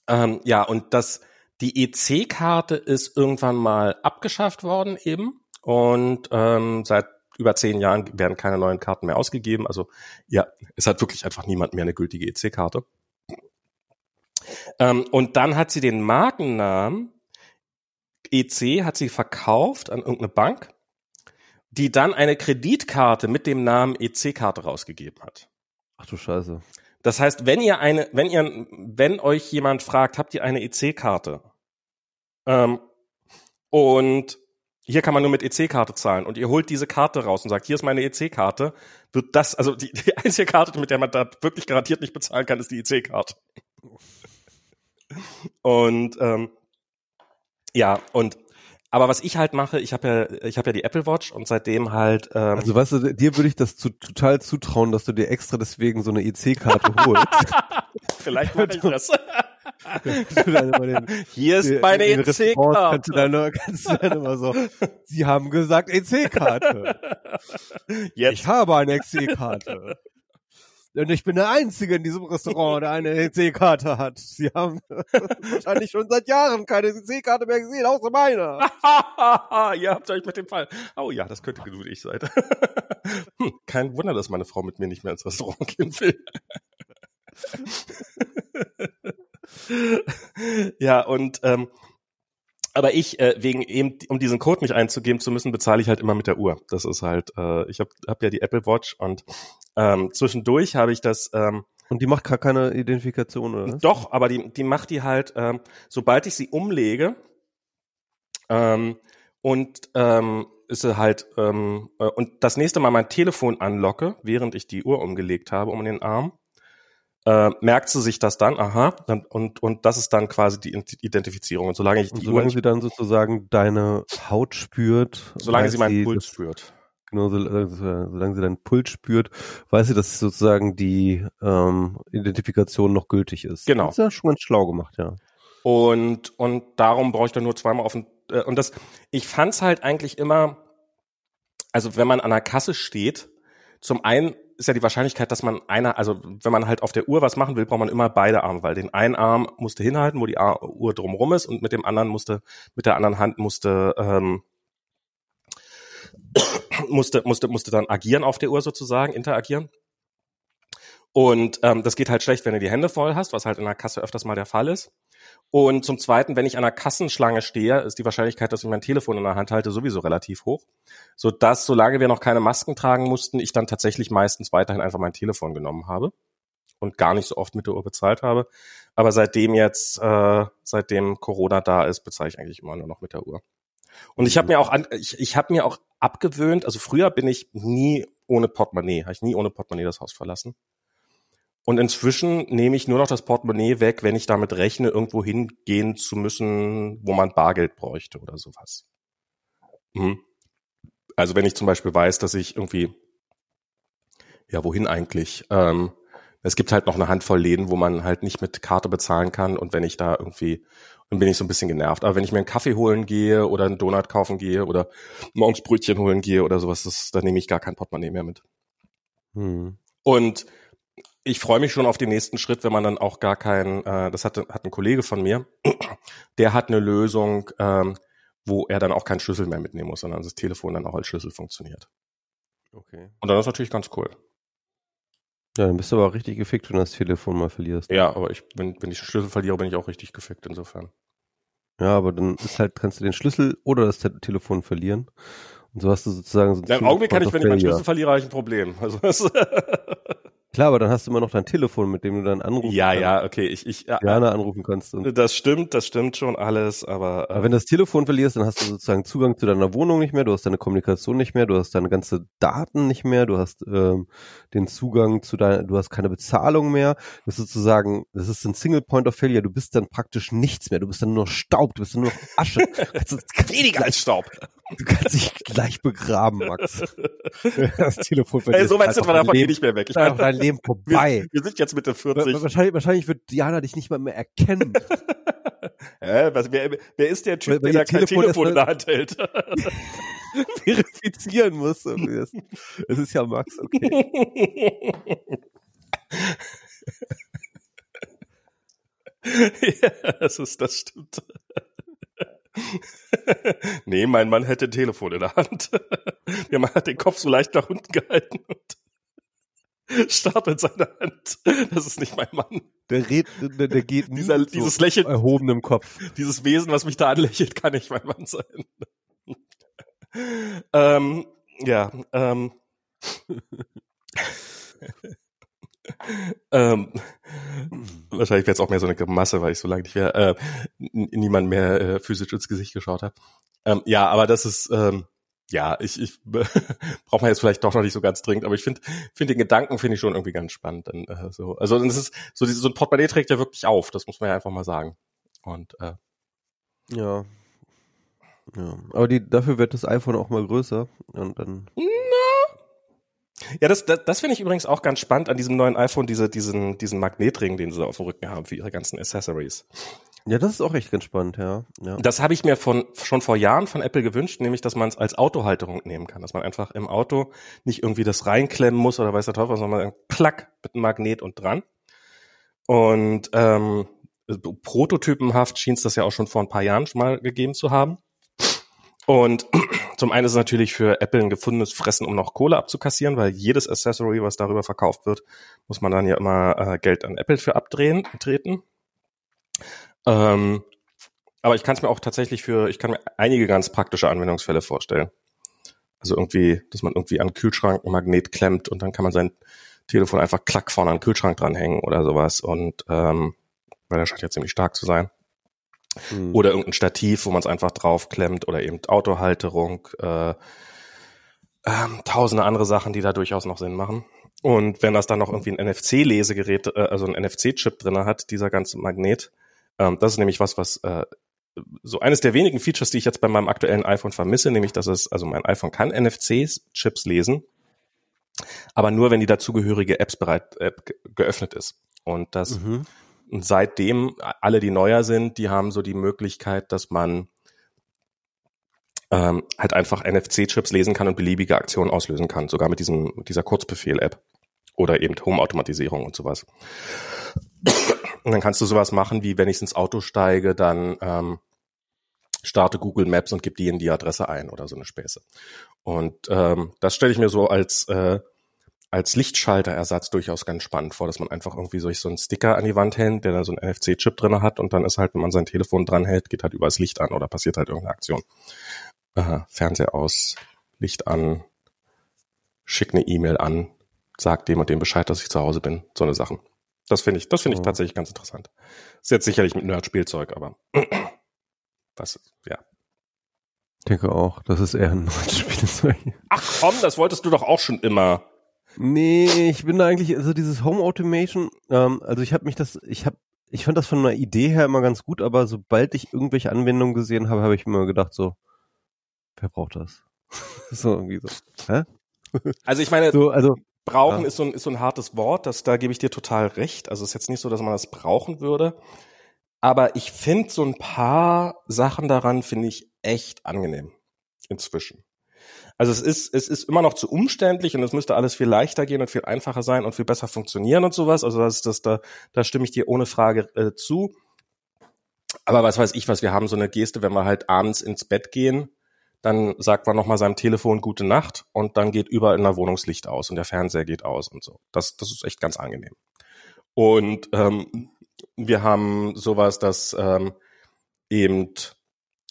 ähm, ja, und das die EC-Karte ist irgendwann mal abgeschafft worden eben und ähm, seit über zehn Jahren werden keine neuen Karten mehr ausgegeben. Also ja, es hat wirklich einfach niemand mehr eine gültige EC-Karte. Ähm, und dann hat sie den Markennamen EC hat sie verkauft an irgendeine Bank, die dann eine Kreditkarte mit dem Namen EC-Karte rausgegeben hat. Ach du Scheiße. Das heißt, wenn ihr eine, wenn ihr, wenn euch jemand fragt, habt ihr eine EC-Karte? Ähm, und hier kann man nur mit EC-Karte zahlen und ihr holt diese Karte raus und sagt, hier ist meine EC-Karte, wird das, also die, die einzige Karte, mit der man da wirklich garantiert nicht bezahlen kann, ist die EC-Karte. Und ähm, ja, und aber was ich halt mache, ich habe ja, ich habe ja die Apple Watch und seitdem halt. Ähm, also weißt du, dir würde ich das zu, total zutrauen, dass du dir extra deswegen so eine EC-Karte holst. Vielleicht mache ich das. Hier ist meine EC-Karte. Kannst du dann, kannst du dann immer so, Sie haben gesagt EC-Karte. Ich habe eine EC-Karte. Und ich bin der Einzige in diesem Restaurant, der eine EC-Karte hat. Sie haben wahrscheinlich schon seit Jahren keine EC-Karte mehr gesehen, außer meiner. Ihr habt euch mit dem Fall. Oh ja, das könnte genug ich sein. hm, kein Wunder, dass meine Frau mit mir nicht mehr ins Restaurant gehen will. ja, und ähm, aber ich, äh, wegen eben, um diesen Code nicht einzugeben zu müssen, bezahle ich halt immer mit der Uhr. Das ist halt, äh, ich habe hab ja die Apple Watch und ähm, zwischendurch habe ich das. Ähm, und die macht gar keine Identifikation, oder? Was? Doch, aber die, die macht die halt, ähm, sobald ich sie umlege ähm, und ähm, ist sie halt ähm, äh, und das nächste Mal mein Telefon anlocke, während ich die Uhr umgelegt habe um den Arm, äh, merkt sie sich das dann, aha, und, und das ist dann quasi die Identifizierung. Und solange ich die und solange Uhr sie dann sozusagen deine Haut spürt, solange sie meinen Puls spürt. Genau, solange, solange sie deinen Puls spürt, weiß sie, dass sozusagen die ähm, Identifikation noch gültig ist. Genau. Das ist ja schon ganz schlau gemacht, ja. Und, und darum brauche ich dann nur zweimal auf den, äh, und das, ich fand's halt eigentlich immer, also wenn man an der Kasse steht, zum einen ist ja die Wahrscheinlichkeit, dass man einer, also wenn man halt auf der Uhr was machen will, braucht man immer beide Arme, weil den einen Arm musste hinhalten, wo die Uhr drumrum ist, und mit dem anderen musste, mit der anderen Hand musste, ähm, musste, musste, musste dann agieren auf der Uhr sozusagen, interagieren. Und ähm, das geht halt schlecht, wenn du die Hände voll hast, was halt in der Kasse öfters mal der Fall ist. Und zum Zweiten, wenn ich an einer Kassenschlange stehe, ist die Wahrscheinlichkeit, dass ich mein Telefon in der Hand halte, sowieso relativ hoch. So dass, solange wir noch keine Masken tragen mussten, ich dann tatsächlich meistens weiterhin einfach mein Telefon genommen habe und gar nicht so oft mit der Uhr bezahlt habe. Aber seitdem jetzt, äh, seitdem Corona da ist, bezahle ich eigentlich immer nur noch mit der Uhr. Und ich habe mir auch, an, ich, ich habe mir auch abgewöhnt. Also früher bin ich nie ohne Portemonnaie, habe ich nie ohne Portemonnaie das Haus verlassen. Und inzwischen nehme ich nur noch das Portemonnaie weg, wenn ich damit rechne, irgendwo hingehen zu müssen, wo man Bargeld bräuchte oder sowas. Mhm. Also wenn ich zum Beispiel weiß, dass ich irgendwie, ja, wohin eigentlich? Ähm, es gibt halt noch eine Handvoll Läden, wo man halt nicht mit Karte bezahlen kann. Und wenn ich da irgendwie, dann bin ich so ein bisschen genervt. Aber wenn ich mir einen Kaffee holen gehe oder einen Donut kaufen gehe oder morgens Brötchen holen gehe oder sowas, das, dann nehme ich gar kein Portemonnaie mehr mit. Hm. Und ich freue mich schon auf den nächsten Schritt, wenn man dann auch gar kein, äh, das hat, hat ein Kollege von mir, der hat eine Lösung, ähm, wo er dann auch keinen Schlüssel mehr mitnehmen muss, sondern das Telefon dann auch als Schlüssel funktioniert. Okay. Und dann ist natürlich ganz cool. Ja, dann bist du aber auch richtig gefickt, wenn du das Telefon mal verlierst. Ja, aber ich, wenn, wenn ich den Schlüssel verliere, bin ich auch richtig gefickt insofern. Ja, aber dann ist halt, kannst du den Schlüssel oder das Telefon verlieren. Und so hast du sozusagen so ein ja, Im Augenblick kann ich, wenn ich meinen Schlüssel verliere, habe ich ein Problem. Also, Klar, aber dann hast du immer noch dein Telefon, mit dem du dann anrufen ja, kannst. Ja, ja, okay. Ich, ich, ja, gerne anrufen kannst. Das stimmt, das stimmt schon alles, aber. Äh, aber wenn du das Telefon verlierst, dann hast du sozusagen Zugang zu deiner Wohnung nicht mehr, du hast deine Kommunikation nicht mehr, du hast deine ganze Daten nicht mehr, du hast ähm, den Zugang zu deiner, du hast keine Bezahlung mehr. Das ist sozusagen, das ist ein Single Point of Failure. Du bist dann praktisch nichts mehr. Du bist dann nur Staub, du bist dann nur Asche. Weniger als Staub. Du kannst dich gleich begraben, Max. das Telefon Ey, so weit sind wir davon eh nicht mehr weg. Ich meine, dein Leben vorbei. Wir, wir, sind jetzt Mitte 40. Wahrscheinlich, wahrscheinlich wird Diana dich nicht mal mehr erkennen. Hä, was, wer, wer ist der Typ, weil, der kein Telefon, Telefon in der Hand hält? verifizieren muss. Es ist ja Max, okay. ja, das ist, das stimmt. nee, mein Mann hätte ein Telefon in der Hand. Der Mann hat den Kopf so leicht nach unten gehalten und startet seine Hand. Das ist nicht mein Mann. Der, red, der, der geht Dieser, dieses Lächeln, erhobenem Kopf. Dieses Wesen, was mich da anlächelt, kann nicht mein Mann sein. ähm, ja, ähm. Ähm, wahrscheinlich wäre es auch mehr so eine Masse, weil ich so lange nicht mehr äh, niemand mehr äh, physisch ins Gesicht geschaut habe. Ähm, ja, aber das ist ähm, ja, ich, ich braucht man jetzt vielleicht doch noch nicht so ganz dringend, aber ich finde finde den Gedanken finde ich schon irgendwie ganz spannend. Dann, äh, so. Also das ist so, so ein Portemonnaie trägt ja wirklich auf, das muss man ja einfach mal sagen. Und äh, ja. Ja, aber die, dafür wird das iPhone auch mal größer und dann. Na, Ja, das, das, das finde ich übrigens auch ganz spannend an diesem neuen iPhone, diese, diesen, diesen Magnetring, den sie auf dem Rücken haben für ihre ganzen Accessories. Ja, das ist auch echt ganz spannend, ja. ja. Das habe ich mir von, schon vor Jahren von Apple gewünscht, nämlich, dass man es als Autohalterung nehmen kann, dass man einfach im Auto nicht irgendwie das reinklemmen muss oder weiß der Teufel, sondern man klack mit einem Magnet und dran. Und ähm, prototypenhaft schien es das ja auch schon vor ein paar Jahren schon mal gegeben zu haben. Und zum einen ist es natürlich für Apple ein gefundenes Fressen, um noch Kohle abzukassieren, weil jedes Accessory, was darüber verkauft wird, muss man dann ja immer äh, Geld an Apple für abdrehen, treten. Ähm, aber ich kann es mir auch tatsächlich für, ich kann mir einige ganz praktische Anwendungsfälle vorstellen. Also irgendwie, dass man irgendwie an Kühlschrank ein Magnet klemmt und dann kann man sein Telefon einfach klack vorne an den Kühlschrank dranhängen oder sowas. Und ähm, weil der scheint ja ziemlich stark zu sein. Mhm. Oder irgendein Stativ, wo man es einfach draufklemmt oder eben Autohalterung, äh, äh, tausende andere Sachen, die da durchaus noch Sinn machen. Und wenn das dann noch irgendwie ein NFC-Lesegerät, äh, also ein NFC-Chip drinne hat, dieser ganze Magnet, ähm, das ist nämlich was, was äh, so eines der wenigen Features, die ich jetzt bei meinem aktuellen iPhone vermisse, nämlich dass es, also mein iPhone kann NFC-Chips lesen, aber nur, wenn die dazugehörige Apps bereit äh, geöffnet ist. Und das mhm. Und seitdem, alle, die neuer sind, die haben so die Möglichkeit, dass man ähm, halt einfach NFC-Chips lesen kann und beliebige Aktionen auslösen kann, sogar mit diesem, dieser Kurzbefehl-App. Oder eben Home-Automatisierung und sowas. Und dann kannst du sowas machen, wie wenn ich ins Auto steige, dann ähm, starte Google Maps und gib die in die Adresse ein oder so eine Späße. Und ähm, das stelle ich mir so als äh, als Lichtschalterersatz durchaus ganz spannend vor, dass man einfach irgendwie so einen Sticker an die Wand hängt, der da so einen NFC-Chip drin hat und dann ist halt, wenn man sein Telefon dranhält, geht halt überall das Licht an oder passiert halt irgendeine Aktion. Aha, Fernseher aus, Licht an, schick eine E-Mail an, sag dem und dem Bescheid, dass ich zu Hause bin. So eine Sachen. Das finde ich, das finde ich oh. tatsächlich ganz interessant. Ist jetzt sicherlich mit Nerd-Spielzeug, aber das, ja. Ich denke auch, das ist eher ein Nerd-Spielzeug. Ach komm, das wolltest du doch auch schon immer. Nee, ich bin da eigentlich, also dieses Home Automation, ähm, also ich habe mich das, ich habe, ich fand das von einer Idee her immer ganz gut, aber sobald ich irgendwelche Anwendungen gesehen habe, habe ich mir gedacht so, wer braucht das? so irgendwie so. Hä? Also ich meine, so, also brauchen ja. ist so ein ist so ein hartes Wort, das da gebe ich dir total recht. Also es ist jetzt nicht so, dass man das brauchen würde, aber ich finde so ein paar Sachen daran finde ich echt angenehm inzwischen. Also es ist, es ist immer noch zu umständlich und es müsste alles viel leichter gehen und viel einfacher sein und viel besser funktionieren und sowas. Also das, das, da, da stimme ich dir ohne Frage äh, zu. Aber was weiß ich was, wir haben so eine Geste, wenn wir halt abends ins Bett gehen, dann sagt man nochmal seinem Telefon gute Nacht und dann geht überall in der Wohnungslicht aus und der Fernseher geht aus und so. Das, das ist echt ganz angenehm. Und ähm, wir haben sowas, dass ähm, eben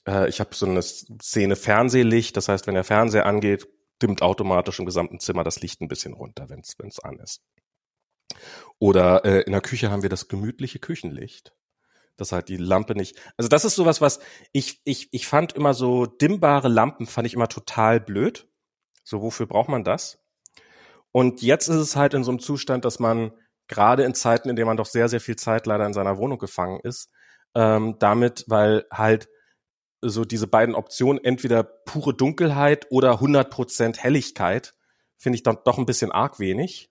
äh, ich habe so eine Szene Fernsehlicht, das heißt, wenn der Fernseher angeht, dimmt automatisch im gesamten Zimmer das Licht ein bisschen runter, wenn es an ist. Oder äh, in der Küche haben wir das gemütliche Küchenlicht. Das halt die Lampe nicht. Also das ist sowas, was ich, ich, ich fand immer so dimmbare Lampen, fand ich immer total blöd. So, wofür braucht man das? Und jetzt ist es halt in so einem Zustand, dass man gerade in Zeiten, in denen man doch sehr, sehr viel Zeit leider in seiner Wohnung gefangen ist, ähm, damit, weil halt so diese beiden Optionen, entweder pure Dunkelheit oder 100% Helligkeit, finde ich dann doch ein bisschen arg wenig.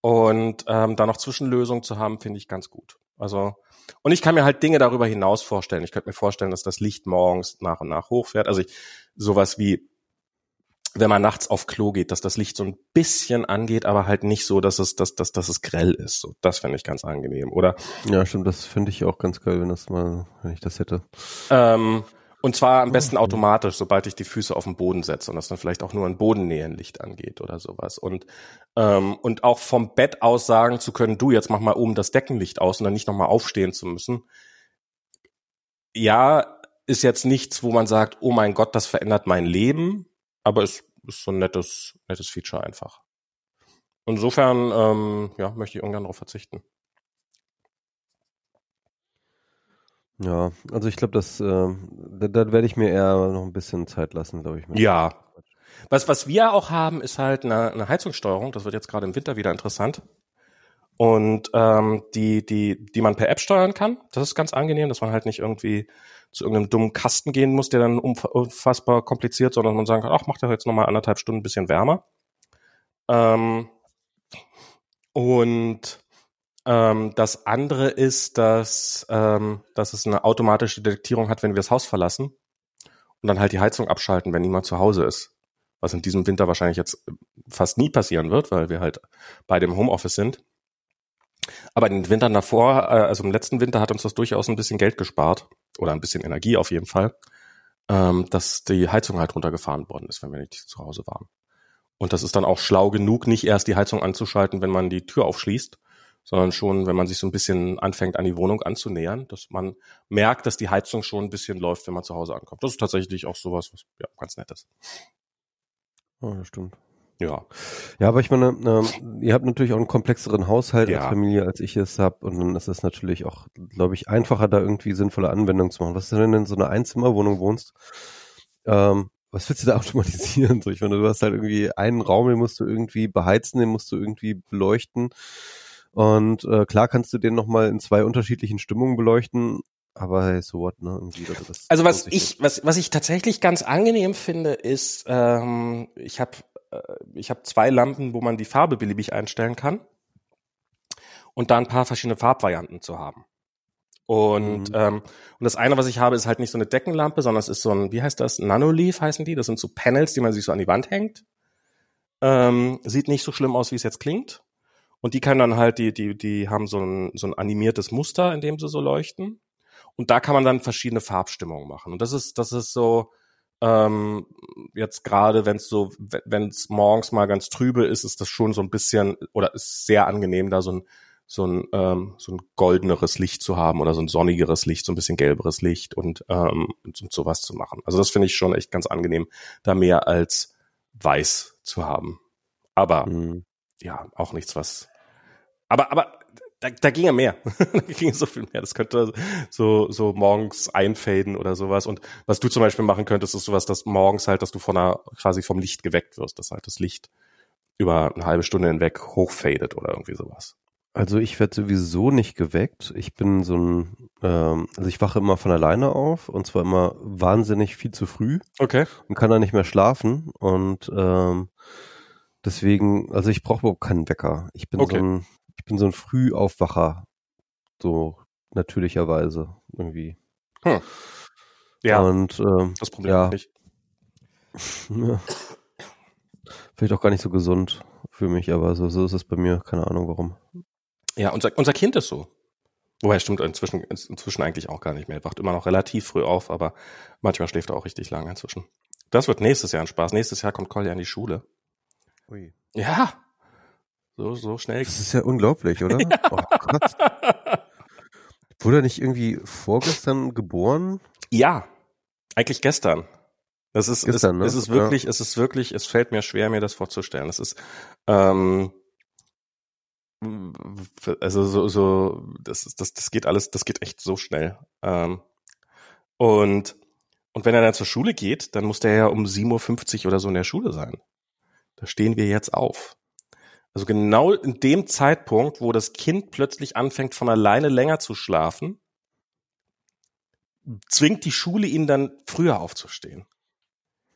Und ähm, da noch Zwischenlösungen zu haben, finde ich ganz gut. Also, und ich kann mir halt Dinge darüber hinaus vorstellen. Ich könnte mir vorstellen, dass das Licht morgens nach und nach hochfährt. Also ich, sowas wie wenn man nachts auf Klo geht, dass das Licht so ein bisschen angeht, aber halt nicht so, dass es, dass, dass, dass es grell ist. So, das fände ich ganz angenehm, oder? Ja, stimmt, das finde ich auch ganz geil, wenn das mal, wenn ich das hätte. Ähm, und zwar am besten automatisch, sobald ich die Füße auf den Boden setze und das dann vielleicht auch nur in Bodennähenlicht angeht oder sowas. Und, ähm, und auch vom Bett aus sagen zu können, du, jetzt mach mal oben das Deckenlicht aus und dann nicht nochmal aufstehen zu müssen. Ja, ist jetzt nichts, wo man sagt, oh mein Gott, das verändert mein Leben, aber es ist so ein nettes, nettes Feature einfach. Insofern, ähm, ja, möchte ich irgendwann darauf verzichten. Ja, also ich glaube, das, äh, da, da werde ich mir eher noch ein bisschen Zeit lassen, glaube ich. Ja. Was, was wir auch haben, ist halt eine, eine Heizungssteuerung. Das wird jetzt gerade im Winter wieder interessant. Und ähm, die, die, die man per App steuern kann. Das ist ganz angenehm, dass man halt nicht irgendwie zu irgendeinem dummen Kasten gehen muss, der dann unfassbar kompliziert, sondern man sagen kann, ach, macht er jetzt nochmal anderthalb Stunden ein bisschen wärmer. Ähm, und ähm, das andere ist, dass, ähm, dass es eine automatische Detektierung hat, wenn wir das Haus verlassen und dann halt die Heizung abschalten, wenn niemand zu Hause ist. Was in diesem Winter wahrscheinlich jetzt fast nie passieren wird, weil wir halt bei dem Homeoffice sind. Aber in den Wintern davor, äh, also im letzten Winter hat uns das durchaus ein bisschen Geld gespart oder ein bisschen Energie auf jeden Fall, ähm, dass die Heizung halt runtergefahren worden ist, wenn wir nicht zu Hause waren. Und das ist dann auch schlau genug, nicht erst die Heizung anzuschalten, wenn man die Tür aufschließt, sondern schon, wenn man sich so ein bisschen anfängt, an die Wohnung anzunähern, dass man merkt, dass die Heizung schon ein bisschen läuft, wenn man zu Hause ankommt. Das ist tatsächlich auch sowas, was ja ganz nett ist. Oh, das stimmt. Ja. Ja, aber ich meine, ähm, ihr habt natürlich auch einen komplexeren Haushalt Ja. als Familie, als ich es habe. Und dann ist es natürlich auch, glaube ich, einfacher, da irgendwie sinnvolle Anwendungen zu machen. Was ist denn, wenn du in so einer Einzimmerwohnung wohnst? Ähm, was willst du da automatisieren? So, ich meine, du hast halt irgendwie einen Raum, den musst du irgendwie beheizen, den musst du irgendwie beleuchten. Und äh, klar kannst du den nochmal in zwei unterschiedlichen Stimmungen beleuchten, aber hey, so what, ne? Irgendwie, also, das Also was ich, was, was ich tatsächlich ganz angenehm finde, ist, ähm, ich habe äh, ich hab zwei Lampen, wo man die Farbe beliebig einstellen kann und da ein paar verschiedene Farbvarianten zu haben. Und, Mhm. ähm, und das eine, was ich habe, ist halt nicht so eine Deckenlampe, sondern es ist so ein, wie heißt das? Nanoleaf heißen die. Das sind so Panels, die man sich so an die Wand hängt. Ähm, sieht nicht so schlimm aus, wie es jetzt klingt. Und die kann dann halt, die, die, die haben so ein, so ein animiertes Muster, in dem sie so leuchten. Und da kann man dann verschiedene Farbstimmungen machen. Und das ist, das ist so, ähm, jetzt gerade, wenn es so, wenn es morgens mal ganz trübe ist, ist das schon so ein bisschen, oder ist sehr angenehm, da so ein, so ein, ähm, so ein goldeneres Licht zu haben oder so ein sonnigeres Licht, so ein bisschen gelberes Licht und, ähm, und, und sowas zu machen. Also das finde ich schon echt ganz angenehm, da mehr als weiß zu haben. Aber Mhm. Ja, auch nichts, was. Aber, aber da, da ging ja mehr. da ging so viel mehr. Das könnte so, so morgens einfaden oder sowas. Und was du zum Beispiel machen könntest, ist sowas, dass morgens halt, dass du von einer, quasi vom Licht geweckt wirst, dass halt das Licht über eine halbe Stunde hinweg hochfadet oder irgendwie sowas. Also ich werde sowieso nicht geweckt. Ich bin so ein, ähm, also ich wache immer von alleine auf und zwar immer wahnsinnig viel zu früh Okay. und kann dann nicht mehr schlafen und ähm, deswegen, also ich brauche überhaupt keinen Wecker. Ich bin Okay. so ein, ich bin so ein Frühaufwacher, so natürlicherweise irgendwie. Ja, Und ähm, das Problem ja. nicht. ja. vielleicht auch gar nicht so gesund für mich, aber so, so ist es bei mir. Keine Ahnung warum. Ja, unser, unser Kind ist so. Wobei, stimmt inzwischen, inzwischen eigentlich auch gar nicht mehr. Er wacht immer noch relativ früh auf, aber manchmal schläft er auch richtig lange inzwischen. Das wird nächstes Jahr ein Spaß. Nächstes Jahr kommt Collier an die Schule. Ui. Ja. So, so schnell. Das ist ja unglaublich, oder? Oh Gott. Wurde er nicht irgendwie vorgestern geboren? Ja. Eigentlich gestern. Das ist, Gestern, ne? es, es ist Ja. wirklich, es ist wirklich, es fällt mir schwer, mir das vorzustellen. Es ist, ähm, also so, so, das ist, das, das geht alles, das geht echt so schnell. Ähm, und, und wenn er dann zur Schule geht, dann muss der ja um 7.50 Uhr oder so in der Schule sein. Da stehen wir jetzt auf. Also genau in dem Zeitpunkt, wo das Kind plötzlich anfängt, von alleine länger zu schlafen, zwingt die Schule ihn dann früher aufzustehen.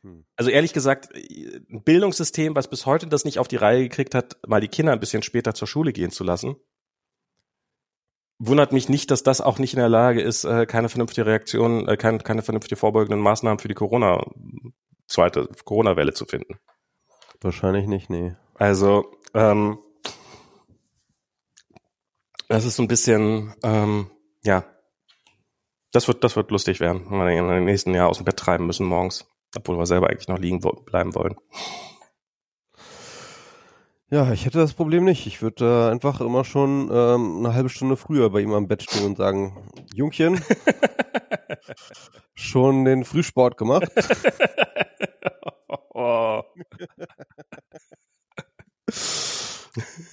Hm. Also ehrlich gesagt, ein Bildungssystem, was bis heute das nicht auf die Reihe gekriegt hat, mal die Kinder ein bisschen später zur Schule gehen zu lassen, wundert mich nicht, dass das auch nicht in der Lage ist, äh, keine vernünftige Reaktion, äh, keine, keine vernünftige vorbeugenden Maßnahmen für die Corona, zweite Corona-Welle zu finden. Wahrscheinlich nicht, nee. Also, ähm, das ist so ein bisschen, ähm, ja, das wird, das wird lustig werden, wenn wir ihn im nächsten Jahr aus dem Bett treiben müssen morgens, obwohl wir selber eigentlich noch liegen bleiben wollen. Ja, ich hätte das Problem nicht. Ich würde da einfach immer schon ähm, eine halbe Stunde früher bei ihm am Bett stehen und sagen, Jungchen, schon den Frühsport gemacht? oh.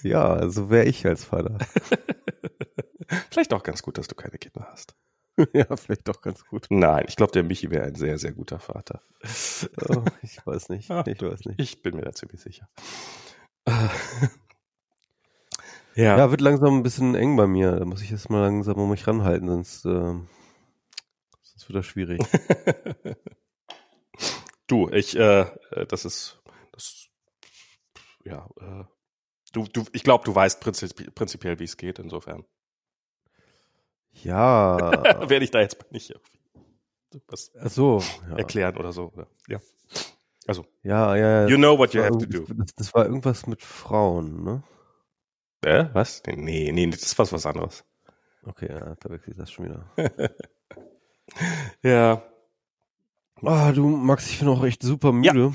Ja, so wäre ich als Vater. Vielleicht auch ganz gut, dass du keine Kinder hast. ja, vielleicht doch ganz gut. Nein, ich glaube, der Michi wäre ein sehr, sehr guter Vater. Oh, ich weiß nicht. Ah, Ich weiß nicht. Ich bin mir da ziemlich sicher. ja. Ja, wird langsam ein bisschen eng bei mir. Da muss ich jetzt mal langsam um mich ranhalten, sonst, ähm, sonst wird das schwierig. du, ich, äh, äh, das ist, das ja, äh, du, du, ich glaube, du weißt prinzip, prinzipiell, wie es geht, insofern. Ja. Werde ich da jetzt nicht was Ach so, ja. erklären oder so. Ja. Also. Ja, ja. You know what you have to do. Das, das, war irgendwas mit Frauen, ne? Äh, was? Nee, nee, das ist was, was anderes. Okay, ja, da wechselt das schon wieder. ja. Ah, du, Max, ich bin auch echt super müde.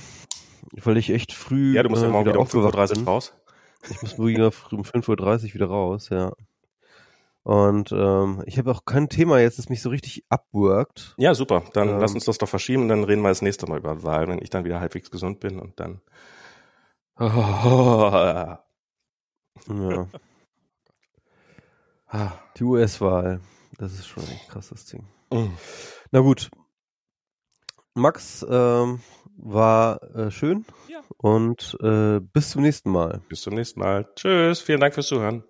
Ja. Weil ich echt früh. Ja, du musst ja äh, morgen wieder um 5.30 Uhr raus. Ich muss wieder um 5.30 Uhr wieder raus, ja. Und ähm, ich habe auch kein Thema jetzt, das mich so richtig abwirkt. Ja, super. Dann ähm, lass uns das doch verschieben und dann reden wir das nächste Mal über Wahlen, wenn ich dann wieder halbwegs gesund bin und dann. Oh, ja. Die US-Wahl. Das ist schon ein krasses Ding. Mhm. Na gut. Max ähm, war äh, schön. Ja. Und äh, bis zum nächsten Mal. Bis zum nächsten Mal. Tschüss. Vielen Dank fürs Zuhören.